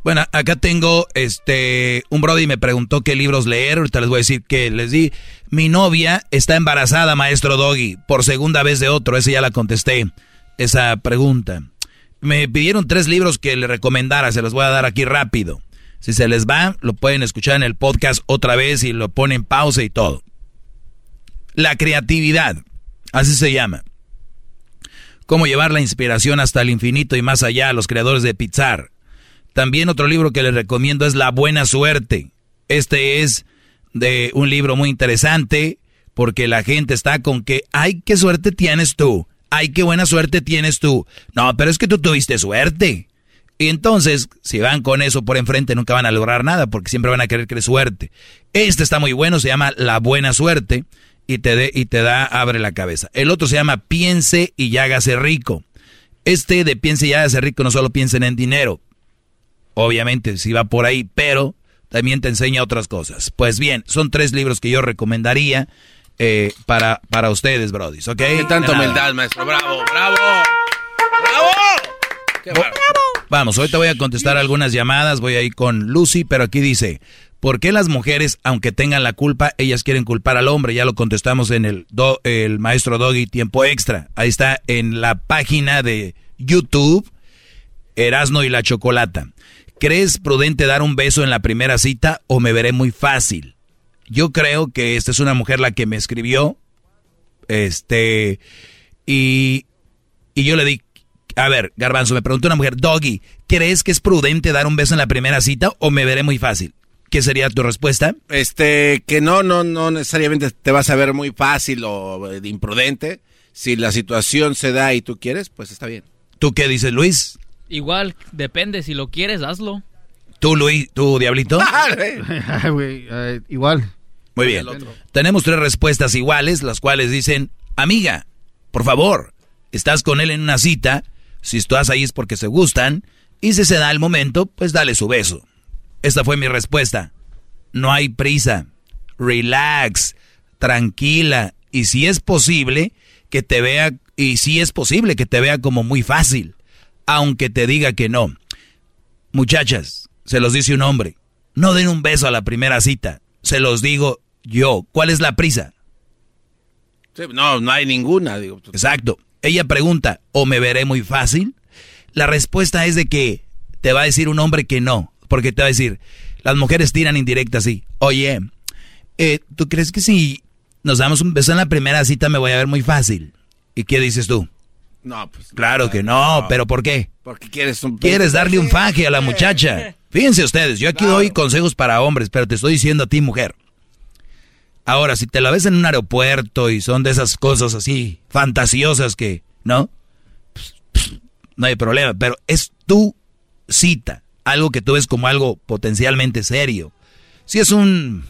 Bueno, acá tengo este un brody me preguntó qué libros leer. Ahorita les voy a decir que les di. Mi novia está embarazada, maestro Doggy, por segunda vez de otro. Esa ya la contesté. Esa pregunta. Me pidieron tres libros que le recomendara. Se los voy a dar aquí rápido. Si se les va, lo pueden escuchar en el podcast otra vez y lo ponen pausa y todo. La creatividad. Así se llama. Cómo llevar la inspiración hasta el infinito y más allá a los creadores de Pixar. También otro libro que les recomiendo es La Buena Suerte. Este es de un libro muy interesante Porque la gente está con que, ay, qué suerte tienes tú. Ay, qué buena suerte tienes tú. No, pero es que tú tuviste suerte. Y entonces, si van con eso por enfrente, nunca van a lograr nada, porque siempre van a querer que es suerte. Este está muy bueno, se llama La Buena Suerte, y te, de, y te da, abre la cabeza. El otro se llama Piense y hágase rico. Este de Piense y hágase rico no solo piensen en dinero, obviamente si va por ahí, pero también te enseña otras cosas. Pues bien, son tres libros que yo recomendaría eh, para, para ustedes, brodis, ¿ok? ¿Qué tanta humildad, maestro? ¡Bravo, bravo! ¡Bravo! ¡Qué Vamos, hoy te voy a contestar algunas llamadas, voy a ir con Lucy, pero aquí dice, ¿por qué las mujeres, aunque tengan la culpa, ellas quieren culpar al hombre? Ya lo contestamos en el, el maestro Doggy Tiempo Extra. Ahí está en la página de YouTube, Erasno y la Chocolata. ¿Crees prudente dar un beso en la primera cita o me veré muy fácil? Yo creo que esta es una mujer la que me escribió. Este. Y. Y yo le di. A ver, Garbanzo, me preguntó una mujer, Doggy, ¿crees que es prudente dar un beso en la primera cita o me veré muy fácil? ¿Qué sería tu respuesta? Este, que no, no, no necesariamente te vas a ver muy fácil o eh, imprudente. Si la situación se da y tú quieres, pues está bien. ¿Tú qué dices, Luis? Igual, depende, si lo quieres, hazlo. ¿Tú, Luis, tú, Diablito? [laughs] Eh, igual. Muy bien. Tenemos tres respuestas iguales, las cuales dicen, amiga, por favor, estás con él en una cita, si estás ahí es porque se gustan, y si se da el momento, pues dale su beso. Esta fue mi respuesta. No hay prisa. Relax, tranquila, y si es posible que te vea, y si es posible que te vea como muy fácil aunque te diga que no. Muchachas, se los dice un hombre, no den un beso a la primera cita, se los digo yo. ¿Cuál es la prisa? no, no hay ninguna. Digo. Exacto. Ella pregunta, ¿o me veré muy fácil? La respuesta es de que te va a decir un hombre que no, porque te va a decir, las mujeres tiran indirecta así, oye, eh, ¿tú crees que si nos damos un beso en la primera cita me voy a ver muy fácil? ¿Y qué dices tú? No, pues. Claro que no, pero ¿por qué? Porque quieres un. Quieres darle un faje a la muchacha. [laughs] Fíjense ustedes, yo aquí doy consejos para hombres, pero te estoy diciendo a ti, mujer. Ahora, si te la ves en un aeropuerto y son de esas cosas así fantasiosas que, ¿no? no hay problema, pero es tu cita, algo que tú ves como algo potencialmente serio. Si es un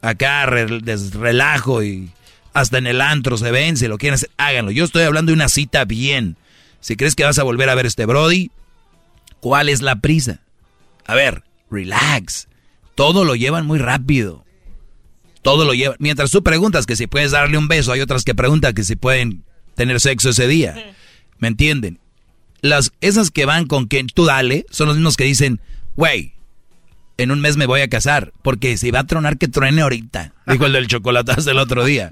acá relajo y hasta en el antro se ven, si lo quieren hacer, háganlo. Yo estoy hablando de una cita bien. Si crees que vas a volver a ver este Brody, ¿cuál es la prisa? A ver, relax. Todo lo llevan muy rápido. Todo lo llevan. Mientras tú preguntas que si puedes darle un beso, hay otras que preguntan que si pueden tener sexo ese día. ¿Me entienden? Las, esas que van con que tú dale son los mismos que dicen, güey, en un mes me voy a casar, porque si va a tronar que truene ahorita, dijo el del chocolatazo el otro día.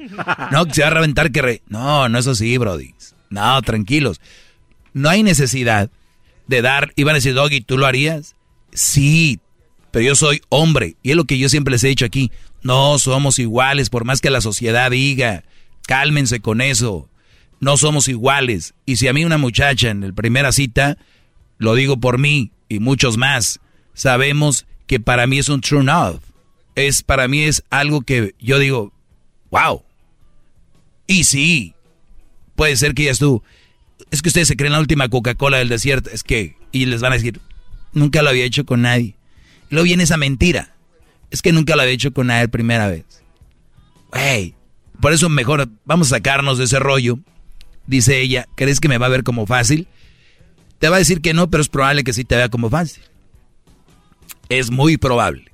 No, que se va a reventar que re... No, no es así, brody. No, tranquilos. No hay necesidad de dar, iban a decir, Doggy, ¿tú lo harías? Sí, pero yo soy hombre, y es lo que yo siempre les he dicho aquí, no somos iguales, por más que la sociedad diga, cálmense con eso, no somos iguales. Y si a mí una muchacha en la primera cita, lo digo por mí y muchos más, sabemos que para mí es un turn off. Es, para mí es algo que yo digo, wow. Y sí, puede ser que ya tú, es que ustedes se creen la última Coca-Cola del desierto, es que, y les van a decir, nunca lo había hecho con nadie. Y luego viene esa mentira, es que nunca lo había hecho con nadie primera vez. Wey, por eso mejor vamos a sacarnos de ese rollo. Dice ella, ¿crees que me va a ver como fácil? Te va a decir que no, pero es probable que sí te vea como fácil. Es muy probable.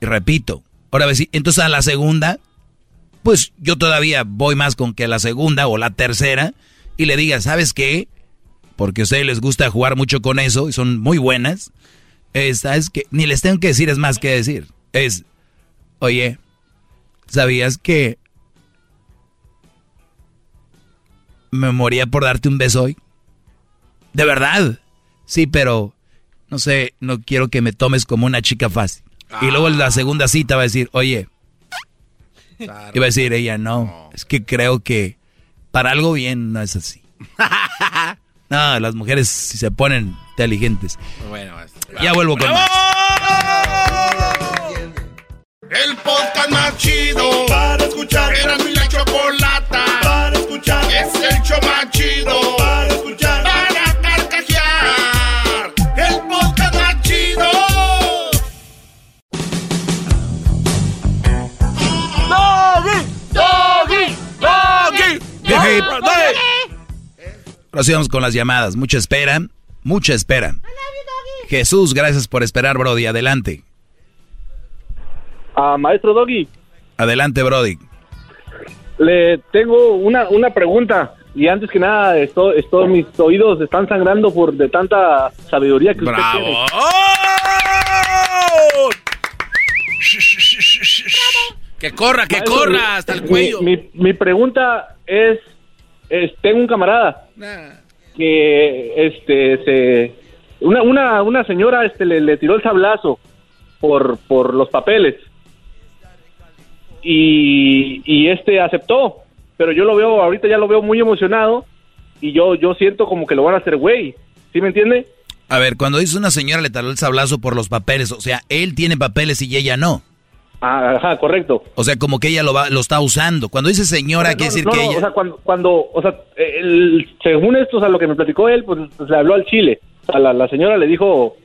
Y repito, ahora entonces a la segunda, pues yo todavía voy más con que la segunda o la tercera y le diga, ¿sabes qué? Porque a ustedes les gusta jugar mucho con eso y son muy buenas. Es que ni les tengo que decir, es más que decir. Es, oye, ¿sabías que me moría por darte un beso hoy? ¿De verdad? Sí, pero no sé, no quiero que me tomes como una chica fácil. Y luego en la segunda cita va a decir, oye, y va a decir ella, no, es que creo que para algo bien no es así. [laughs] no, las mujeres si se ponen inteligentes. Bueno, ya vuelvo con más. El podcast más chido para escuchar. Era mi la es el show más chido. Para escuchar. Para carcajear. El podcast más chido. Doggy, doggy, doggy. Hip. Prosigamos con las llamadas. Mucha espera, mucha espera. Jesús, gracias por esperar, Brody. Adelante. Ah, maestro Doggy, Adelante, Brody. Le tengo una, una pregunta. Y antes que nada, esto, esto, mis oídos están sangrando por de tanta sabiduría que usted tiene. Que corra, que Maestro, corra mi- hasta el mi- cuello. Mi, mi pregunta es, es, tengo un camarada que este se una una, una señora este le, le tiró el sablazo por por los papeles y, y este aceptó pero yo lo veo ahorita ya lo veo muy emocionado y yo yo siento como que lo van a hacer güey ¿sí me entiende? A ver, cuando dice una señora le taló el sablazo por los papeles, o sea, él tiene papeles y ella no. Ah, ajá, correcto. O sea, como que ella lo, va, lo está usando. Cuando dice señora, quiere decir No, que ella... o sea cuando cuando o sea el- según esto o sea lo que me platicó él pues, pues, le habló al chile o sea la, la señora le dijo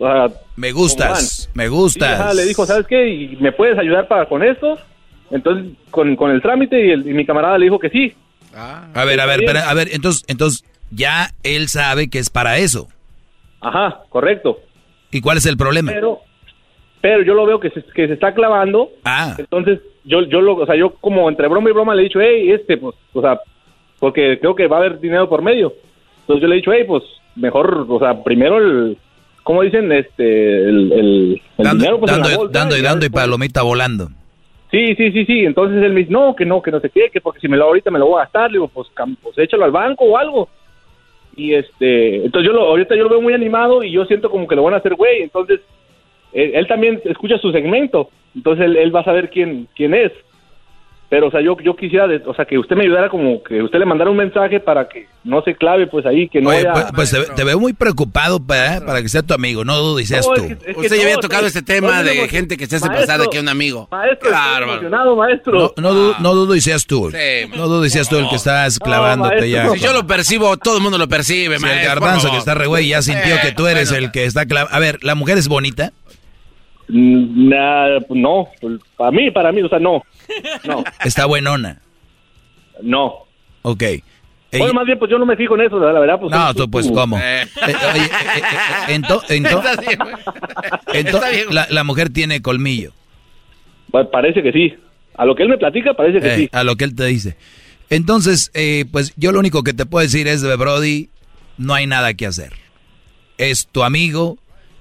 o sea, me gustas, me gustas. Sí, ajá, le dijo, ¿sabes qué? ¿Y ¿Me puedes ayudar para con esto? Entonces, con, con el trámite y, el- y mi camarada le dijo que sí. A ver, a ver, pero, a ver, entonces, entonces ya él sabe que es para eso. Ajá, correcto. ¿Y cuál es el problema? Pero, pero yo lo veo que se, que se está clavando. Ah. Entonces, yo, yo lo, o sea, yo como entre broma y broma le he dicho, hey, este, pues, o sea, porque creo que va a haber dinero por medio. Entonces yo le he dicho, hey, pues, mejor, o sea, primero el, ¿cómo dicen? Este, el, el, el Dando, dinero, pues, en la dando, bolsa, dando y dando y palomita volando. Sí, sí, sí, sí. Entonces él me dice, no, que no, que no sé qué, que porque si me lo ahorita me lo voy a gastar. Le digo, pues, pues échalo al banco o algo. Y este, entonces yo lo, ahorita yo lo veo muy animado y yo siento como que lo van a hacer güey. Entonces, él, él también escucha su segmento. Entonces él, él va a saber quién, quién es. Pero, o sea, yo, yo quisiera, de- o sea, que usted me ayudara como que usted le mandara un mensaje para que no se clave, pues ahí, que no Oye, haya... pues, pues te, te veo muy preocupado para, para que sea tu amigo, no dudes, seas No, tú. es que- es que Usted ya había tocado este tema de gente que se hace Maestro, pasar de que un amigo. Maestro, bárbaro. emocionado, maestro. No, no, no dudo y seas tú. Sí. No dudo y seas tú el que estás clavándote ya. Si yo lo percibo, todo el mundo lo percibe, Si el maestro, por garbanzo que está re güey ya sintió que tú eres el que está clavando. A ver, ¿la mujer es bonita? Nah, no, pues, para mí, para mí, o sea, no. No, [laughs] Está buenona. no. Ok. Bueno, más bien, pues yo no me fijo en eso, la verdad. Pues, No, tú- tú, pues, tú- ¿cómo? Eh, eh, eh, eh, ento- ento- ento- la, la mujer tiene colmillo. Pa- Parece que sí. A lo que él me platica, parece que Eh, sí. A lo que él te dice. Entonces, eh, pues yo lo único que te puedo decir es, de Brody, no hay nada que hacer. Es tu amigo,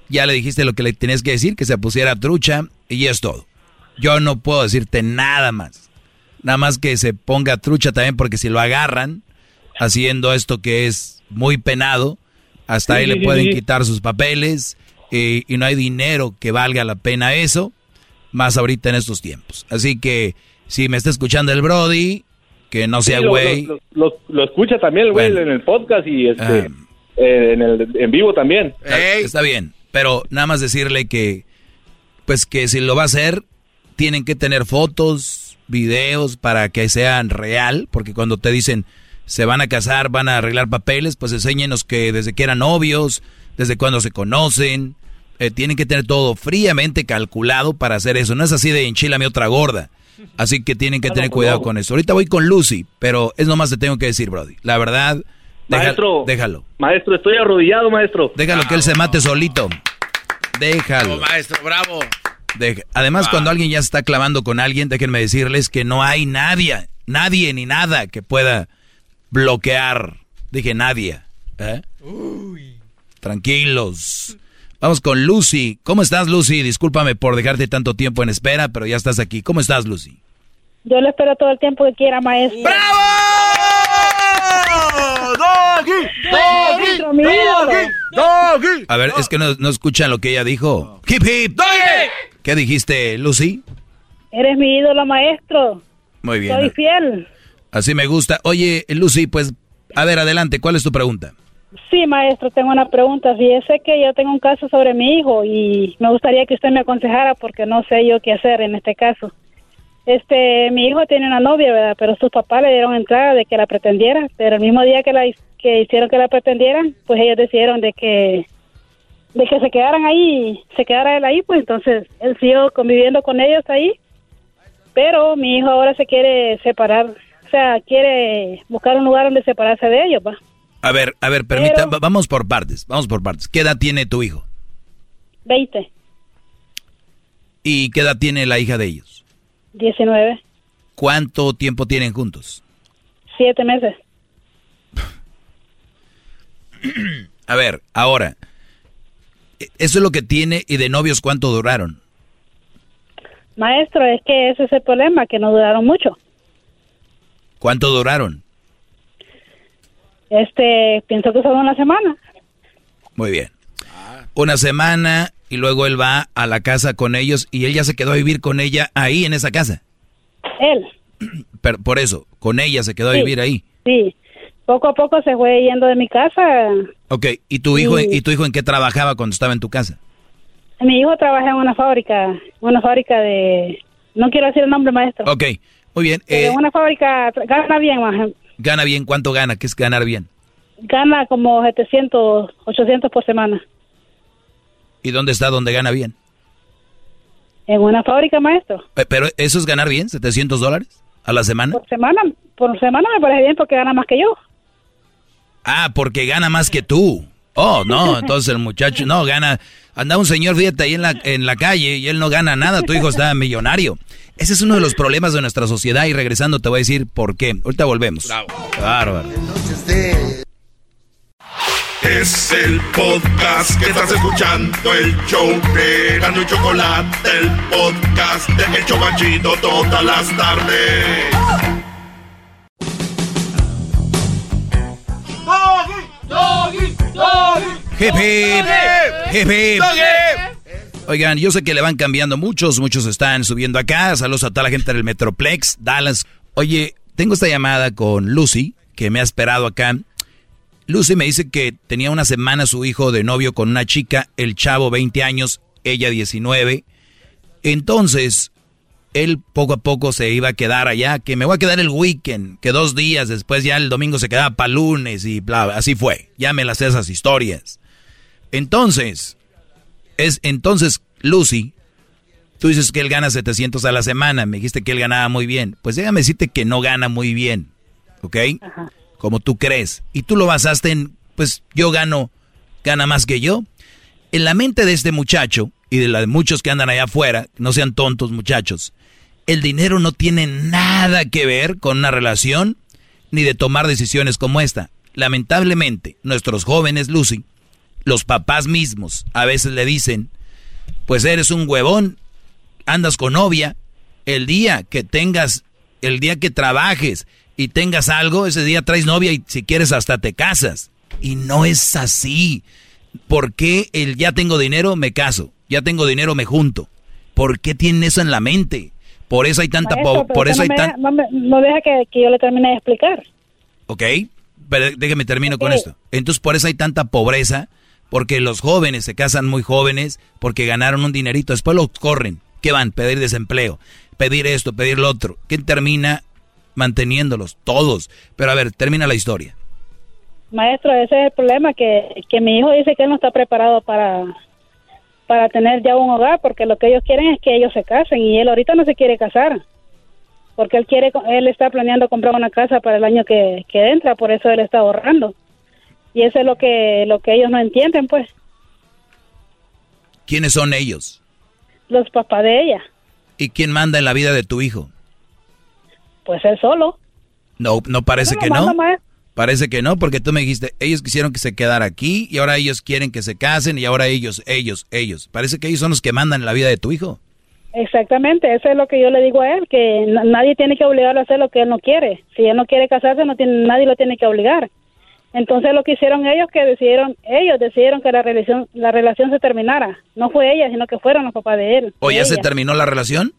ya le dijiste lo que le tenías que decir, que se pusiera trucha, y es todo. Yo no puedo decirte nada más. Nada más que se ponga trucha también, porque si lo agarran haciendo esto que es muy penado, hasta Sí, ahí le sí, pueden sí. quitar sus papeles, eh, y no hay dinero que valga la pena eso, más ahorita en estos tiempos. Así que, si me está escuchando el Brody, que no sea Sí, lo- güey. Lo, lo- lo escucha también el güey Bueno. en el podcast y este, Ah. eh, en, el, en vivo también. Está, está bien, pero nada más decirle que, pues que si lo va a hacer, tienen que tener fotos, videos para que sean real, porque cuando te dicen se van a casar, van a arreglar papeles, pues enséñenos que desde que eran novios, desde cuando se conocen, eh, tienen que tener todo fríamente calculado para hacer eso. No es así de enchilame otra gorda. Así que tienen que tener cuidado con eso. Ahorita voy con Lucy, pero es nomás te tengo que decir, Brody. La verdad, Maestro. déjalo. Maestro, estoy arrodillado, maestro. Déjalo que él se mate solito. Déjalo. maestro, bravo. Deja- Además, cuando alguien ya se está clavando con alguien, déjenme decirles que no hay nadie, nadie ni nada que pueda bloquear. Dije nadie. ¿eh? Tranquilos. Vamos con Lucy. ¿Cómo estás, Lucy? Discúlpame por dejarte tanto tiempo en espera, pero ya estás aquí. ¿Cómo estás, Lucy? Yo le espero todo el tiempo que quiera, maestro. Maestro, mi ídolo. A ver, es que no, no escuchan lo que ella dijo. Hip hip. ¿Qué dijiste, Lucy? Eres mi ídolo, maestro. Muy bien. Soy fiel. Así me gusta. Oye, Lucy, pues, a ver, adelante. ¿Cuál es tu pregunta? Sí, maestro, tengo una pregunta. Fíjese que yo tengo un caso sobre mi hijo y me gustaría que usted me aconsejara porque no sé yo qué hacer en este caso. Este, mi hijo tiene una novia, ¿verdad? Pero sus papás le dieron entrada de que la pretendiera, pero el mismo día que la que hicieron que la pretendieran, pues ellos decidieron de que de que se quedaran ahí, se quedara él ahí, pues entonces él siguió conviviendo con ellos ahí, pero mi hijo ahora se quiere separar, o sea, quiere buscar un lugar donde separarse de ellos, ¿va? A ver, a ver, permita, vamos por partes, vamos por partes. ¿Qué edad tiene tu hijo? Veinte. ¿Y qué edad tiene la hija de ellos? Diecinueve. ¿Cuánto tiempo tienen juntos? Siete meses. A ver, ahora, eso es lo que tiene y de novios cuánto duraron. Maestro, es que ese es el problema, que no duraron mucho. ¿Cuánto duraron? Este, pienso que solo una semana. Muy bien. Una semana y luego él va a la casa con ellos y él ya se quedó a vivir con ella ahí en esa casa. Él. [clears throat] Pero por eso, con ella se quedó a vivir ahí. Sí. Poco a poco se fue yendo de mi casa. Ok, ¿y tu hijo, ¿y tu hijo en qué trabajaba cuando estaba en tu casa? Mi hijo trabaja en una fábrica, una fábrica de... No quiero decir el nombre, maestro. Ok, muy bien. En eh, una fábrica gana bien, más. ¿Gana bien? ¿Cuánto gana? ¿Qué es ganar bien? Gana como 700, 800 por semana. ¿Y dónde está donde gana bien? En una fábrica, maestro. Eh, ¿Pero eso es ganar bien? ¿700 dólares a la semana? Por semana, por semana me parece bien porque gana más que yo. Ah, porque gana más que tú. Oh, no, [laughs] entonces el muchacho, no, gana. Anda un señor, fíjate, ahí en la, en la calle y él no gana nada, tu hijo está [laughs] millonario. Ese es uno de los problemas de nuestra sociedad y regresando te voy a decir por qué. Ahorita volvemos. Bravo. Bárbaro. Es el podcast que estás escuchando, el show de Chocolate, el podcast de El Chocachito todas las tardes. Hip, hip, Oigan, yo sé que le van cambiando muchos, muchos están subiendo acá. Saludos a toda la gente del Metroplex, Dallas. Oye, tengo esta llamada con Lucy, que me ha esperado acá. Lucy me dice que tenía una semana su hijo de novio con una chica, el chavo 20 años, ella 19. Entonces, él poco a poco se iba a quedar allá, que me voy a quedar el weekend, que dos días después ya el domingo se quedaba para lunes y bla, así fue. Ya me las esas historias. Entonces, es entonces Lucy, tú dices que él gana 700 a la semana, me dijiste que él ganaba muy bien. Pues déjame decirte que no gana muy bien, ¿ok? Como tú crees. Y tú lo basaste en, pues yo gano, gana más que yo. En la mente de este muchacho y de la de muchos que andan allá afuera, no sean tontos muchachos, el dinero no tiene nada que ver con una relación ni de tomar decisiones como esta. Lamentablemente, nuestros jóvenes, Lucy, los papás mismos, a veces le dicen, pues eres un huevón, andas con novia, el día que tengas, el día que trabajes y tengas algo, ese día traes novia y si quieres hasta te casas. Y no es así. ¿Por qué el ya tengo dinero me caso? Ya tengo dinero me junto. ¿Por qué tienen eso en la mente? Por eso hay tanta... por eso hay tan... no, deja que, yo le termine de explicar. Ok, pero déjeme termino con esto. Entonces por eso hay tanta pobreza, porque los jóvenes se casan muy jóvenes, porque ganaron un dinerito, después los corren. ¿Qué van? Pedir desempleo, pedir esto, pedir lo otro. ¿Quién termina manteniéndolos? Todos. Pero a ver, termina la historia. Maestro, ese es el problema, que, que mi hijo dice que él no está preparado para, para tener ya un hogar, porque lo que ellos quieren es que ellos se casen y él ahorita no se quiere casar, porque él quiere, él está planeando comprar una casa para el año que, que entra, por eso él está ahorrando. Y eso es lo que, lo que ellos no entienden, pues. ¿Quiénes son ellos? Los papás de ella. ¿Y quién manda en la vida de tu hijo? Pues él solo. No, no parece que no. Parece que no, porque tú me dijiste, ellos quisieron que se quedara aquí y ahora ellos quieren que se casen y ahora ellos, ellos, ellos. Parece que ellos son los que mandan la vida de tu hijo. Exactamente, eso es lo que yo le digo a él, que nadie tiene que obligarlo a hacer lo que él no quiere. Si él no quiere casarse, no tiene, nadie lo tiene que obligar. Entonces lo que hicieron ellos, que decidieron, ellos decidieron que la relación, la relación se terminara. No fue ella, sino que fueron los papás de él. ¿O ya se terminó la relación?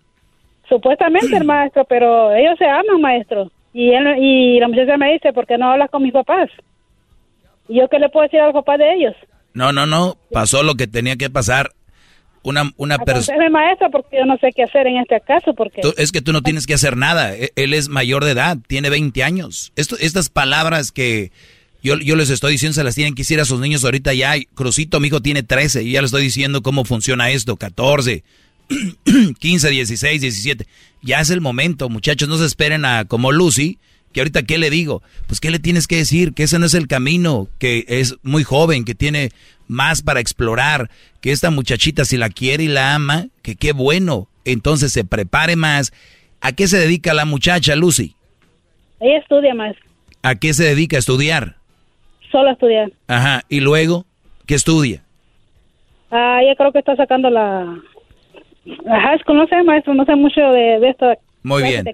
Supuestamente, el [clears throat] maestro, pero ellos se aman, maestro. Y, él, y la muchacha me dice, ¿por qué no hablas con mis papás? ¿Y yo qué le puedo decir a los papás de ellos? No, no, no, pasó lo que tenía que pasar. una, una persona... Maestra, porque yo no sé qué hacer en este caso, porque... Es que tú no tienes que hacer nada. E- Él es mayor de edad, tiene 20 años. Esto, estas palabras que yo, yo les estoy diciendo se las tienen que decir a sus niños ahorita ya. Crucito, mi hijo tiene 13 y ya le estoy diciendo cómo funciona esto. 14, 15, 16, 17. Ya es el momento, muchachos. No se esperen a como Lucy, que ahorita qué le digo. Pues qué le tienes que decir, que ese no es el camino, que es muy joven, que tiene más para explorar, que esta muchachita si la quiere y la ama, que qué bueno. Entonces se prepare más. ¿A qué se dedica la muchacha, Lucy? Ella estudia más, ¿A qué se dedica a estudiar? solo a estudiar. Ajá. ¿Y luego qué estudia? Ah, ella creo que está sacando la... School, no sé, maestro, no sé mucho de, de esto. Muy bien.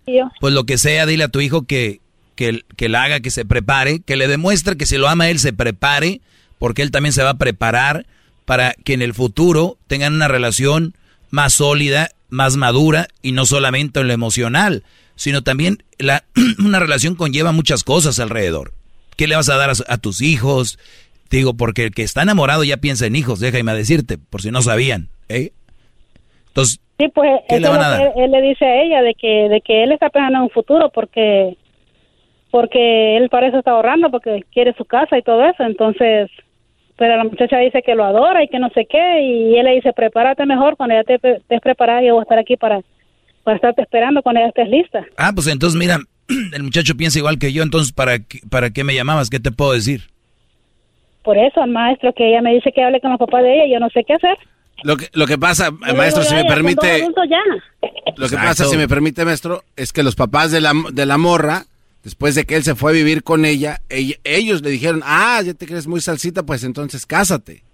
Pues lo que sea, dile a tu hijo que, que, que la haga, que se prepare, que le demuestre que si lo ama él, se prepare, porque él también se va a preparar para que en el futuro tengan una relación más sólida, más madura y no solamente en lo emocional, sino también la, [clears throat] una relación conlleva muchas cosas alrededor. ¿Qué le vas a dar a, a tus hijos? Digo, porque el que está enamorado ya piensa en hijos, déjame decirte, por si no sabían. ¿eh? Entonces, Sí, pues ¿Qué le van a dar? él, él le dice a ella, de que, de que él está pensando en un futuro porque porque él para eso está ahorrando, porque quiere su casa y todo eso, entonces, pero la muchacha dice que lo adora y que no sé qué, y él le dice, prepárate mejor, cuando ya te estés preparada, yo voy a estar aquí para, para estarte esperando cuando ya estés lista. Ah, pues entonces mira, [clears throat] el muchacho piensa igual que yo, entonces ¿para qué, para qué me llamabas? ¿Qué te puedo decir? Por eso, al maestro, que ella me dice que hable con los papás de ella, yo no sé qué hacer. Lo que, lo que pasa, maestro, si me permite, ya. lo que Exacto. pasa, si me permite, maestro, es que los papás de la, de la morra, después de que él se fue a vivir con ella, ella- ellos le dijeron, ah, ya te crees muy salsita, pues entonces cásate.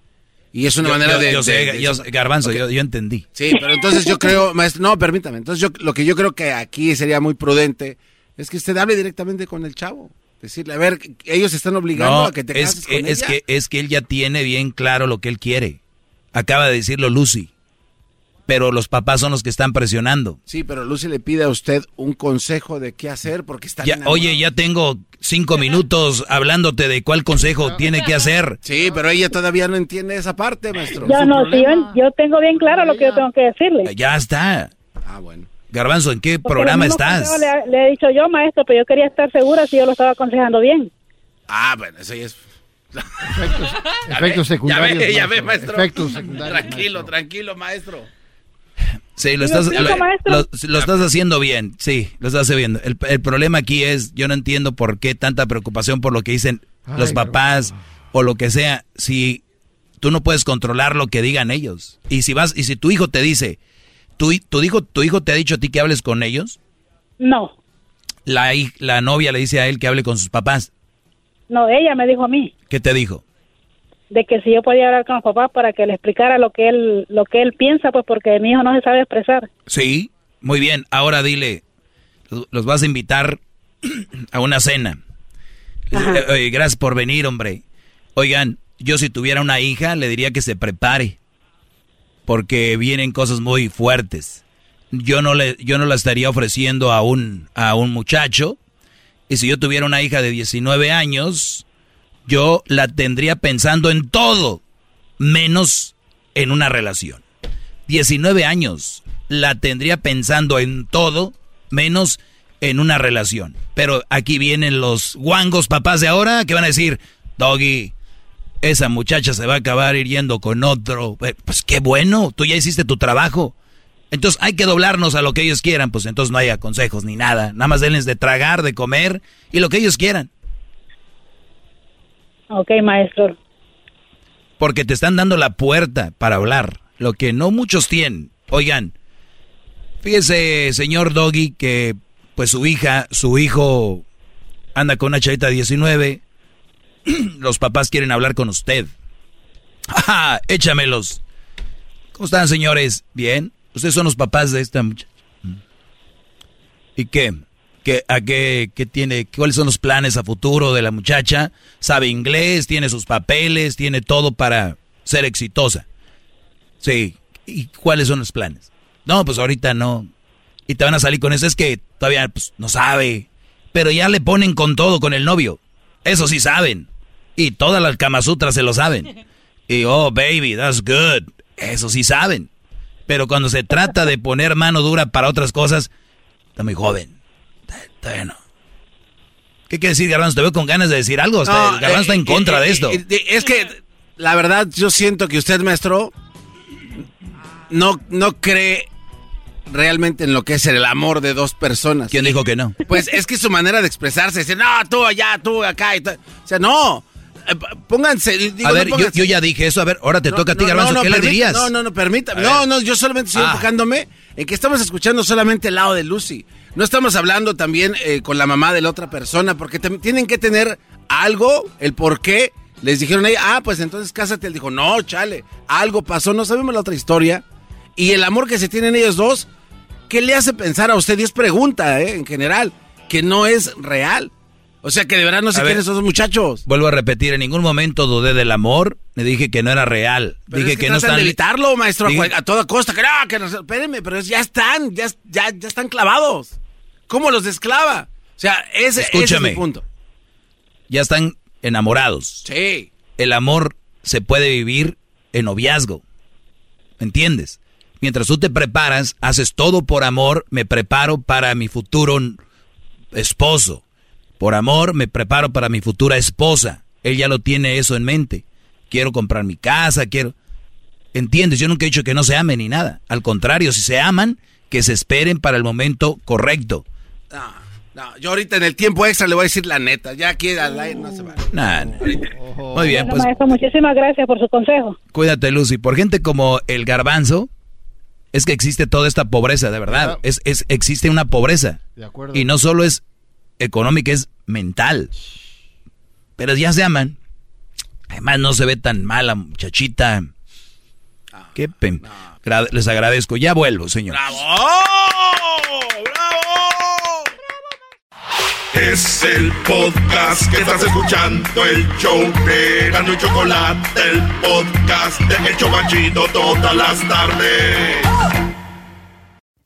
Y es una Yo- manera yo- de... yo sé, de- de- yo- Garbanzo, yo, yo entendí. Sí, pero entonces yo creo, maestro, no, permítame. Entonces yo, lo que yo creo que aquí sería muy prudente es que usted hable directamente con el chavo. Decirle, a ver, ellos están obligando No, a que te es, cases con que- es ella. que es que él ya tiene bien claro lo que él quiere. Acaba de decirlo Lucy. Pero los papás son los que están presionando. Sí, pero Lucy le pide a usted un consejo de qué hacer porque está Ya, oye, ya tengo cinco minutos hablándote de cuál consejo tiene que hacer. Sí, pero ella todavía no entiende esa parte, maestro. Yo no, si yo, yo tengo bien claro lo que yo tengo que decirle. Ya está. Ah, bueno. Garbanzo, ¿en qué Porque programa estás? Le, le he dicho yo, maestro, pero yo quería estar segura si yo lo estaba aconsejando bien. Ah, bueno, eso ya es... Efectos [laughs] secundarios. Ya ve, ya ve, maestro. Efectos secundarios. Tranquilo, tranquilo, maestro. Sí, lo ¿Sí me estás, lo, maestro? lo- lo estás haciendo bien, sí, lo estás haciendo bien. El, el problema aquí es, yo no entiendo por qué tanta preocupación por lo que dicen los papás o lo que sea, si tú no puedes controlar lo que digan ellos. Y si vas, y si tu hijo te dice, tu, tu hijo, tu hijo te ha dicho a ti que hables con ellos, No, la, la novia le dice a él que hable con sus papás. No, ella me dijo a mí ¿Qué te dijo? de que si yo podía hablar con los papás para que le explicara lo que él lo que él piensa, pues porque mi hijo no se sabe expresar. Sí, muy bien. Ahora dile, los- vas a invitar [clears throat] a una cena. Oye, gracias por venir, hombre. Oigan, yo si tuviera una hija le diría que se prepare, porque vienen cosas muy fuertes. Yo no le, yo no la estaría ofreciendo a un, a un muchacho. Y si yo tuviera una hija de 19 años, yo la tendría pensando en todo, menos en una relación. 19 años, la tendría pensando en todo, menos en una relación. Pero aquí vienen los guangos papás de ahora que van a decir, Doggy, esa muchacha se va a acabar yendo con otro. Eh, Pues qué bueno, tú ya hiciste tu trabajo. Entonces hay que doblarnos a lo que ellos quieran, pues entonces no haya consejos ni nada. Nada más denles de tragar, de comer y lo que ellos quieran. Ok, maestro. Porque te están dando la puerta para hablar, lo que no muchos tienen. Oigan, fíjese, señor Doggy, que pues su hija, su hijo anda con una chavita de 19. [clears throat] Los papás quieren hablar con usted. [laughs] ¡Ja! Échamelos. ¿Cómo están, señores? ¿Bien? Ustedes son los papás de esta muchacha. ¿Y qué? ¿Qué, a qué, qué tiene? ¿Cuáles son los planes a futuro de la muchacha? ¿Sabe inglés? ¿Tiene sus papeles? ¿Tiene todo para ser exitosa? Sí. ¿Y cuáles son los planes? No, pues ahorita no. Y te van a salir con eso. Es que todavía pues, no sabe. Pero ya le ponen con todo con el novio. Eso sí saben. Y todas las Kama Sutras se lo saben. [laughs] Y, oh, baby, that's good. Eso sí saben. Pero cuando se trata de poner mano dura para otras cosas, está muy joven. Está, no. ¿Qué quiere decir, Garbanzo? Te veo con ganas de decir algo. Está, Garbanzo está en eh, contra de eh, esto. Eh, es que, la verdad, yo siento que usted, maestro, no, no cree realmente en lo que es el amor de dos personas. ¿Quién dijo que no? Pues es que su manera de expresarse, decir, no, tú allá, tú acá. Y o sea, no. Eh, pónganse. a ver, Yo, ya dije eso. A ver, ahora te toca a ti, Garbanzo. ¿Qué le dirías? No, no, no, permítame. No, no, yo solamente estoy ah. enfocándome en que estamos escuchando solamente el lado de Lucy. No estamos hablando también eh, con la mamá de la otra persona, porque tienen que tener algo, el por qué. Les dijeron ahí, ah, pues entonces cásate. Él dijo, no, chale, algo pasó, no sabemos la otra historia. Y el amor que se tienen ellos dos, ¿qué le hace pensar a usted? Y es pregunta, ¿eh? En general, que no es real. O sea que de verdad no se quieren esos muchachos. Vuelvo a repetir, en ningún momento dudé del amor, me dije que no era real. dije que, no están de evitarlo, maestro, a toda costa, que no, que no, espérenme, pero ya están, ya, ya, ya están clavados. ¿Cómo los desclava? O sea, ese, ese es mi punto. Ya están enamorados. Sí. El amor se puede vivir en noviazgo. ¿Me entiendes? Mientras tú te preparas, haces todo por amor, me preparo para mi futuro esposo por amor, me preparo para mi futura esposa. Él ya lo tiene eso en mente. Quiero comprar mi casa, quiero... ¿Entiendes? Yo nunca he dicho que no se amen ni nada. Al contrario, si se aman, que se esperen para el momento correcto. No, no, yo ahorita en el tiempo extra le voy a decir la neta. Ya aquí al aire no se va. Nah, Muy bien, pues. muchísimas gracias por su consejo. Cuídate, Lucy. Por gente como el garbanzo, es que existe toda esta pobreza, de verdad. Es, es, existe una pobreza. De acuerdo. Y no solo es económica, es mental. Pero ya se aman. Además, no se ve tan mala, muchachita. Qué pen. Les agradezco. Ya vuelvo, señor. ¡Bravo! ¡Bravo! Es el podcast que estás escuchando, el show de Gano y Chocolate, el podcast de El Chocachito todas las tardes.